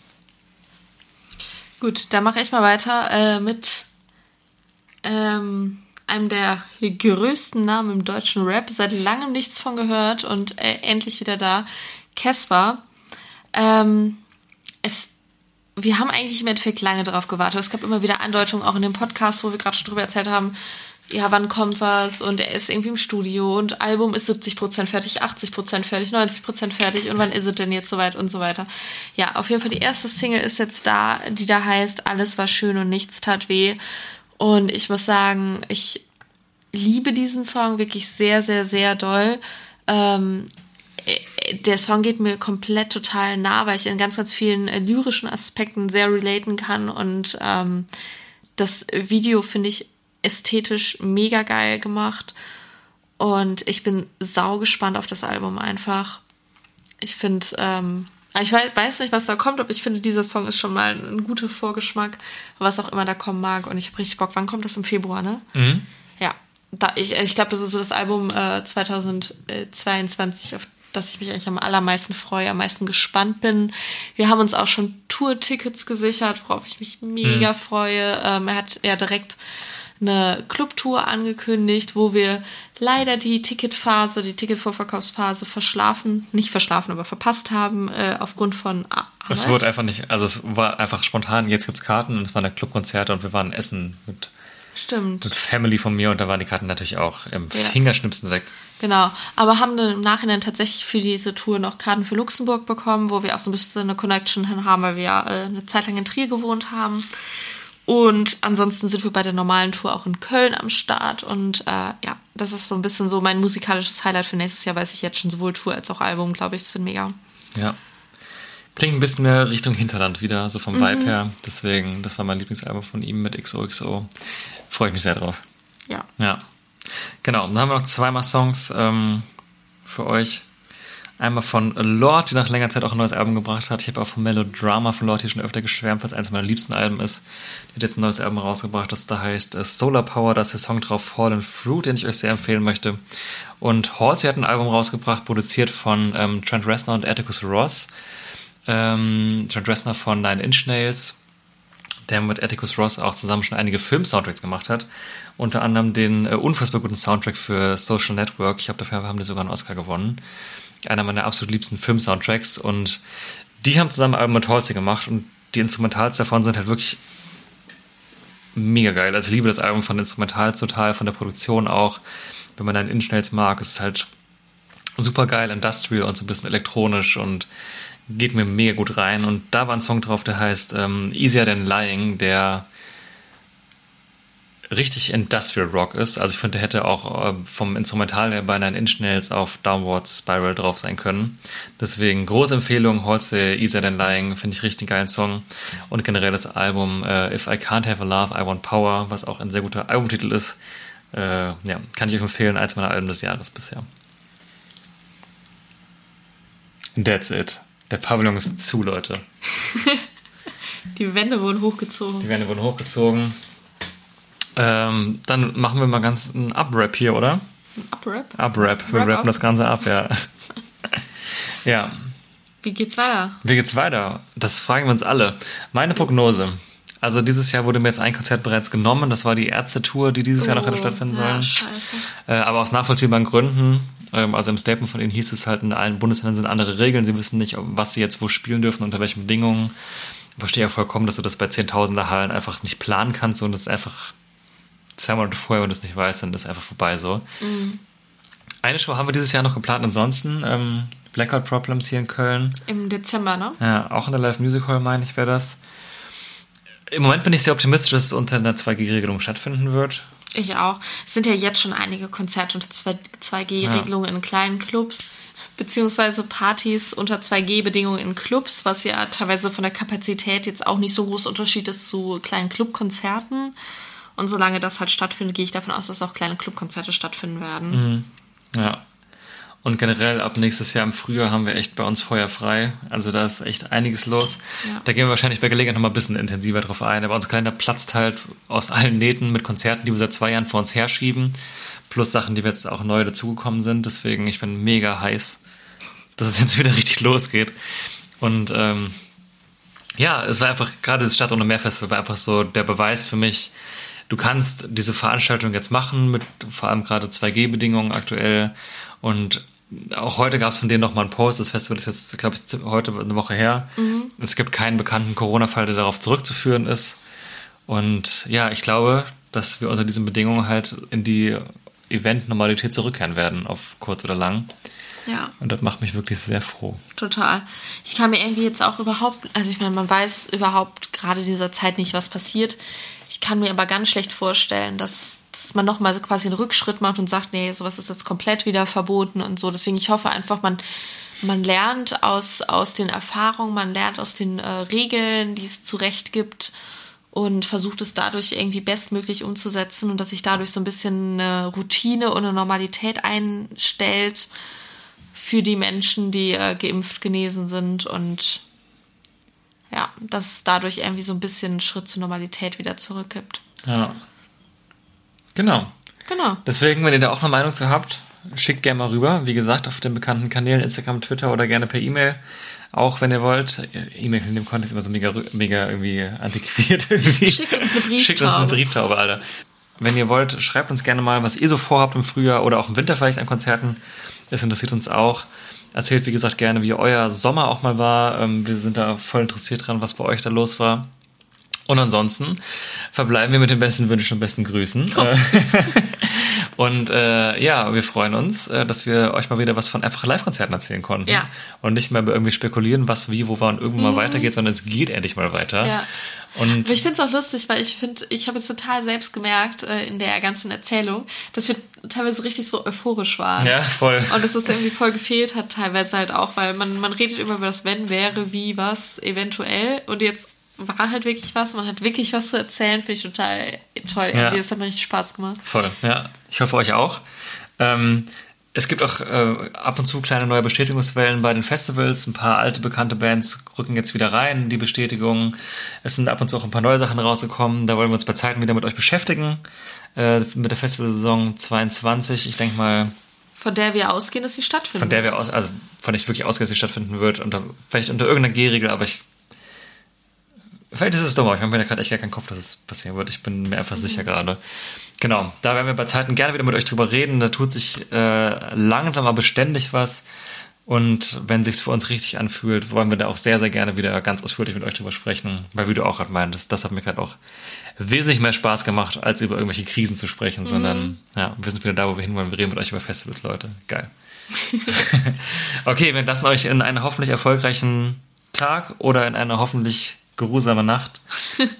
Gut, dann mache ich mal weiter äh, mit ähm, einem der größten Namen im deutschen Rap. Seit langem nichts von gehört und äh, endlich wieder da. Casper. Ähm, es, wir haben eigentlich im Endeffekt lange darauf gewartet. Es gab immer wieder Andeutungen, auch in dem Podcast, wo wir gerade schon drüber erzählt haben, ja, wann kommt was und er ist irgendwie im Studio und Album ist 70% fertig, 80% fertig, 90% fertig und wann ist es denn jetzt soweit und so weiter. Ja, auf jeden Fall die erste Single ist jetzt da, die da heißt Alles war schön und nichts tat weh. Und ich muss sagen, ich liebe diesen Song wirklich sehr, sehr, sehr doll. Ähm, äh, der Song geht mir komplett total nah, weil ich in ganz, ganz vielen äh, lyrischen Aspekten sehr relaten kann und ähm, das Video finde ich ästhetisch mega geil gemacht und ich bin sau gespannt auf das Album einfach. Ich finde, ähm, Ich weiß, nicht, was da kommt, aber ich finde, dieser Song ist schon mal ein guter Vorgeschmack, was auch immer da kommen mag. Und ich habe richtig Bock. Wann kommt das? Im Februar, ne? Mhm. Ja. Da, ich ich glaube, das ist so das Album äh, 2022, auf das ich mich eigentlich am allermeisten freue, am meisten gespannt bin. Wir haben uns auch schon Tour-Tickets gesichert, worauf ich mich mega freue. Ähm, er hat ja direkt eine Clubtour angekündigt, wo wir leider die Ticketphase, die Ticketvorverkaufsphase verschlafen, nicht verschlafen, aber verpasst haben, äh, aufgrund von Ar- Es Arbeit. wurde einfach nicht, also es war einfach spontan, jetzt gibt's Karten und es waren dann Clubkonzerte und wir waren essen mit, Stimmt. mit Family von mir und da waren die Karten natürlich auch im Ja. Fingerschnipsen weg. Genau, aber haben dann im Nachhinein tatsächlich für diese Tour noch Karten für Luxemburg bekommen, wo wir auch so ein bisschen eine Connection hin haben, weil wir ja äh, eine Zeit lang in Trier gewohnt haben. Und ansonsten sind wir bei der normalen Tour auch in Köln am Start. Und äh, ja, das ist so ein bisschen so mein musikalisches Highlight für nächstes Jahr, weiß ich jetzt schon sowohl Tour als auch Album, glaube ich. Das wird mega. Ja. Klingt ein bisschen mehr Richtung Hinterland wieder, so vom Mhm. Vibe her. Deswegen, das war mein Lieblingsalbum von ihm mit XOXO. Freue ich mich sehr drauf. Ja. Ja. Genau, dann haben wir noch zweimal Songs ähm, für euch. Einmal von Lord, die nach längerer Zeit auch ein neues Album gebracht hat. Ich habe auch von Melodrama von Lord hier schon öfter geschwärmt, weil es eines meiner liebsten Alben ist. Die hat jetzt ein neues Album rausgebracht, das da heißt äh, Solar Power. Da ist der Song drauf Fallen Fruit, den ich euch sehr empfehlen möchte. Und Halsey hat ein Album rausgebracht, produziert von ähm, Trent Reznor und Atticus Ross. Ähm, Trent Reznor von Nine Inch Nails, der mit Atticus Ross auch zusammen schon einige Film-Soundtracks gemacht hat. Unter anderem den äh, unfassbar guten Soundtrack für Social Network. Ich glaube, dafür haben die sogar einen Oscar gewonnen. Einer meiner absolut liebsten Film-Soundtracks. Und die haben zusammen ein Album mit Halsey gemacht und die Instrumentals davon sind halt wirklich mega geil. Also ich liebe das Album von Instrumentals total, von der Produktion auch. Wenn man dann Inschnells mag, ist es halt super geil, industrial und so ein bisschen elektronisch und geht mir mega gut rein. Und da war ein Song drauf, der heißt ähm, Easier Than Lying, der richtig Industrial Rock ist. Also ich finde, der hätte auch äh, vom Instrumental her bei Nine Inch Nails auf Downward Spiral drauf sein können. Deswegen große Empfehlung, Halsey, Easier Than Lying, finde ich richtig geilen Song. Und generell das Album äh, If I Can't Have a Love, I Want Power, was auch ein sehr guter Albumtitel ist. Äh, ja, kann ich euch empfehlen, als meiner Alben des Jahres bisher. That's it. Der Pavillon ist zu, Leute. Die Wände wurden hochgezogen. Die Wände wurden hochgezogen. Ähm, dann machen wir mal ganz einen Up-Rap hier, oder? Uprap. Up-Rap. Wir Wrap rappen up. das Ganze ab, ja. ja. Wie geht's weiter? Wie geht's weiter? Das fragen wir uns alle. Meine Prognose. Also dieses Jahr wurde mir jetzt ein Konzert bereits genommen. Das war die Ärzte-Tour, die dieses Jahr noch hätte stattfinden Oh, ja, sollen. scheiße. Äh, aber aus nachvollziehbaren Gründen. Ähm, also im Statement von ihnen hieß es halt, in allen Bundesländern sind andere Regeln. Sie wissen nicht, was sie jetzt wo spielen dürfen, unter welchen Bedingungen. Ich verstehe ja vollkommen, dass du das bei Zehntausender Hallen einfach nicht planen kannst und das einfach zwei Monate vorher, wenn du es nicht weißt, dann ist es einfach vorbei so. Eine Show haben wir dieses Jahr noch geplant. Ansonsten ähm, Blackout Problems hier in Köln. Im Dezember, ne? Ja, auch in der Live Music Hall, meine ich, wäre das. Im Moment bin ich sehr optimistisch, dass es unter einer 2G-Regelung stattfinden wird. Ich auch. Es sind ja jetzt schon einige Konzerte unter 2G-Regelungen in kleinen Clubs, beziehungsweise Partys unter 2G-Bedingungen in Clubs, was ja teilweise von der Kapazität jetzt auch nicht so groß Unterschied ist zu kleinen Clubkonzerten. Und solange das halt stattfindet, gehe ich davon aus, dass auch kleine Clubkonzerte stattfinden werden. Ja. Und generell ab nächstes Jahr im Frühjahr haben wir echt bei uns Feuer frei. Also da ist echt einiges los. Ja. Da gehen wir wahrscheinlich bei Gelegenheit nochmal ein bisschen intensiver drauf ein. Aber unser Kalender platzt halt aus allen Nähten mit Konzerten, die wir seit zwei Jahren vor uns herschieben. Plus Sachen, die jetzt auch neu dazugekommen sind. Deswegen, ich bin mega heiß, dass es jetzt wieder richtig losgeht. Und ähm, ja, es war einfach, gerade das Stadt- und Meerfestival war einfach so der Beweis für mich, du kannst diese Veranstaltung jetzt machen, mit vor allem gerade 2G-Bedingungen aktuell. Und auch heute gab es von denen nochmal einen Post. Das Festival ist jetzt, glaube ich, heute eine Woche her. Es gibt keinen bekannten Corona-Fall, der darauf zurückzuführen ist. Und ja, ich glaube, dass wir unter diesen Bedingungen halt in die Event-Normalität zurückkehren werden, auf kurz oder lang. Ja. Und das macht mich wirklich sehr froh. Total. Ich kann mir irgendwie jetzt auch überhaupt, also ich meine, man weiß überhaupt gerade dieser Zeit nicht, was passiert. Ich kann mir aber ganz schlecht vorstellen, dass, dass man nochmal so quasi einen Rückschritt macht und sagt, nee, sowas ist jetzt komplett wieder verboten und so. Deswegen, ich hoffe einfach, man, man lernt aus, aus den Erfahrungen, man lernt aus den äh, Regeln, die es zurecht gibt und versucht es dadurch irgendwie bestmöglich umzusetzen und dass sich dadurch so ein bisschen eine Routine und eine Normalität einstellt für die Menschen, die äh, geimpft genesen sind und ja, dass es dadurch irgendwie so ein bisschen einen Schritt zur Normalität wieder zurückgibt. Ja. Genau. Genau. Deswegen, wenn ihr da auch eine Meinung zu habt, schickt gerne mal rüber. Wie gesagt, auf den bekannten Kanälen Instagram, Twitter oder gerne per E-Mail. Auch wenn ihr wollt. E-Mail in dem Kontext immer so mega, mega irgendwie antiquiert. Irgendwie. Schickt uns eine Brieftaube. Schickt uns eine Brieftaube, Alter. Wenn ihr wollt, schreibt uns gerne mal, was ihr so vorhabt im Frühjahr oder auch im Winter vielleicht an Konzerten. Das interessiert uns auch. Erzählt, wie gesagt, gerne, wie euer Sommer auch mal war. Ähm, Wir sind da voll interessiert dran, was bei euch da los war. Und ansonsten verbleiben wir mit den besten Wünschen und besten Grüßen. Äh, und äh, ja, wir freuen uns, äh, dass wir euch mal wieder was von einfach Live-Konzerten erzählen konnten. Ja. Und nicht mehr irgendwie spekulieren, was, wie, wo, wann irgendwann mal weitergeht, sondern es geht endlich mal weiter. Ja. Und Aber ich finde es auch lustig, weil ich finde, ich habe jetzt total selbst gemerkt äh, in der ganzen Erzählung, dass wir teilweise richtig so euphorisch waren. ja, voll. Und dass das irgendwie voll gefehlt hat, teilweise halt auch, weil man, man redet immer über das Wenn, wäre, wie, was, eventuell. Und jetzt war halt wirklich was, man hat wirklich was zu erzählen, finde ich total toll. Ja. Irgendwie, Das hat mir richtig Spaß gemacht. Voll, ja. Ich hoffe euch auch. Ähm, es gibt auch äh, ab und zu kleine neue Bestätigungswellen bei den Festivals. Ein paar alte, bekannte Bands rücken jetzt wieder rein, die Bestätigungen. Es sind ab und zu auch ein paar neue Sachen rausgekommen. Da wollen wir uns bei Zeiten wieder mit euch beschäftigen. Äh, mit der Festivalsaison 22. Ich denke mal, Von der wir ausgehen, dass sie stattfindet. von der wir aus, also von der ich wirklich ausgehe, dass sie stattfinden wird. Unter, vielleicht unter irgendeiner G-Regel, aber ich. Vielleicht ist es dumm, aber ich mache mir da gerade echt gar keinen Kopf, dass es passieren wird. Ich bin mir einfach sicher gerade. Genau, da werden wir bei Zeiten gerne wieder mit euch drüber reden. Da tut sich äh, langsam aber beständig was. Und wenn sich's für uns richtig anfühlt, wollen wir da auch sehr, sehr gerne wieder ganz ausführlich mit euch drüber sprechen. Weil wie du auch gerade meintest, das hat mir gerade auch wesentlich mehr Spaß gemacht, als über irgendwelche Krisen zu sprechen, sondern ja, wir sind wieder da, wo wir hinwollen. Wir reden mit euch über Festivals, Leute. Geil. okay, wir entlassen euch in einen hoffentlich erfolgreichen Tag oder in eine hoffentlich geruhsame Nacht,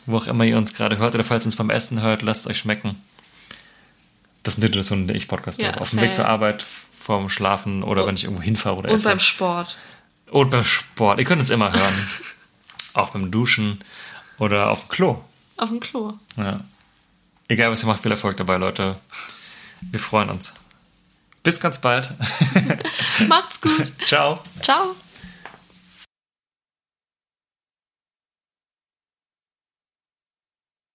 wo auch immer ihr uns gerade hört oder falls ihr uns beim Essen hört, lasst es euch schmecken. Das sind Situationen, in denen ich Podcast Ja, höre. Auf dem Weg zur Arbeit, vorm Schlafen oder wenn ich irgendwo hinfahre oder Und esse. beim Sport. Und beim Sport. Ihr könnt uns immer hören. auch beim Duschen oder auf dem Klo. Auf dem Klo. Ja. Egal, was ihr macht, viel Erfolg dabei, Leute. Wir freuen uns. Bis ganz bald. Macht's gut. Ciao. Ciao.